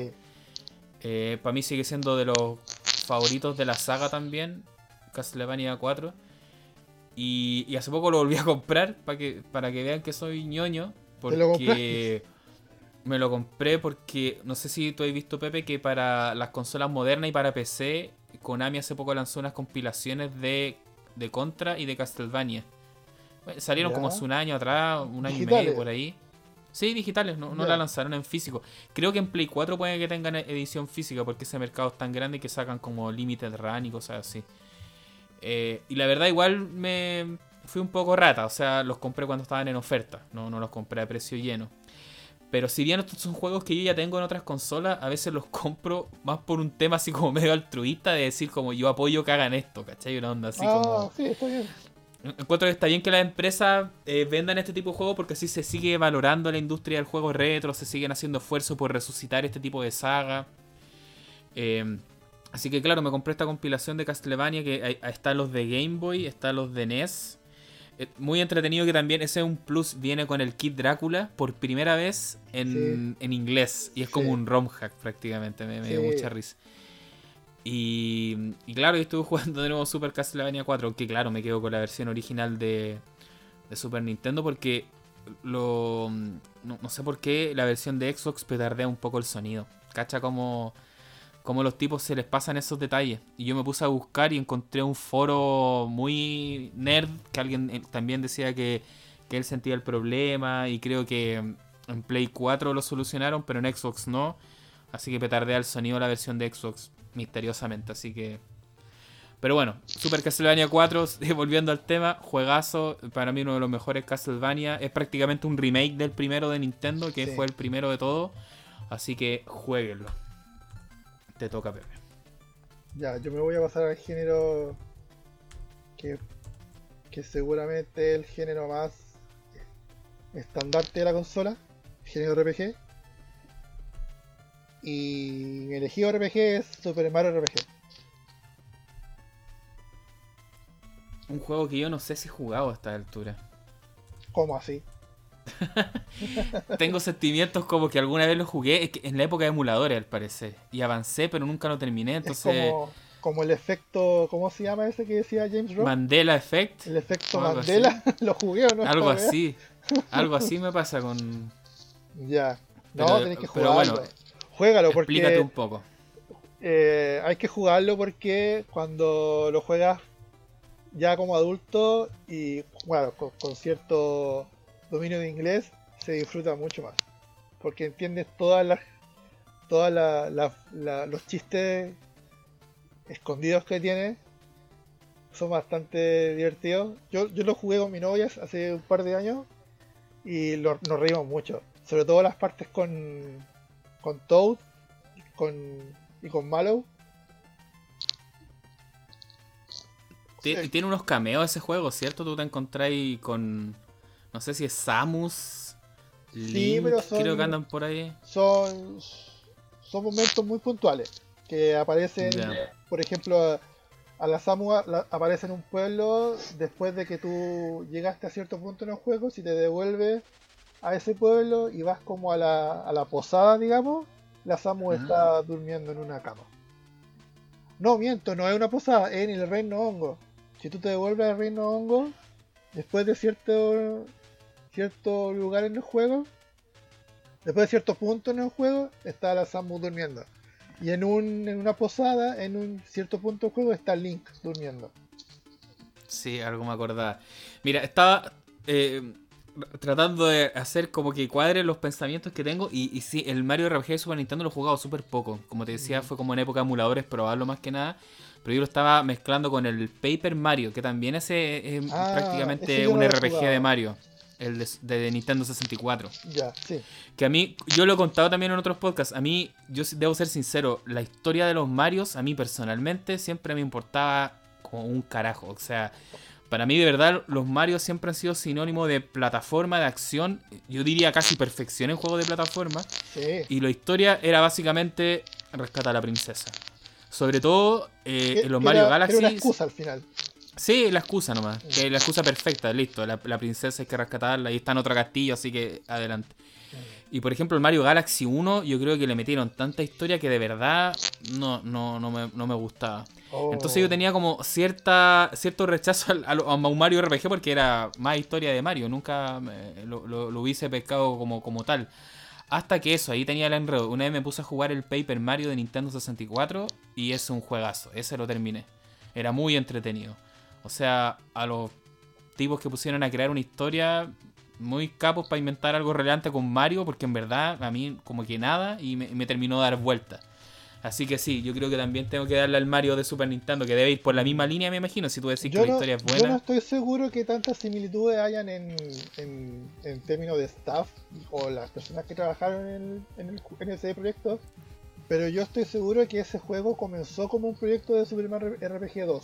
Eh, para mí sigue siendo de los favoritos de la saga también, Castlevania 4. Y, hace poco lo volví a comprar para que, para que vean que soy ñoño. Porque me lo compré porque no sé si tú has visto, Pepe, que para las consolas modernas y para PC Konami hace poco lanzó unas compilaciones de, de Contra y de Castlevania. Salieron como hace un año atrás, un año y medio por ahí. Sí, digitales, no, no la lanzaron en físico. Creo que en Play 4 puede que tengan edición física porque ese mercado es tan grande que sacan como limited run y cosas así. Eh, y la verdad igual me fui un poco rata, o sea, los compré cuando estaban en oferta, no, no los compré a precio lleno. Pero si bien estos son juegos que yo ya tengo en otras consolas, a veces los compro más por un tema así como medio altruista de decir como yo apoyo que hagan esto, ¿cachai? Una onda así ah, como... Sí, está bien. Encuentro que está bien que las empresas eh, vendan este tipo de juegos porque así se sigue valorando la industria del juego retro, se siguen haciendo esfuerzos por resucitar este tipo de saga. Eh, así que claro, me compré esta compilación de Castlevania que están los de Game Boy, están los de NES eh, muy entretenido que también ese es un plus viene con el kit Drácula por primera vez en, inglés. Y es como un ROM hack prácticamente, me, dio mucha risa. Y, claro, yo estuve jugando de nuevo Super Castlevania 4, que claro, me quedo con la versión original de, de Super Nintendo porque lo no, sé por qué la versión de Xbox petardea un poco el sonido. Cacha como, como los tipos se les pasan esos detalles. Y yo me puse a buscar y encontré un foro muy nerd que alguien eh, también decía que, que él sentía el problema y creo que en Play 4 lo solucionaron, pero en Xbox no. Así que petardea el sonido la versión de Xbox misteriosamente. Así que pero bueno, Super Castlevania 4, volviendo al tema, juegazo, para mí uno de los mejores Castlevania. Es prácticamente un remake del primero de Nintendo, que fue el primero de todo. Así que jueguenlo. Te toca, Pepe. Ya, yo me voy a pasar al género que, que seguramente es el género más estandarte de la consola, género RPG. Y mi elegido RPG es Super Mario RPG. Un juego que yo no sé si he jugado a esta altura. ¿Cómo así? Tengo sentimientos como que alguna vez lo jugué en la época de emuladores, al parecer. Y avancé, pero nunca lo terminé. Entonces. como, el efecto. ¿Cómo se llama ese que decía James Ross? Mandela Effect. El efecto Mandela. ¿Lo jugué o no? Algo así. Algo así me pasa con. Ya. No, tenés que jugarlo. Pero bueno, Juégalo porque. Explícate un poco. Eh, hay que jugarlo porque cuando lo juegas ya como adulto y bueno, con, cierto dominio de inglés se disfruta mucho más. Porque entiendes todas las todas los chistes escondidos que tiene. Son bastante divertidos. Yo, yo lo jugué con mi novia hace un par de años y nos reímos mucho. Sobre todo las partes con, con Toad con, y con Mallow Tiene unos cameos ese juego, ¿cierto? Tú te encontráis con. No sé si es Samus. sí, pero son, creo que andan por ahí. Son. Son momentos muy puntuales. Que aparecen, por ejemplo, a la Samus aparece en un pueblo después de que tú llegaste a cierto punto en el juego. Si te devuelves a ese pueblo y vas como a la, a la posada, digamos, la Samus está durmiendo en una cama. No, miento, no es una posada, es en el reino hongo si tú te devuelves al reino hongo, después de cierto, cierto lugar en el juego, después de cierto punto en el juego, está la Samus durmiendo. Y en, un, en una posada, en un cierto punto del juego, está Link durmiendo. Sí, algo me acordaba. Mira, estaba eh, tratando de hacer como que cuadre los pensamientos que tengo. Y, y sí, el Mario RPG de Super Nintendo lo he jugado súper poco. Como te decía, fue como en época de emuladores, probarlo más que nada pero yo lo estaba mezclando con el Paper Mario, que también es, ah, prácticamente un RPG de Mario, el de, Nintendo 64. Ya, sí. Que a mí, yo lo he contado también en otros podcasts, a mí, yo debo ser sincero, la historia de los Marios, a mí personalmente, siempre me importaba como un carajo. O sea, para mí de verdad los Marios siempre han sido sinónimo de plataforma, de acción, yo diría casi perfección en juegos de plataforma. Sí. Y la historia era básicamente rescatar a la princesa. Sobre todo eh, en los Mario Galaxy. Era una excusa al final. Sí, la excusa nomás. Que la excusa perfecta, listo. La, princesa hay que rescatarla y está en otro castillo, así que adelante. Y por ejemplo, el Mario Galaxy 1, yo creo que le metieron tanta historia que de verdad no, no, no, me, no me gustaba. Oh. Entonces yo tenía como cierta cierto rechazo a, a, un Mario RPG porque era más historia de Mario. Nunca lo, lo, hubiese pescado como, como tal. Hasta que eso, ahí tenía el enredo. Una vez me puse a jugar el Paper Mario de Nintendo 64 y es un juegazo. Ese lo terminé. Era muy entretenido. O sea, a los tipos que pusieron a crear una historia muy capos para inventar algo relevante con Mario, porque en verdad a mí como que nada y me, me terminó de dar vueltas. Así que sí, yo creo que también tengo que darle al Mario de Super Nintendo, que debe ir por la misma línea, me imagino, si tú decís que la historia es buena. Yo no estoy seguro que tantas similitudes hayan en, en, términos de staff o las personas que trabajaron en, en, ese proyecto, pero yo estoy seguro que ese juego comenzó como un proyecto de Super Mario RPG 2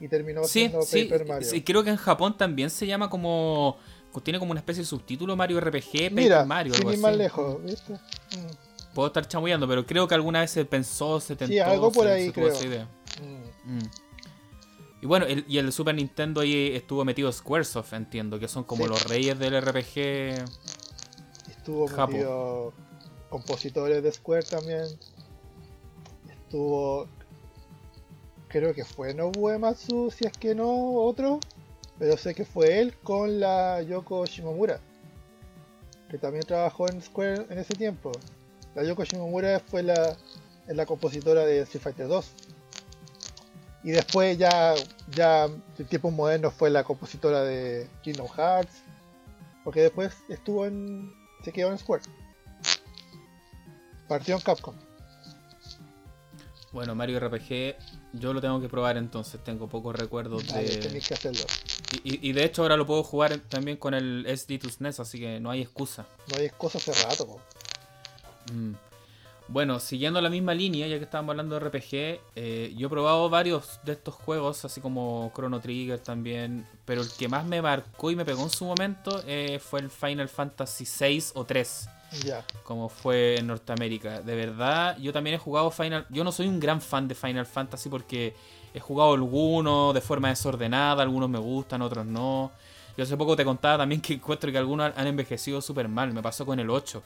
y terminó siendo Paper Mario. Sí, creo que en Japón también se llama como tiene como una especie de subtítulo Mario RPG, Paper Mario. Sin ir más lejos, ¿viste? Mm puedo estar chamullando, pero creo que alguna vez se pensó, se tentó. Sí, algo por ahí, creo. idea. Mm. Mm. Y bueno, y el Super Nintendo ahí estuvo metido Squaresoft, entiendo, que son como los reyes del RPG. Estuvo metido compositores de Square también. Estuvo. Creo que fue Nobuo Ematsu, si es que no otro, pero sé que fue él con la Yoko Shimomura, que también trabajó en Square en ese tiempo. La Yoko Shimomura fue la, la compositora de Street Fighter 2. Y después ya, ya en tiempos modernos fue la compositora de Kingdom Hearts. Porque después estuvo en. se quedó en Square. Partió en Capcom. Bueno, Mario RPG, yo lo tengo que probar entonces, tengo pocos recuerdos de. que hacerlo. Y, de hecho ahora lo puedo jugar también con el SD to SNES, así que no hay excusa. No hay excusa hace rato, mm. Bueno, siguiendo la misma línea, ya que estábamos hablando de RPG, eh, yo he probado varios de estos juegos, así como Chrono Trigger también, pero el que más me marcó y me pegó en su momento eh, fue el Final Fantasy VI o 3. Ya. Como fue en Norteamérica. De verdad, yo también he jugado Final. Yo no soy un gran fan de Final Fantasy porque he jugado algunos de forma desordenada, algunos me gustan, otros no. Yo hace poco te contaba también que encuentro que algunos han envejecido súper mal. Me pasó con el 8.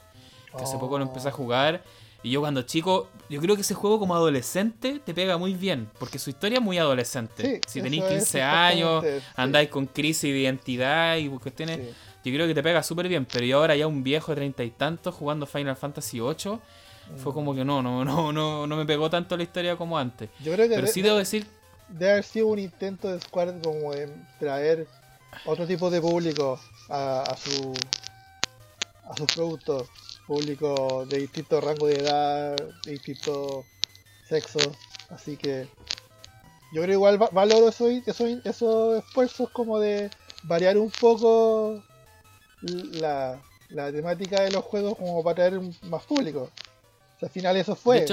Que hace poco lo empecé a oh. jugar y yo cuando chico, yo creo que ese juego como adolescente te pega muy bien, porque su historia es muy adolescente. si tenéis 15 años, andáis con crisis de identidad y cuestiones, yo creo que te pega súper bien, pero yo ahora ya un viejo de treinta y tantos jugando Final Fantasy VIII, fue mm. como que no, no, no, no, no me pegó tanto la historia como antes. Yo creo que pero sí debo decir... Debe haber sido un intento de Square como de traer otro tipo de público a, a su a sus productos público de distintos rangos de edad, de distintos sexos, así que yo creo igual valoro esos, esos, esfuerzos como de variar un poco la, temática de los juegos como para traer más público. al final eso fue,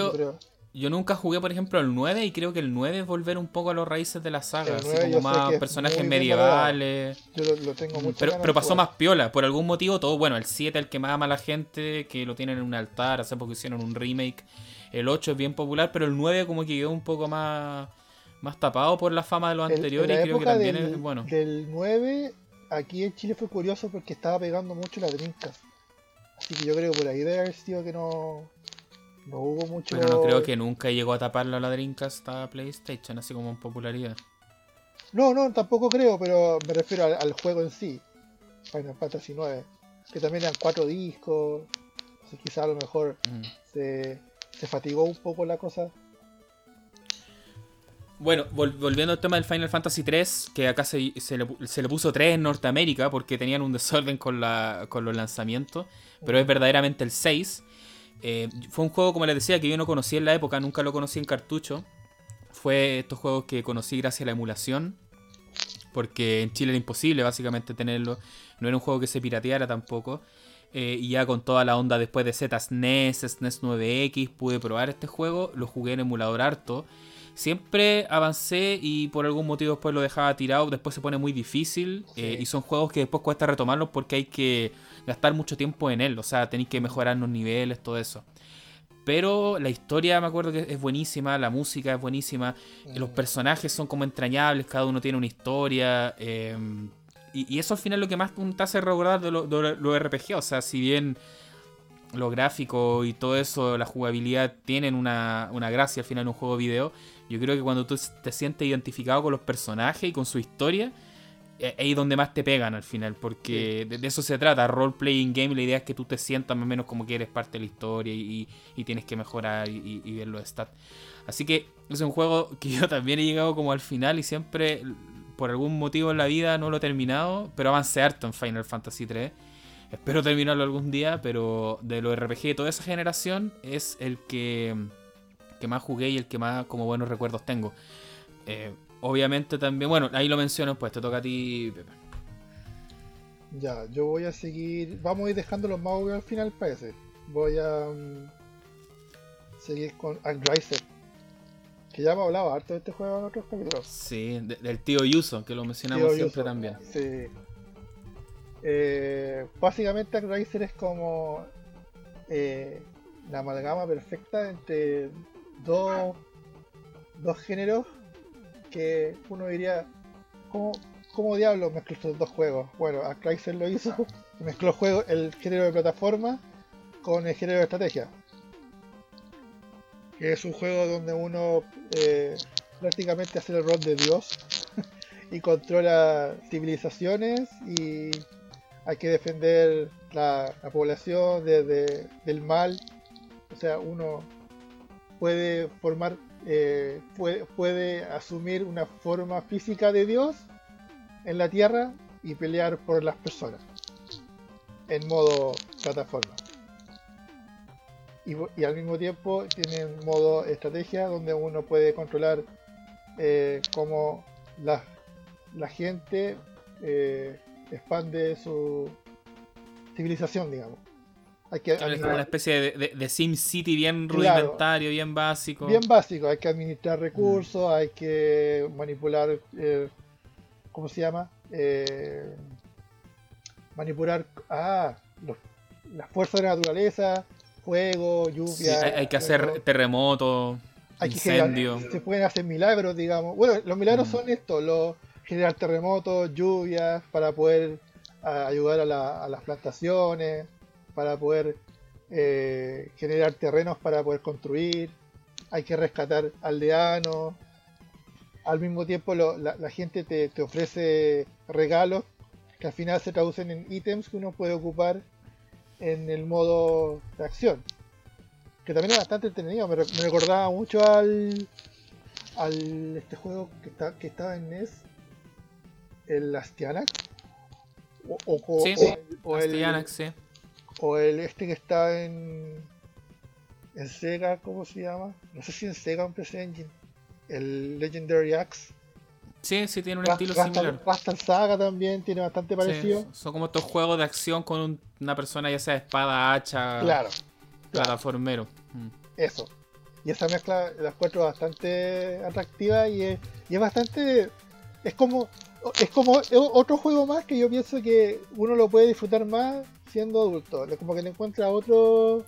yo nunca jugué, por ejemplo, el 9 y creo que el 9 es volver un poco a los raíces de la saga, así como más personajes medievales. Yo lo, tengo mucho Pero, pero pasó más piola, por algún motivo todo, bueno, el 7 el que más ama a la gente, que lo tienen en un altar, hace poco hicieron un remake. El 8 es bien popular, pero el 9 como que quedó un poco más más tapado por la fama de los anteriores y creo que también es bueno. Del 9 aquí en Chile fue curioso porque estaba pegando mucho la Dreamcast. Así que yo creo que por ahí debe haber sido que no no hubo mucho. Pero no creo que nunca llegó a taparlo a la Dreamcast a PlayStation, así como en popularidad. No, no, tampoco creo, pero me refiero al, juego en sí. Final Fantasy 9. Que también eran cuatro discos. Así quizá a lo mejor mm. se, se fatigó un poco la cosa. Bueno, volviendo al tema del Final Fantasy 3, que acá se, se, le, se, le, puso 3 en Norteamérica porque tenían un desorden con, la, con los lanzamientos, pero es verdaderamente el 6. Eh, fue un juego, como les decía, que yo no conocí en la época, nunca lo conocí en cartucho. Fue estos juegos que conocí gracias a la emulación. Porque en Chile era imposible básicamente tenerlo. No era un juego que se pirateara tampoco. Eh, y ya con toda la onda después de Z SNES, SNES 9X, pude probar este juego. Lo jugué en emulador harto. Siempre avancé y por algún motivo después lo dejaba tirado. Después se pone muy difícil. Eh, y son juegos que después cuesta retomarlos porque hay que gastar mucho tiempo en él. O sea, tenéis que mejorar los niveles, todo eso. Pero la historia me acuerdo que es buenísima, la música es buenísima, los mm. personajes son como entrañables, cada uno tiene una historia. Em, y, eso al final lo que más te hace recordar de los lo RPG. O sea, si bien lo gráfico y todo eso, la jugabilidad tienen una, una gracia al final en un juego video, yo creo que cuando tú te sientes identificado con los personajes y con su historia, es ahí donde más te pegan al final, porque de, eso se trata, role playing game, la idea es que tú te sientas más o menos como que eres parte de la historia y, tienes que mejorar y, ver los stats. Así que es un juego que yo también he llegado como al final y siempre, por algún motivo en la vida no lo he terminado, pero avancé harto en Final Fantasy 3. Espero terminarlo algún día, pero de los RPG de toda esa generación es el que, que más jugué y el que más como buenos recuerdos tengo. Eh, Obviamente también, bueno, ahí lo menciono, pues te toca a ti, Pepe. Ya, yo voy a seguir. Vamos a ir dejando los más al final, parece. Voy a mm, seguir con Unriser. Que ya hemos hablado harto de este juego en otros capítulos. Sí, del tío Yuso, que lo mencionamos siempre también. Sí. Eh, básicamente, Unriser es como eh, la amalgama perfecta entre dos, dos géneros que uno diría, ¿cómo, cómo diablos mezcló estos dos juegos? Bueno, a Chrysler lo hizo, mezcló juego, el género de plataforma con el género de estrategia. Que es un juego donde uno eh, prácticamente hacer el rol de Dios y controla civilizaciones y hay que defender la, población desde del mal. O sea, uno puede formar, eh, puede, puede asumir una forma física de Dios en la Tierra y pelear por las personas en modo plataforma. Y, al mismo tiempo tiene modo estrategia donde uno puede controlar eh, cómo la, la gente eh, expande su civilización, digamos. Hay que es como una especie de, de, Sim City bien rudimentario, bien básico. Bien básico, hay que administrar recursos, mm. hay que manipular, eh, ¿cómo se llama? Eh, manipular ah, las fuerzas de la naturaleza, fuego, lluvia. hay, que hacer terremotos, incendios. se pueden hacer milagros, digamos. Bueno, los milagros mm. son estos, los generar terremotos, lluvias, para poder ayudar a, las plantaciones, para poder eh, generar terrenos para poder construir. Hay que rescatar aldeanos. Al mismo tiempo la, gente te, te ofrece regalos que al final se traducen en ítems que uno puede ocupar en el modo de acción. Que también es bastante entretenido, me, recordaba mucho al, al este juego que, está, que estaba en NES, el Astianax. O, o, sí, o, el, sí. O el este que está en, en Sega, ¿cómo se llama? No sé si en Sega o en PC Engine. El Legendary Axe. Sí, sí, tiene un estilo similar. Rastal Saga también tiene bastante parecido. son como estos juegos de acción con una persona, ya sea espada, hacha, claro, plataformero. Mm. Eso. Y esa mezcla la encuentro bastante atractiva y es, y es bastante. Es como. Es como otro juego más que yo pienso que uno lo puede disfrutar más siendo adulto. Como que le encuentra otro.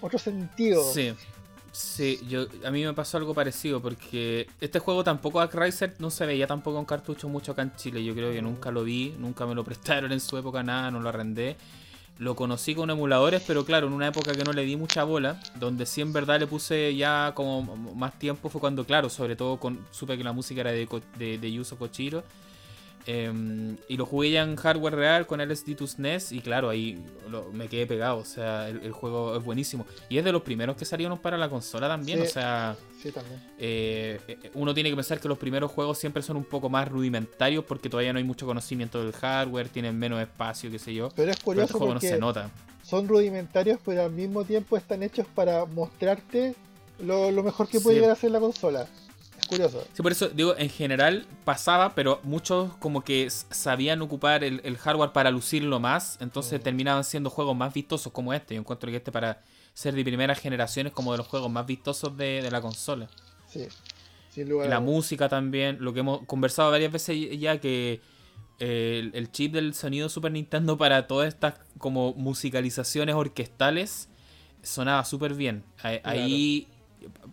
otro sentido. Sí. Sí, yo, a mí me pasó algo parecido porque este juego tampoco, Riser, no se veía tampoco en cartucho mucho acá en Chile. Yo creo que nunca lo vi, nunca me lo prestaron en su época, nada, no lo arrendé. Lo conocí con emuladores, pero claro, en una época que no le di mucha bola, donde sí en verdad le puse ya como más tiempo fue cuando, claro, sobre todo con, supe que la música era de, de, de Yuzo Kochiro Em, y lo jugué ya en hardware real con LSD to SNES y claro, ahí me quedé pegado, o sea, el, juego es buenísimo. Y es de los primeros que salieron para la consola también, o sea... Sí, también. Eh, eh, uno tiene que pensar que los primeros juegos siempre son un poco más rudimentarios porque todavía no hay mucho conocimiento del hardware, tienen menos espacio, qué sé yo. Pero es curioso este no se nota. Son rudimentarios, pero al mismo tiempo están hechos para mostrarte lo, mejor que puede llegar a ser la consola curioso. Sí, por eso digo, en general pasaba, pero muchos como que sabían ocupar el, hardware para lucirlo más, entonces terminaban siendo juegos más vistosos como este. Yo encuentro que este para ser de primera generación es como de los juegos más vistosos de, la consola. Sí, La música también, lo que hemos conversado varias veces ya que eh, el, chip del sonido Super Nintendo para todas estas como musicalizaciones orquestales sonaba súper bien. Ahí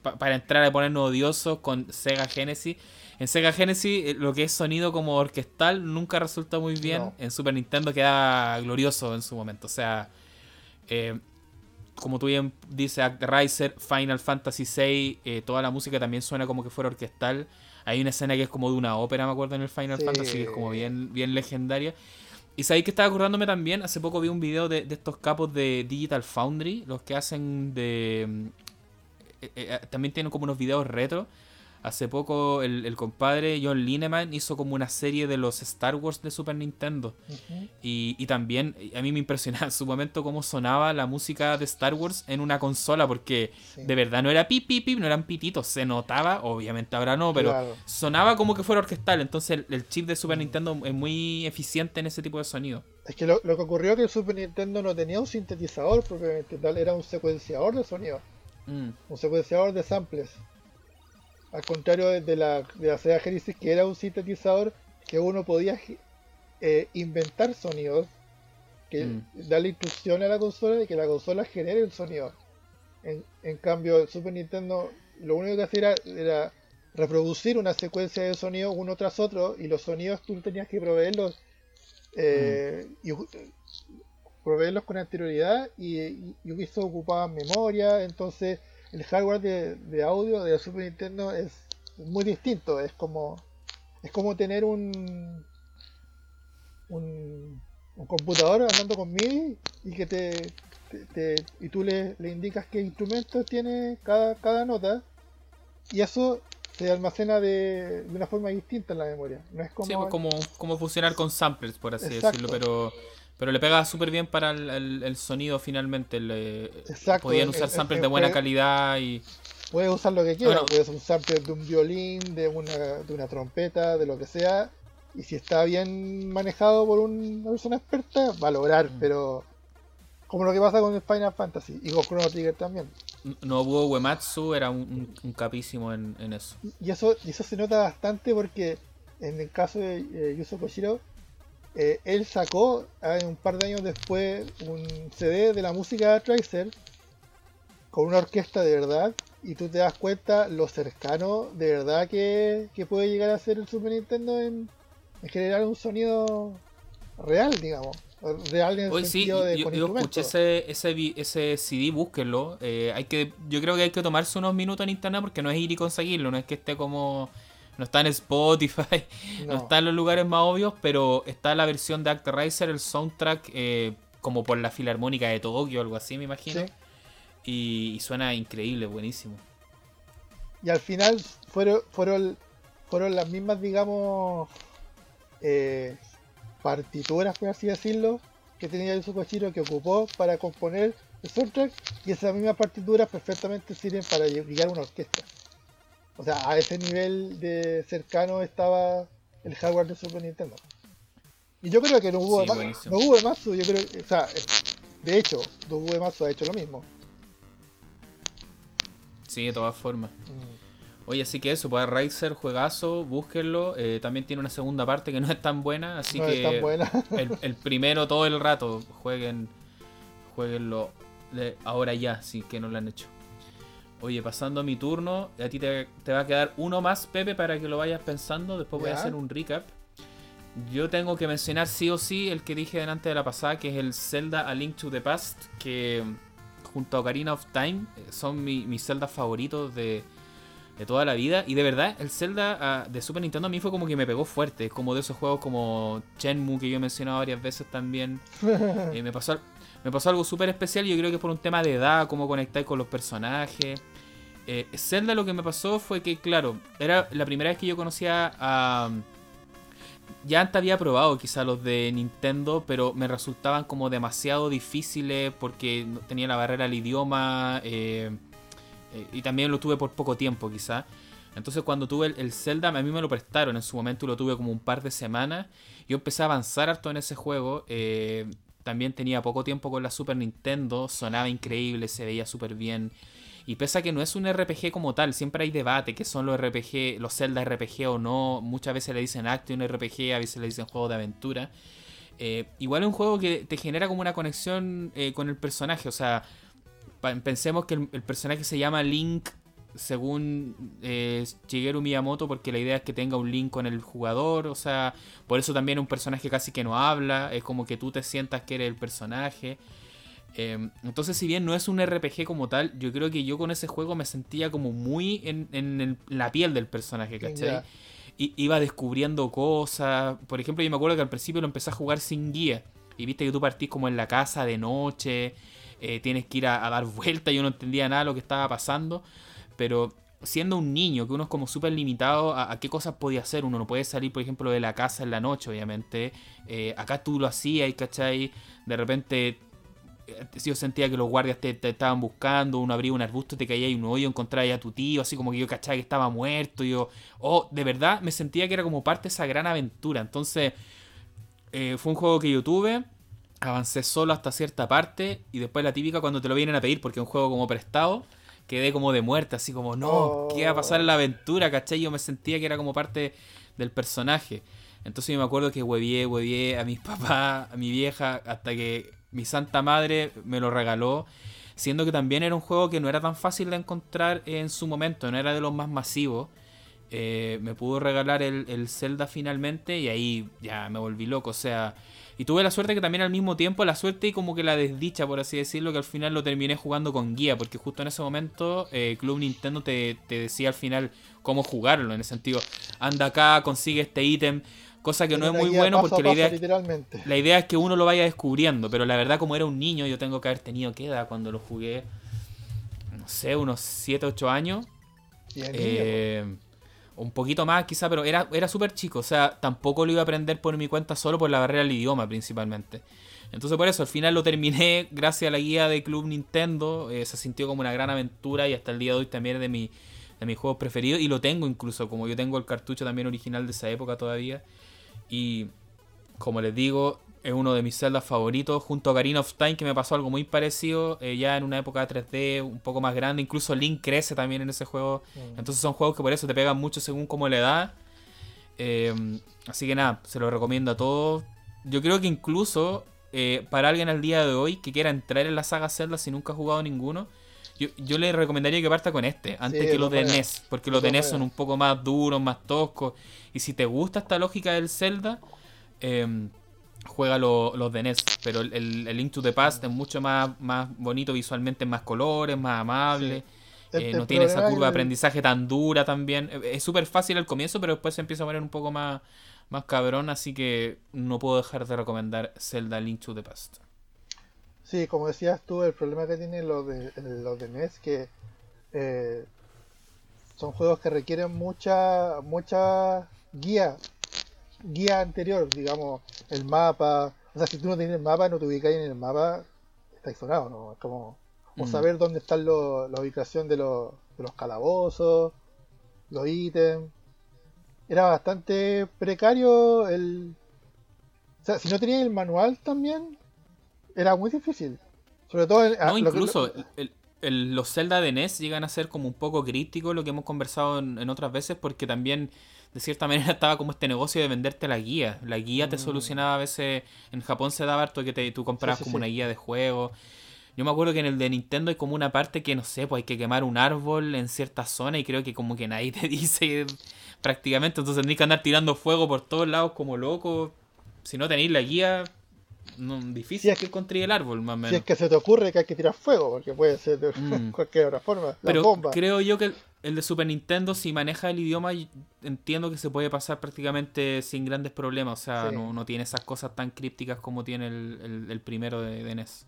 para entrar a ponernos odiosos con Sega Genesis. En Sega Genesis eh, lo que es sonido como orquestal nunca resulta muy bien. En Super Nintendo queda glorioso en su momento. O sea, eh, como tú bien dices, Riser, Final Fantasy VI, eh, toda la música también suena como que fuera orquestal. Hay una escena que es como de una ópera, me acuerdo, en el Final Fantasy, que es como bien, bien legendaria. Y sabéis que estaba acordándome también, hace poco vi un video de, de, estos capos de Digital Foundry, los que hacen de eh, eh, también tienen como unos videos retro. Hace poco el, compadre John Lineman hizo como una serie de los Star Wars de Super Nintendo. y, también a mí me impresionaba en su momento cómo sonaba la música de Star Wars en una consola, porque de verdad no era pip, pip, pip, no eran pititos, se notaba, obviamente ahora no, pero sonaba como que fuera orquestal. Entonces el, chip de Super Nintendo es muy eficiente en ese tipo de sonido. Es que lo, lo que ocurrió es que el Super Nintendo no tenía un sintetizador propiamente tal, era un secuenciador de sonido. Mm. Un secuenciador de samples. Al contrario de la, de la Sega Genesis, que era un sintetizador que uno podía eh, inventar sonidos, que mm. darle instrucción a la consola y que la consola genere el sonido. En, en, cambio, el Super Nintendo lo único que hacía era, reproducir una secuencia de sonidos uno tras otro y los sonidos tú tenías que proveerlos eh, mm. y, proveerlos con anterioridad y, y, eso ocupaba memoria, entonces el hardware de, audio de Super Nintendo es muy distinto. Es como, es como tener un, un, computador andando con MIDI y que te, y tú le, le, indicas qué instrumento tiene cada, cada nota y eso se almacena de, de, una forma distinta en la memoria. No es como, sí, pues como, como funcionar con samplers, por así decirlo, pero pero le pega súper bien para el, sonido finalmente. Le, Exacto, podían usar samples de buena calidad y... Puedes usar lo que quieras, puedes usar un sample de un violín, de una, de una trompeta, de lo que sea. Y si está bien manejado por una persona experta, va a lograr, mm. pero como lo que pasa con el Final Fantasy y con Chrono Trigger también. Nobuo Uematsu era un, capísimo en, eso. Y eso. Y eso se nota bastante porque en el caso de eh, Yuzo Koshiro, eh, él sacó un par de años después un CD de la música de Tracer con una orquesta de verdad y tú te das cuenta lo cercano de verdad que, puede llegar a ser el Super Nintendo en, generar un sonido real, digamos. Real en el sentido de yo, yo escuché ese, ese, ese CD, búsquenlo. Eh, hay que, yo creo que hay que tomarse unos minutos en internet porque no es ir y conseguirlo, no es que esté como no está en Spotify, no. está en los lugares más obvios, pero está la versión de Actraiser, el soundtrack, eh, como por la Filarmónica de Tokio, algo así, me imagino. Y, suena increíble, buenísimo. Y al final fueron, fueron, fueron las mismas, digamos, eh, partituras, por así decirlo, que tenía el Koshiro que ocupó para componer el soundtrack, y esas mismas partituras perfectamente sirven para a una orquesta. O sea, a ese nivel de cercano estaba el hardware de Super Nintendo. Y yo creo que no hubo más, no hubo más, yo creo, o sea, de hecho, no hubo más ha hecho lo mismo. Sí, de todas formas. Mm. Oye, así que eso, pues Riser, juegazo, búsquenlo. Eh, también tiene una segunda parte que no es tan buena, así que es tan buena. el, primero todo el rato, jueguen, jueguenlo ahora ya, si que no lo han hecho. Oye, pasando mi turno, a ti te, va a quedar uno más, Pepe, para que lo vayas pensando. Después voy a hacer un recap. Yo tengo que mencionar sí o sí el que dije delante de la pasada, que es el Zelda A Link to the Past, que junto a Ocarina of Time eh, son mis Zelda favoritos de, toda la vida. Y de verdad, el Zelda ah, de Super Nintendo a mí fue como que me pegó fuerte. Es como de esos juegos como Shenmue que yo he mencionado varias veces también. Eh, me, pasó, me pasó algo súper especial y yo creo que es por un tema de edad, cómo conectar con los personajes. Eh, Zelda lo que me pasó fue que, claro, era la primera vez que yo conocía a... Ya antes había probado quizá los de Nintendo, pero me resultaban como demasiado difíciles porque tenía la barrera al idioma eh, eh, y también lo tuve por poco tiempo quizá. Entonces cuando tuve el, Zelda, a mí me lo prestaron en su momento y lo tuve como un par de semanas. Yo empecé a avanzar harto en ese juego. también tenía poco tiempo con la Super Nintendo, sonaba increíble, se veía súper bien. Y pese a que no es un RPG como tal, siempre hay debate que son los RPG, los Zelda RPG o no. Muchas veces le dicen Action RPG, a veces le dicen juego de aventura. Eh, igual es un juego que te genera como una conexión eh, con el personaje. O sea, pensemos que el, personaje se llama Link según eh, Shigeru Miyamoto porque la idea es que tenga un link con el jugador. O sea, por eso también un personaje casi que no habla. Es como que tú te sientas que eres el personaje. Em, entonces, si bien no es un RPG como tal, yo creo que yo con ese juego me sentía como muy en, la piel del personaje, ¿cachai? Y, iba descubriendo cosas. Por ejemplo, yo me acuerdo que al principio lo empecé a jugar sin guía. Y viste que tú partís como en la casa de noche, eh, tienes que ir a, dar vueltas, yo no entendía nada de lo que estaba pasando. Pero siendo un niño, que uno es como súper limitado a, qué cosas podía hacer. Uno no puede salir, por ejemplo, de la casa en la noche, obviamente. Eh, acá tú lo hacías, ¿cachai? De repente yo sentía que los guardias te, estaban buscando, uno abría un arbusto, te caía y un hoyo, encontraba a tu tío, así como que yo cachaba que estaba muerto, yo, oh, de verdad me sentía que era como parte de esa gran aventura, entonces eh, fue un juego que yo tuve, avancé solo hasta cierta parte y después la típica cuando te lo vienen a pedir porque es un juego como prestado, quedé como de muerte, así como, no, ¿qué va a pasar en la aventura? ¿Cachai? Yo me sentía que era como parte del personaje. Entonces yo me acuerdo que huevié, huevié a mis papás, a mi vieja, hasta que mi santa madre me lo regaló, siendo que también era un juego que no era tan fácil de encontrar en su momento, no era de los más masivos. eh, me pudo regalar el, el Zelda finalmente y ahí ya me volví loco. O sea, y tuve la suerte que también al mismo tiempo, la suerte y como que la desdicha, por así decirlo, que al final lo terminé jugando con guía, porque justo en ese momento eh, Club Nintendo te, decía al final cómo jugarlo, en el sentido, anda acá, consigue este ítem, cosa que no es muy bueno porque la, idea, la idea es que uno lo vaya descubriendo, pero la verdad como era un niño, yo tengo que haber tenido, ¿qué edad cuando lo jugué? No sé, unos 7, 8 años. Eh, un poquito más quizá, pero era, era súper chico, o sea, tampoco lo iba a aprender por mi cuenta solo por la barrera del idioma principalmente. Entonces por eso al final lo terminé gracias a la guía de Club Nintendo, eh, se sintió como una gran aventura y hasta el día de hoy también es de, mi, de mis juegos preferidos y lo tengo incluso, como yo tengo el cartucho también original de esa época todavía. Y como les digo, es uno de mis celdas favoritos, junto a Karina of Time, que me pasó algo muy parecido, eh, ya en una época 3D un poco más grande, incluso Link crece también en ese juego, mm. entonces son juegos que por eso te pegan mucho según cómo le da. Eh, así que nada, se lo recomiendo a todos. Yo creo que incluso eh, para alguien al día de hoy que quiera entrar en la saga Zelda si nunca ha jugado ninguno, yo, le recomendaría que parta con este, antes que los de NES, porque los de NES son un poco más duros, más toscos, y si te gusta esta lógica del Zelda, eh, juega los de NES, pero el, el, Link to the Past es mucho más, más bonito visualmente, más colores, más amable. Eh, no tiene esa curva de aprendizaje tan dura también. Eh, es súper fácil al comienzo, pero después se empieza a poner un poco más, más cabrón, así que no puedo dejar de recomendar Zelda Link to the Past. Sí, como decías tú, el problema que tienen los de, los de NES que eh, son juegos que requieren mucha mucha guía guía anterior, digamos, el mapa. O sea, si tú no tienes el mapa, no te ubicas en el mapa, está sonado, ¿no? Es como. O mm. saber dónde está la ubicación de, los, de los calabozos, los ítems. Era bastante precario el. O sea, si no tenías el manual también, era muy difícil. Sobre todo. no, incluso. Los Zelda de NES llegan a ser como un poco críticos, lo que hemos conversado en otras veces, porque también de cierta manera estaba como este negocio de venderte la guía. La guía te mm. solucionaba a veces, en Japón se daba harto que te, tú comprabas como una guía de juego. Yo me acuerdo que en el de Nintendo hay como una parte que no sé, pues hay que quemar un árbol en cierta zona y creo que como que nadie te dice prácticamente, entonces tenés que andar tirando fuego por todos lados como loco. Si no tenéis la guía, no, difícil es que construir el árbol, más o menos. Si es que se te ocurre que hay que tirar fuego, porque puede ser de mm. cualquier otra forma. Pero creo yo que el, de Super Nintendo, si maneja el idioma, entiendo que se puede pasar prácticamente sin grandes problemas. O sea, no, tiene esas cosas tan crípticas como tiene el, primero de, NES.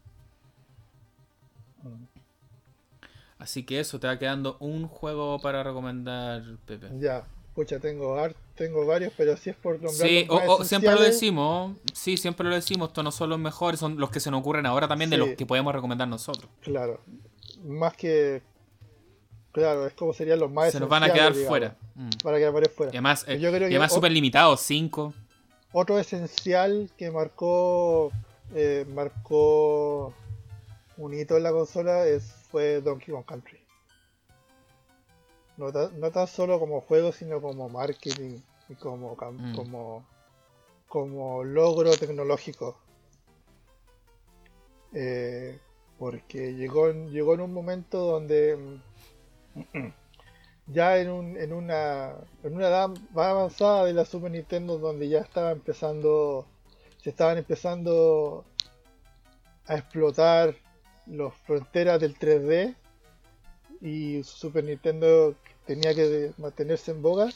Mm. Así que eso, te va quedando un juego para recomendar, Pepe. Ya, Pucha, tengo tengo varios, pero si es por nombrar Sí, siempre lo decimos, sí, siempre lo decimos, estos no son los mejores, son los que se nos ocurren ahora también de los que podemos recomendar nosotros. Claro, más que... Claro, es como serían los más Se nos van a quedar fuera. Mm. Van a quedar fuera. Y además, eh, yo creo que además súper limitados, 5. Otro esencial que marcó eh, marcó un hito en la consola es, fue Donkey Kong Country. No, tan solo como juego, sino como marketing y como, mm. como, como logro tecnológico. Eh, porque llegó, llegó en un momento donde mm, ya en, un, en, una, en una edad más avanzada de la Super Nintendo donde ya estaba empezando se estaban empezando a explotar las fronteras del 3D y Super Nintendo tenía que mantenerse en boga.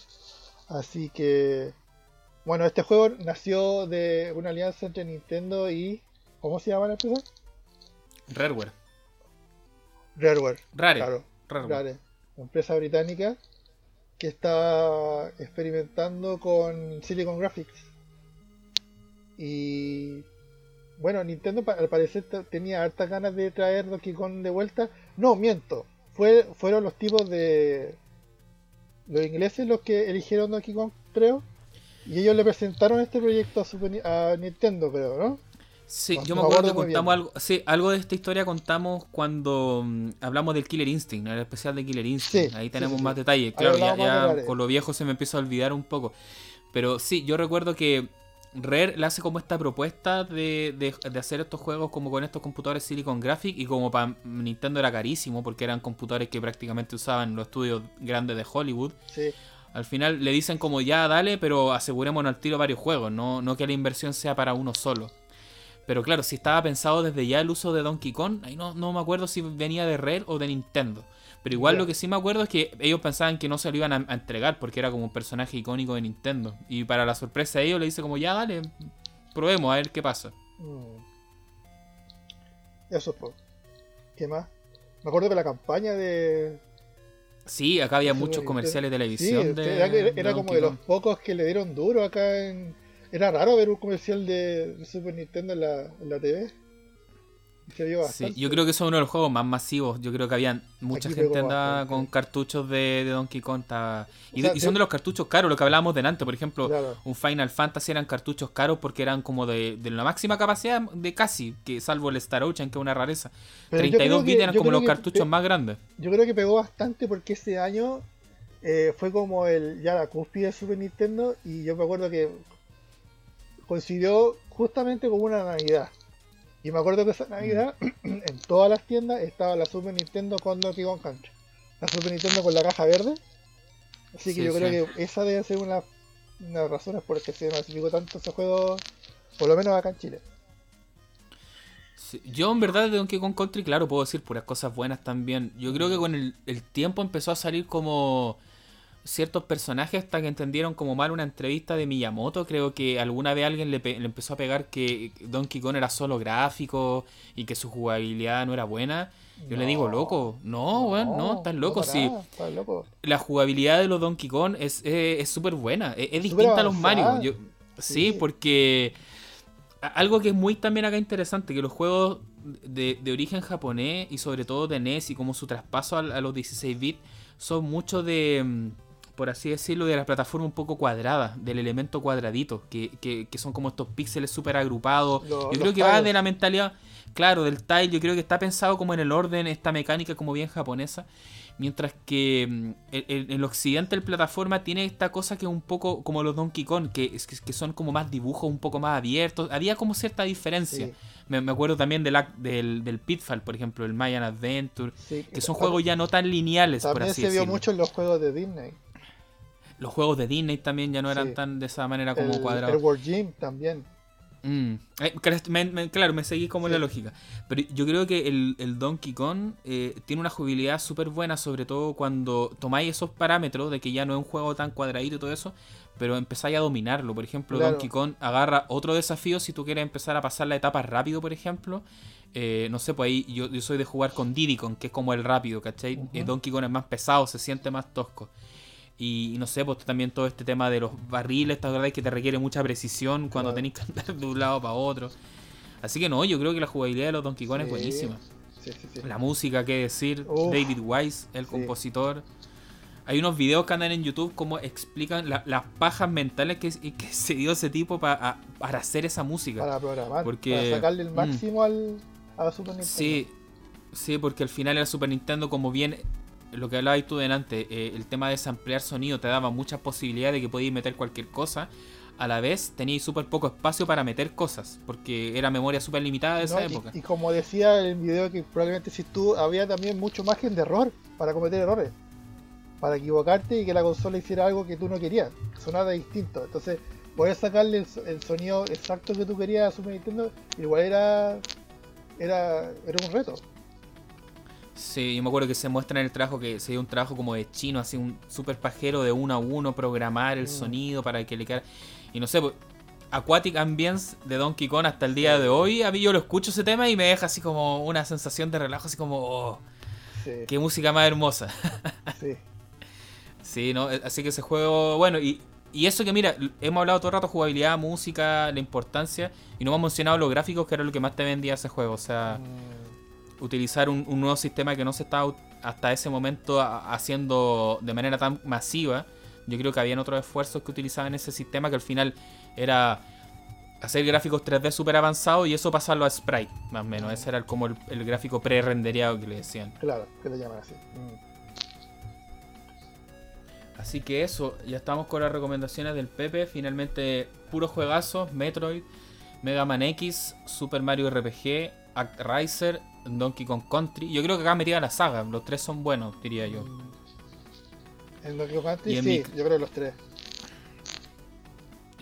Así que, bueno, este juego nació de una alianza entre Nintendo y. ¿Cómo se llama la empresa? Rareware. Rareware. Rare. Claro. Rare. empresa británica que está experimentando con Silicon Graphics. Y bueno, Nintendo al parecer tenía hartas ganas de traer Donkey Kong de vuelta. No, miento. Fue, fueron los tipos de, los ingleses los que eligieron Donkey Kong, creo. Y ellos le presentaron este proyecto a, Nintendo, creo, ¿no? Sí, yo me acuerdo, que contamos algo, sí, algo de esta historia contamos cuando mm, hablamos del Killer Instinct, el especial de Killer Instinct. Ahí tenemos más detalles. Claro, ya, con lo viejo se me empieza a olvidar un poco. Pero sí, yo recuerdo que Rare le hace como esta propuesta de, de, hacer estos juegos como con estos computadores Silicon Graphic y como para Nintendo era carísimo porque eran computadores que prácticamente usaban los estudios grandes de Hollywood. Al final le dicen como ya dale, pero asegurémonos al tiro varios juegos, no, no que la inversión sea para uno solo. Pero claro, si estaba pensado desde ya el uso de Donkey Kong, ahí no, no me acuerdo si venía de Rare o de Nintendo. Pero igual lo que sí me acuerdo es que ellos pensaban que no se lo iban a, entregar porque era como un personaje icónico de Nintendo. Y para la sorpresa de ellos le dice como ya dale, probemos a ver qué pasa. Mm. Eso fue. ¿Qué más? Me acuerdo de la campaña de. Sí, acá había muchos comerciales de televisión. Sí, era, como de los pocos que le dieron duro acá en. Era raro ver un comercial de Super Nintendo en la, en la TV yo creo que es uno de los juegos más masivos. Yo creo que había mucha gente andaba con cartuchos de, Donkey Kong. Y, son de los cartuchos caros, lo que hablábamos delante. Por ejemplo, un Final Fantasy eran cartuchos caros porque eran como de, la máxima capacidad de casi, que salvo el Star Ocean, que es una rareza. 32 bits eran como los cartuchos más grandes. Yo creo que pegó bastante porque ese año eh, fue como el ya la cúspide de Super Nintendo. Y yo me acuerdo que coincidió justamente con una Navidad. Y me acuerdo que esa Navidad, en todas las tiendas, estaba la Super Nintendo con Donkey Kong Country. La Super Nintendo con la caja verde. Así que yo creo que esa debe ser una, de las razones por las que se masificó tanto ese juego, por lo menos acá en Chile. yo en verdad de Donkey Kong Country, claro, puedo decir puras cosas buenas también. Yo creo que con el, el tiempo empezó a salir como ciertos personajes hasta que entendieron como mal una entrevista de Miyamoto. Creo que alguna vez alguien le, empezó a pegar que Donkey Kong era solo gráfico y que su jugabilidad no era buena. Yo le digo, loco, no, bueno, no, estás loco, sí. La jugabilidad de los Donkey Kong es súper buena, es, distinta a los Mario. Yo, sí. porque algo que es muy también acá interesante, que los juegos de, origen japonés y sobre todo de NES y como su traspaso a, a los 16 bits son mucho de mm, por así decirlo, de la plataforma un poco cuadrada, del elemento cuadradito, que, que, son como estos píxeles súper agrupados. yo creo que va de la mentalidad, claro, del tile, yo creo que está pensado como en el orden, esta mecánica como bien japonesa. Mientras que mm, en el, occidente el plataforma tiene esta cosa que es un poco como los Donkey Kong, que, que son como más dibujos, un poco más abiertos. Había como cierta diferencia. Me, acuerdo también del, del Pitfall, por ejemplo, el Mayan Adventure, que son juegos ya no tan lineales. También se vio mucho en los juegos de Disney. Los juegos de Disney también ya no eran tan de esa manera como cuadrados. El World Gym también. Mm. Eh, claro, me seguí como en la lógica. Pero yo creo que el, Donkey Kong eh, tiene una jugabilidad súper buena, sobre todo cuando tomáis esos parámetros de que ya no es un juego tan cuadradito y todo eso, pero empezáis a dominarlo. Por ejemplo, Donkey Kong agarra otro desafío si tú quieres empezar a pasar la etapa rápido, por ejemplo. Eh, no sé, pues ahí yo, soy de jugar con Diddy Kong, que es como el rápido, ¿cachai? Donkey Kong es más pesado, se siente más tosco. Y, no sé, pues también todo este tema de los barriles, es que te requiere mucha precisión cuando tenés que andar de un lado para otro. Así que no, yo creo que la jugabilidad de los Donkey Kong es buenísima. la música, qué decir, David Wise, el compositor. Hay unos videos que andan en YouTube como explican las pajas mentales que, se dio ese tipo para hacer esa música. Para programar, porque, para sacarle el mm. máximo al, a la Super Nintendo. Sí, sí, porque al final era Super Nintendo como bien lo que hablabas tú delante, eh, el tema de samplear sonido te daba muchas posibilidades de que podías meter cualquier cosa. A la vez tenías súper poco espacio para meter cosas, porque era memoria súper limitada de esa época. Y, como decía en el video, que probablemente si tú había también mucho margen de error para cometer errores, para equivocarte y que la consola hiciera algo que tú no querías, sonara distinto. Entonces, poder sacarle el, sonido exacto que tú querías a Super Nintendo, igual era, era, era un reto. Sí, yo me acuerdo que se muestra en el trabajo que se dio un trabajo como de chino, así un super pajero de uno a uno, programar el mm. sonido para que le quede. Y no sé, pues, Aquatic Ambience de Donkey Kong hasta el día de hoy, a mí yo lo escucho ese tema y me deja así como una sensación de relajo, así como, oh, qué música más hermosa. sí. Sí, ¿no? Así que ese juego, bueno, y, y eso que mira, hemos hablado todo el rato jugabilidad, música, la importancia, y no hemos mencionado los gráficos, que era lo que más te vendía ese juego, o sea... Mm utilizar un, nuevo sistema que no se estaba hasta ese momento haciendo de manera tan masiva. Yo creo que habían otros esfuerzos que utilizaban ese sistema que al final era hacer gráficos 3D súper avanzados y eso pasarlo a sprite, más o menos. Ese era como el, gráfico pre-rendereado que le decían. Claro, que le llaman así. Mm. Así que eso, ya estamos con las recomendaciones del Pepe. Finalmente, puros juegazos: Metroid, Mega Man X, Super Mario RPG, Act Riser, Donkey Kong Country. Yo creo que acá me la saga. Los tres son buenos, diría yo. En Donkey Country sí, yo creo los tres.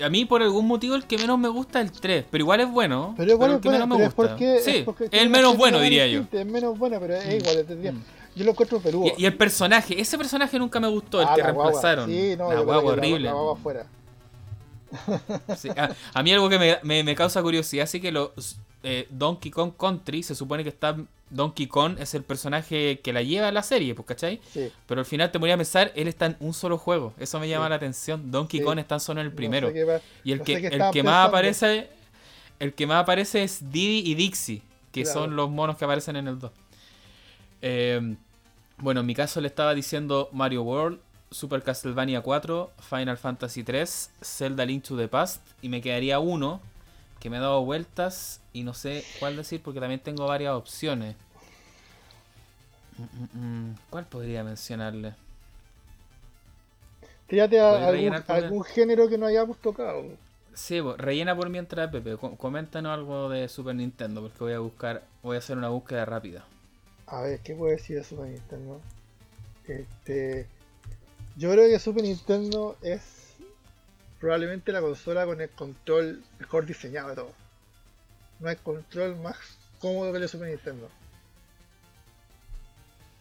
A mí por algún motivo el que menos me gusta es el 3, pero igual es bueno. Pero igual el que menos me gusta. sí, es, el menos bueno diría yo. Es menos bueno, pero es mm. igual, es mm. Yo lo encuentro peludo. Y, y, el personaje, ese personaje nunca me gustó, el ah, que reemplazaron. Sí, no, la guagua horrible. La, guagua a, mí algo que me, me, me causa curiosidad, así que los eh, Donkey Kong Country se supone que está Donkey Kong es el personaje que la lleva a la serie, pues, ¿cachai? Pero al final te voy a pensar, él está en un solo juego. Eso me llama la atención. Donkey Kong está solo en el primero. y el que, el que más aparece el que más aparece es Diddy y Dixie, que son los monos que aparecen en el 2. Eh, bueno, en mi caso le estaba diciendo Mario World, Super Castlevania 4, Final Fantasy 3, Zelda Link to the Past y me quedaría uno que me he dado vueltas y no sé cuál decir porque también tengo varias opciones. Mm, mm, mm. ¿Cuál podría mencionarle? Tírate a algún, género que no hayamos tocado. Sí, rellena por mientras, Pepe. Coméntanos algo de Super Nintendo porque voy a buscar, voy a hacer una búsqueda rápida. A ver, ¿qué puedo decir de Super Nintendo? Este, yo creo que Super Nintendo es probablemente la consola con el control mejor diseñado de todo. No hay control más cómodo que el Super Nintendo.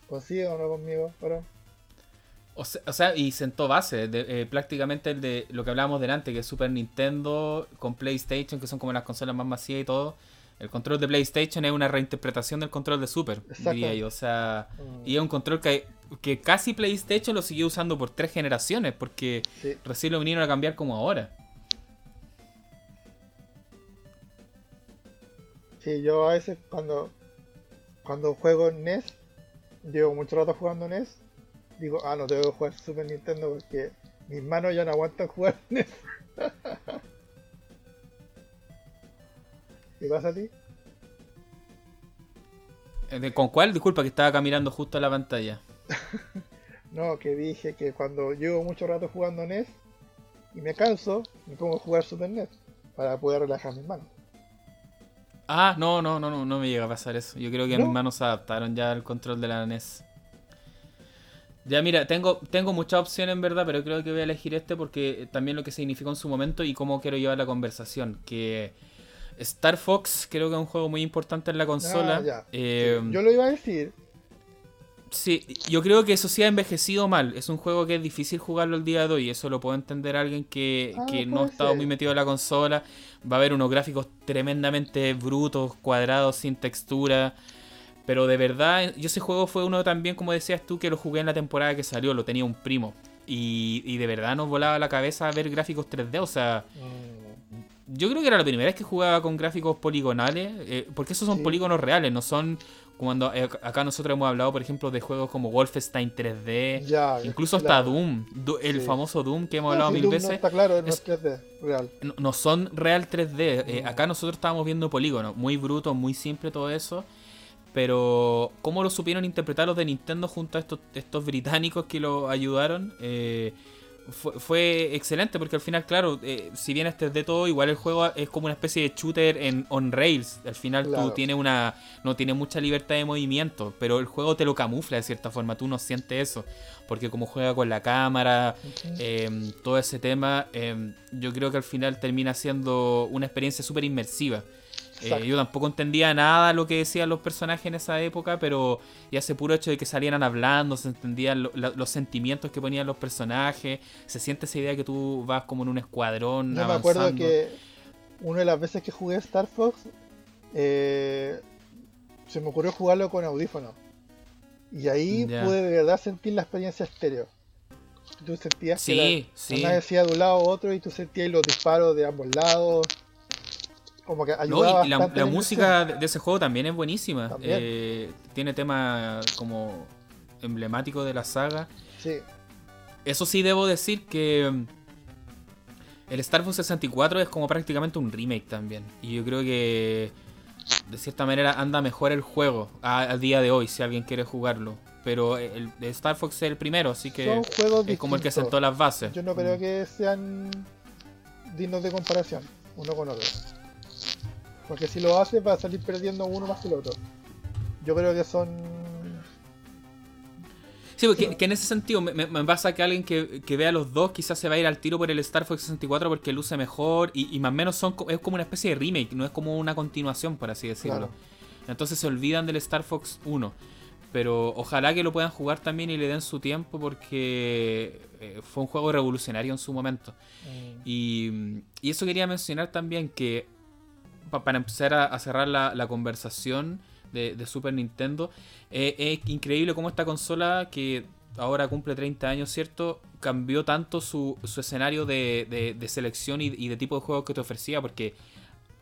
¿Consigue o no conmigo, pero o sea, y sentó base, de, eh, prácticamente el de lo que hablábamos delante, que es Super Nintendo con PlayStation, que son como las consolas más masivas y todo. El control de PlayStation es una reinterpretación del control de Super, diría yo. O sea, mm. y es un control que que casi PlayStation lo siguió usando por tres generaciones, porque recién lo vinieron a cambiar como ahora. Sí, yo a veces cuando, cuando juego NES, llevo mucho rato jugando NES, digo, ah, no tengo que jugar Super Nintendo porque mis manos ya no aguantan jugar NES. ¿Qué pasa a ti? Eh, ¿Con cuál? Disculpa que estaba caminando justo a la pantalla. no, que dije que cuando llevo mucho rato jugando NES y me canso, me pongo a jugar Super NES para poder relajar mis manos. Ah, no, no, no, no, no me llega a pasar eso. Yo creo que mis manos se adaptaron ya al control de la NES. Ya mira, tengo, tengo muchas opciones en verdad, pero creo que voy a elegir este porque también lo que significó en su momento y cómo quiero llevar la conversación. Que Star Fox creo que es un juego muy importante en la consola. Ah, eh, Yo lo iba a decir, Sí, yo creo que eso sí ha envejecido mal. Es un juego que es difícil jugarlo el día de hoy. Eso lo puedo entender alguien que, ah, no ha estado muy metido en la consola. Va a haber unos gráficos tremendamente brutos, cuadrados, sin textura. Pero de verdad, yo ese juego fue uno también, como decías tú, que lo jugué en la temporada que salió. Lo tenía un primo. Y, y de verdad nos volaba la cabeza ver gráficos 3D. O sea, mm. Yo creo que era la primera vez que jugaba con gráficos poligonales. Eh, porque esos son polígonos reales, no son cuando eh, acá nosotros hemos hablado, por ejemplo, de juegos como Wolfenstein 3D, incluso hasta Doom, el famoso Doom que hemos hablado mil veces. No está claro, no es 3D, real. No, son real 3D. Eh, acá nosotros estábamos viendo polígonos, muy bruto, muy simple todo eso. Pero, ¿cómo lo supieron interpretar los de Nintendo junto a estos, estos británicos que lo ayudaron? Eh, fue, excelente porque al final, claro, eh, si bien este es de todo, igual el juego es como una especie de shooter en on rails. Al final tú tienes una no tienes mucha libertad de movimiento, pero el juego te lo camufla de cierta forma, tú no sientes eso, porque como juega con la cámara, em, todo ese tema, em, yo creo que al final termina siendo una experiencia súper inmersiva. Eh, yo tampoco entendía nada lo que decían los personajes en esa época, pero ya ese puro hecho de que salieran hablando, se entendían los sentimientos que ponían los personajes, se siente esa idea que tú vas como en un escuadrón. Yo me acuerdo que una de las veces que jugué Star Fox, eh, se me ocurrió jugarlo con audífonos. Y ahí pude de verdad sentir la experiencia estéreo. Tú sentías que una decía de un lado a otro y tú sentías los disparos de ambos lados como que ayuda la, música de ese juego también es buenísima. Eh, tiene temas como emblemáticos de la saga. Sí. Eso sí debo decir que mm, el Star Fox 64 es como prácticamente un remake también. Y yo creo que de cierta manera anda mejor el juego a, día de hoy si alguien quiere jugarlo. Pero el de Star Fox es el primero, así que es como el que sentó las bases. Yo no creo mm. que sean dignos de comparación uno con otro. Porque si lo hace va a salir perdiendo uno más que el otro. Yo creo que son. Sí, porque que en ese sentido me, me, pasa que alguien que, que, vea los dos quizás se va a ir al tiro por el Star Fox 64 porque luce mejor y, y más o menos son, es como una especie de remake, no es como una continuación, por así decirlo. Entonces se olvidan del Star Fox 1. Pero ojalá que lo puedan jugar también y le den su tiempo porque eh, fue un juego revolucionario en su momento. Mm. Y, y, eso quería mencionar también que para empezar a, cerrar la, conversación de, Super Nintendo, eh, es increíble cómo esta consola que ahora cumple 30 años, ¿cierto? Cambió tanto su, escenario de, selección y, y de tipo de juegos que te ofrecía porque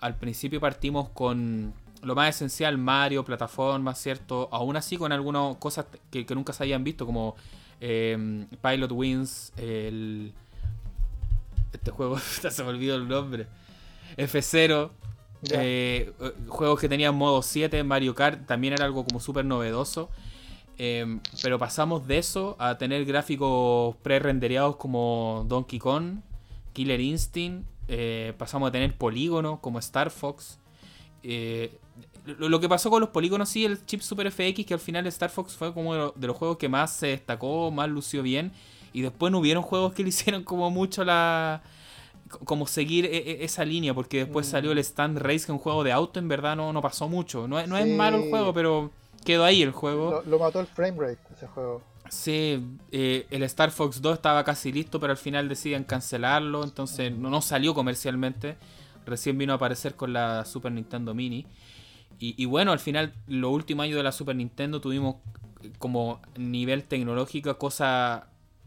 al principio partimos con lo más esencial, Mario, plataformas, ¿cierto? Aún así con algunas cosas que, nunca se habían visto, como eh, Pilot Wings, el... Este juego, se me olvidó el nombre. F0. Eh, juegos que tenían modo 7, Mario Kart, también era algo como súper novedoso. Em, pero pasamos de eso a tener gráficos pre-rendereados como Donkey Kong, Killer Instinct. Eh, pasamos a tener polígonos como Star Fox. Eh, lo, que pasó con los polígonos, sí, el chip Super FX, que al final Star Fox fue como de, los juegos que más se destacó, más lució bien. Y después no hubieron juegos que le hicieron como mucho la. Como seguir e, e, esa línea, porque después salió el mm. Stand Race, que es un juego de auto, en verdad no, no pasó mucho. No, no es malo el juego, pero quedó ahí el juego. Lo, mató el frame rate ese juego. Sí, eh, el Star Fox 2 estaba casi listo, pero al final deciden cancelarlo, entonces no, no salió comercialmente. Recién vino a aparecer con la Super Nintendo Mini. Y, bueno, al final, los últimos años de la Super Nintendo tuvimos como nivel tecnológico cosas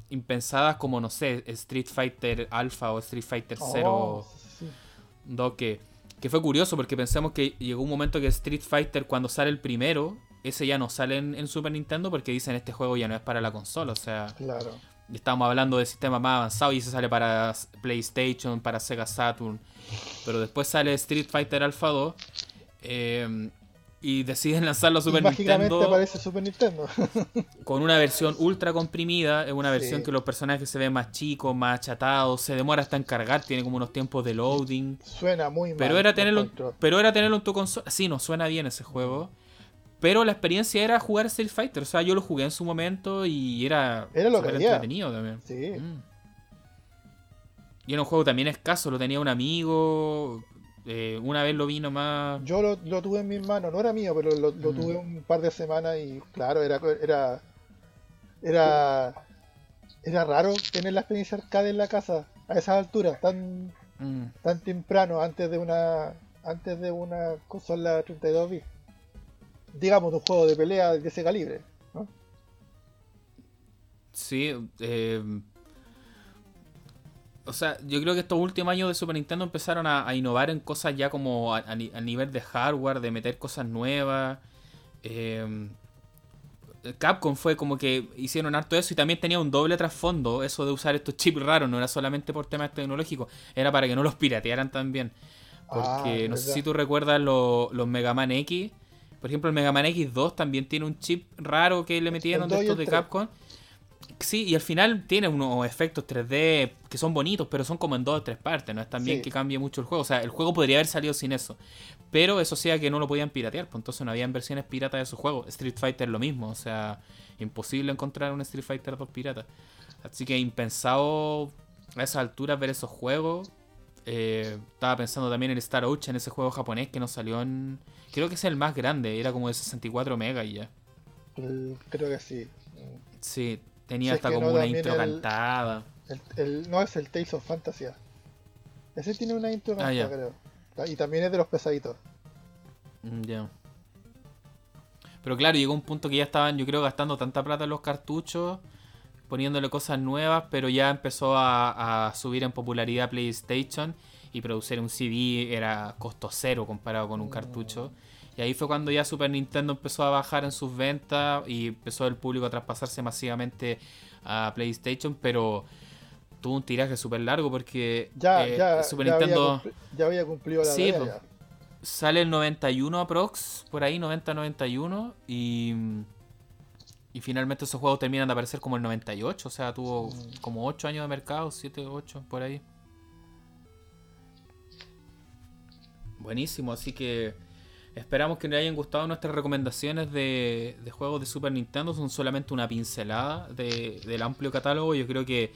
impensadas como, no sé, Street Fighter Alpha o Street Fighter 0 2, que, que fue curioso porque pensamos que llegó un momento que Street Fighter cuando sale el primero, ese ya no sale en, Super Nintendo porque dicen este juego ya no es para la consola, o sea... Claro. Estamos hablando de sistemas más avanzados y se sale para PlayStation, para Sega Saturn. Pero después sale Street Fighter Alpha 2 eh, y deciden lanzarlo a Super Nintendo. aparece Super Nintendo. con una versión ultra comprimida. Es una versión que los personajes se ven más chicos, más achatados. Se demora hasta en cargar. Tiene como unos tiempos de loading. Suena muy mal. Pero era tenerlo, pero era tenerlo en tu consola. Sí, no suena bien ese juego. Pero la experiencia era jugar Street Fighter. O sea, yo lo jugué en su momento y era, era lo que entretenido también. Sí. Mm. Y era un juego también escaso. Lo tenía un amigo. Eh, una vez lo vi nomás. Yo lo, tuve en mis manos, no era mío, pero lo, mm. tuve un par de semanas y claro, era, era, era, era raro tener la experiencia arcade en la casa a esas alturas, tan, mm. tan temprano, antes de una, antes de una consola 32 bits. Digamos, un juego de pelea de ese calibre, ¿no? Sí, eh, o sea, yo creo que estos últimos años de Super Nintendo empezaron a, innovar en cosas ya como a, nivel de hardware, de meter cosas nuevas. Em, Capcom fue como que hicieron harto eso y también tenía un doble trasfondo, eso de usar estos chips raros, no era solamente por temas tecnológicos, era para que no los piratearan también. Porque ah, no sé si tú recuerdas los Mega Man X. Por ejemplo, el Mega Man X2 también tiene un chip raro que le metieron de estos de Capcom. Sí, y al final tiene unos efectos 3D que son bonitos, pero son como en dos o tres partes, no es también que cambie mucho el juego. O sea, el juego podría haber salido sin eso. Pero eso sea que no lo podían piratear, pues entonces no habían versiones piratas de su juego. Street Fighter lo mismo, o sea, imposible encontrar un Street Fighter 2 pirata. Así que impensado a esas alturas ver esos juegos. Eh, estaba pensando también en Star Ocean, ese juego japonés que no salió en. Creo que es el más grande, era como de 64 megas y ya. Creo que sí. Sí, Tenía hasta como una intro cantada. El, no es el Tales of Fantasy. Ese tiene una intro ah, cantada, creo. Y también es de los pesaditos. Mm, ya. Pero claro, llegó un punto que ya estaban, yo creo, gastando tanta plata en los cartuchos, poniéndole cosas nuevas, pero ya empezó a, subir en popularidad PlayStation y producir un CD era costo cero comparado con un mm. cartucho. Y ahí fue cuando ya Super Nintendo empezó a bajar en sus ventas y empezó el público a traspasarse masivamente a PlayStation, pero tuvo un tiraje súper largo porque ya, eh, Super Nintendo ya había cumplido la sí, Sale el 91 aprox, por ahí 90-91 y y finalmente esos juegos terminan de aparecer como el 98, o sea, tuvo como 8 años de mercado, 7, 8, por ahí. Buenísimo, así que Esperamos que les hayan gustado nuestras recomendaciones de, juegos de Super Nintendo. Son solamente una pincelada del amplio catálogo. Yo creo que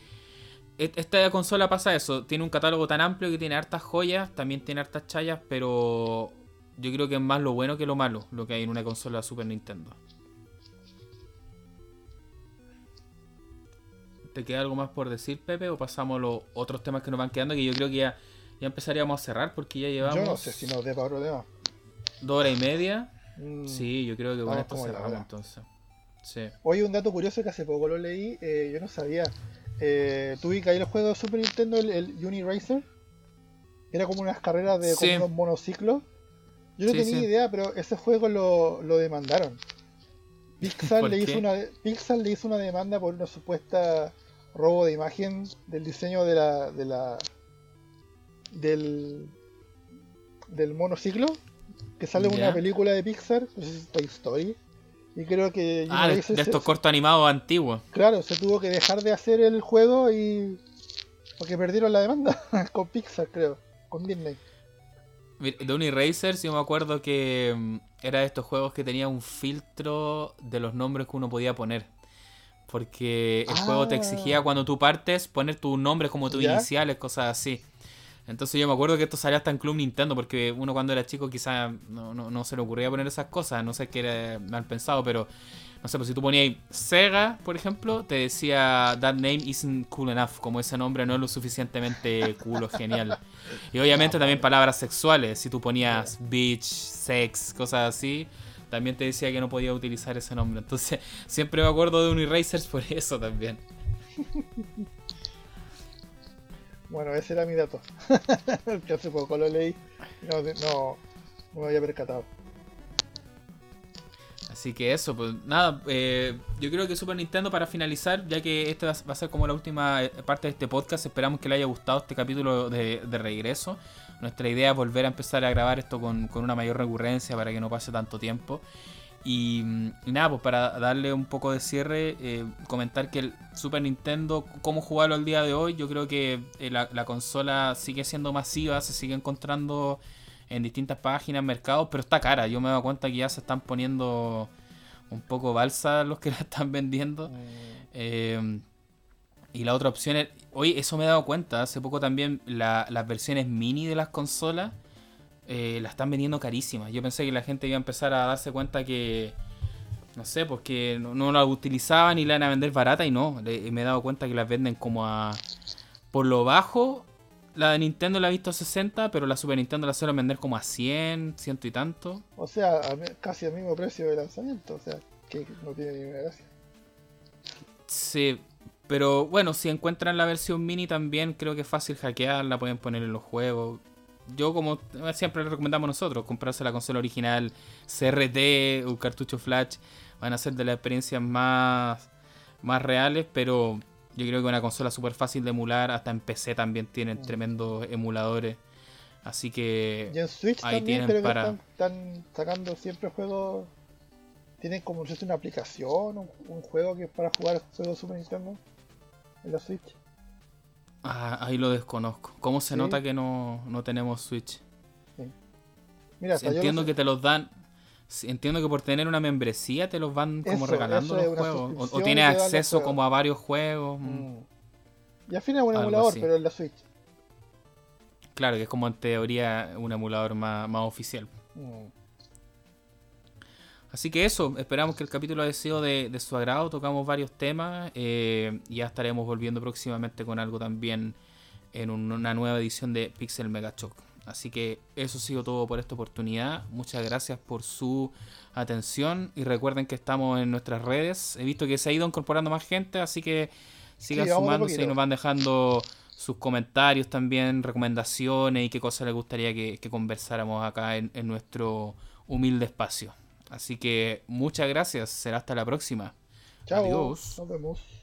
esta consola pasa eso. Tiene un catálogo tan amplio que tiene hartas joyas, también tiene hartas chayas, pero yo creo que es más lo bueno que lo malo lo que hay en una consola Super Nintendo. ¿Te queda algo más por decir, Pepe? ¿O pasamos a los otros temas que nos van quedando? Que yo creo que ya, ya empezaríamos a cerrar porque ya llevamos. Yo no sé si nos dé para problema. Dos horas y media. Mm, sí, yo creo que con esto cerramos entonces. Sí. Oye, un dato curioso que hace poco lo leí, eh, yo no sabía. Eh, ¿Tú ahí el juego de Super Nintendo, el, el Uniracer? Era como unas carreras de como unos monociclos. Yo no tenía idea, pero ese juego lo, lo demandaron. Pixar le, hizo una, Pixar le hizo una demanda por una supuesta robo de imagen del diseño de la, de la del del monociclo que sale una película de Pixar, pues es Toy Story. Y creo que. Ah, de, estos cortos animados antiguos. Claro, se tuvo que dejar de hacer el juego y. Porque perdieron la demanda con Pixar, creo, con Disney. Donny Racers, yo me acuerdo que mm, era de estos juegos que tenía un filtro de los nombres que uno podía poner. Porque el juego te exigía ah. cuando tú partes poner tus nombres como tus iniciales, cosas así. Entonces yo me acuerdo que esto salía hasta en Club Nintendo, porque uno cuando era chico quizá no, se le ocurría poner esas cosas, no sé qué era mal pensado, pero no sé, pues si tú ponías Sega, por ejemplo, te decía That name isn't cool enough, como ese nombre no es lo suficientemente cool o genial. Y obviamente también palabras sexuales, si tú ponías bitch, sex, cosas así, también te decía que no podía utilizar ese nombre. Entonces siempre me acuerdo de Uniracers por eso también. Bueno, ese era mi dato. que hace poco lo leí. No, no, me había percatado. Así que eso, pues nada, eh, yo creo que Super Nintendo para finalizar, ya que esta va a ser como la última eh, parte de este podcast, esperamos que le haya gustado este capítulo de, regreso. Nuestra idea es volver a empezar a grabar esto con, con una mayor recurrencia para que no pase tanto tiempo. Y, nada, pues para darle un poco de cierre, eh, comentar que el Super Nintendo, cómo jugarlo al día de hoy, yo creo que eh, la, consola sigue siendo masiva, se sigue encontrando en distintas páginas, mercados, pero está cara. Yo me he dado cuenta que ya se están poniendo un poco balsa los que la están vendiendo. Mm. Eh, y la otra opción es, hoy eso me he dado cuenta, hace poco también las versiones mini de las consolas eh, la están vendiendo carísimas. Yo pensé que la gente iba a empezar a darse cuenta que, no sé, pues que no, la utilizaban y la iban a vender barata y no. me he dado cuenta que las venden como a... Por lo bajo, la de Nintendo la he visto a 60, pero la Super Nintendo la suelen vender como a 100, ciento y tanto. O sea, casi al mismo precio de lanzamiento, o sea, que no tiene ninguna gracia. Sí, pero bueno, si encuentran la versión mini también creo que es fácil hackearla, pueden poner en los juegos yo como siempre le recomendamos nosotros, comprarse la consola original CRT, un cartucho flash, van a ser de las experiencias más, más reales, pero yo creo que una consola súper fácil de emular, hasta en PC también tienen mm. tremendos emuladores. Así que y en Switch ahí también, tienen para... Están, sacando siempre juegos. Tienen como si una aplicación, un, juego que es para jugar juegos Super Nintendo en la Switch. Ah, ahí lo desconozco. ¿Cómo se nota que no, tenemos Switch? Mira, entiendo que te los dan. Entiendo que por tener una membresía te los van como regalando los juegos. O, tienes acceso como a varios juegos. Mm. Mm. Y al fin es un emulador, pero en la Switch. Claro, que es como en teoría un emulador más, oficial. Mm. Así que eso, esperamos que el capítulo haya sido de, su agrado, tocamos varios temas eh, y ya estaremos volviendo próximamente con algo también en una nueva edición de Pixel Mega Shock. Así que eso ha sido todo por esta oportunidad. Muchas gracias por su atención y recuerden que estamos en nuestras redes. He visto que se ha ido incorporando más gente, así que sigan sumándose y nos van dejando sus comentarios también, recomendaciones y qué cosas les gustaría que, conversáramos acá en nuestro humilde espacio. Así que muchas gracias. Será hasta la próxima. Chao. Adiós. Nos vemos.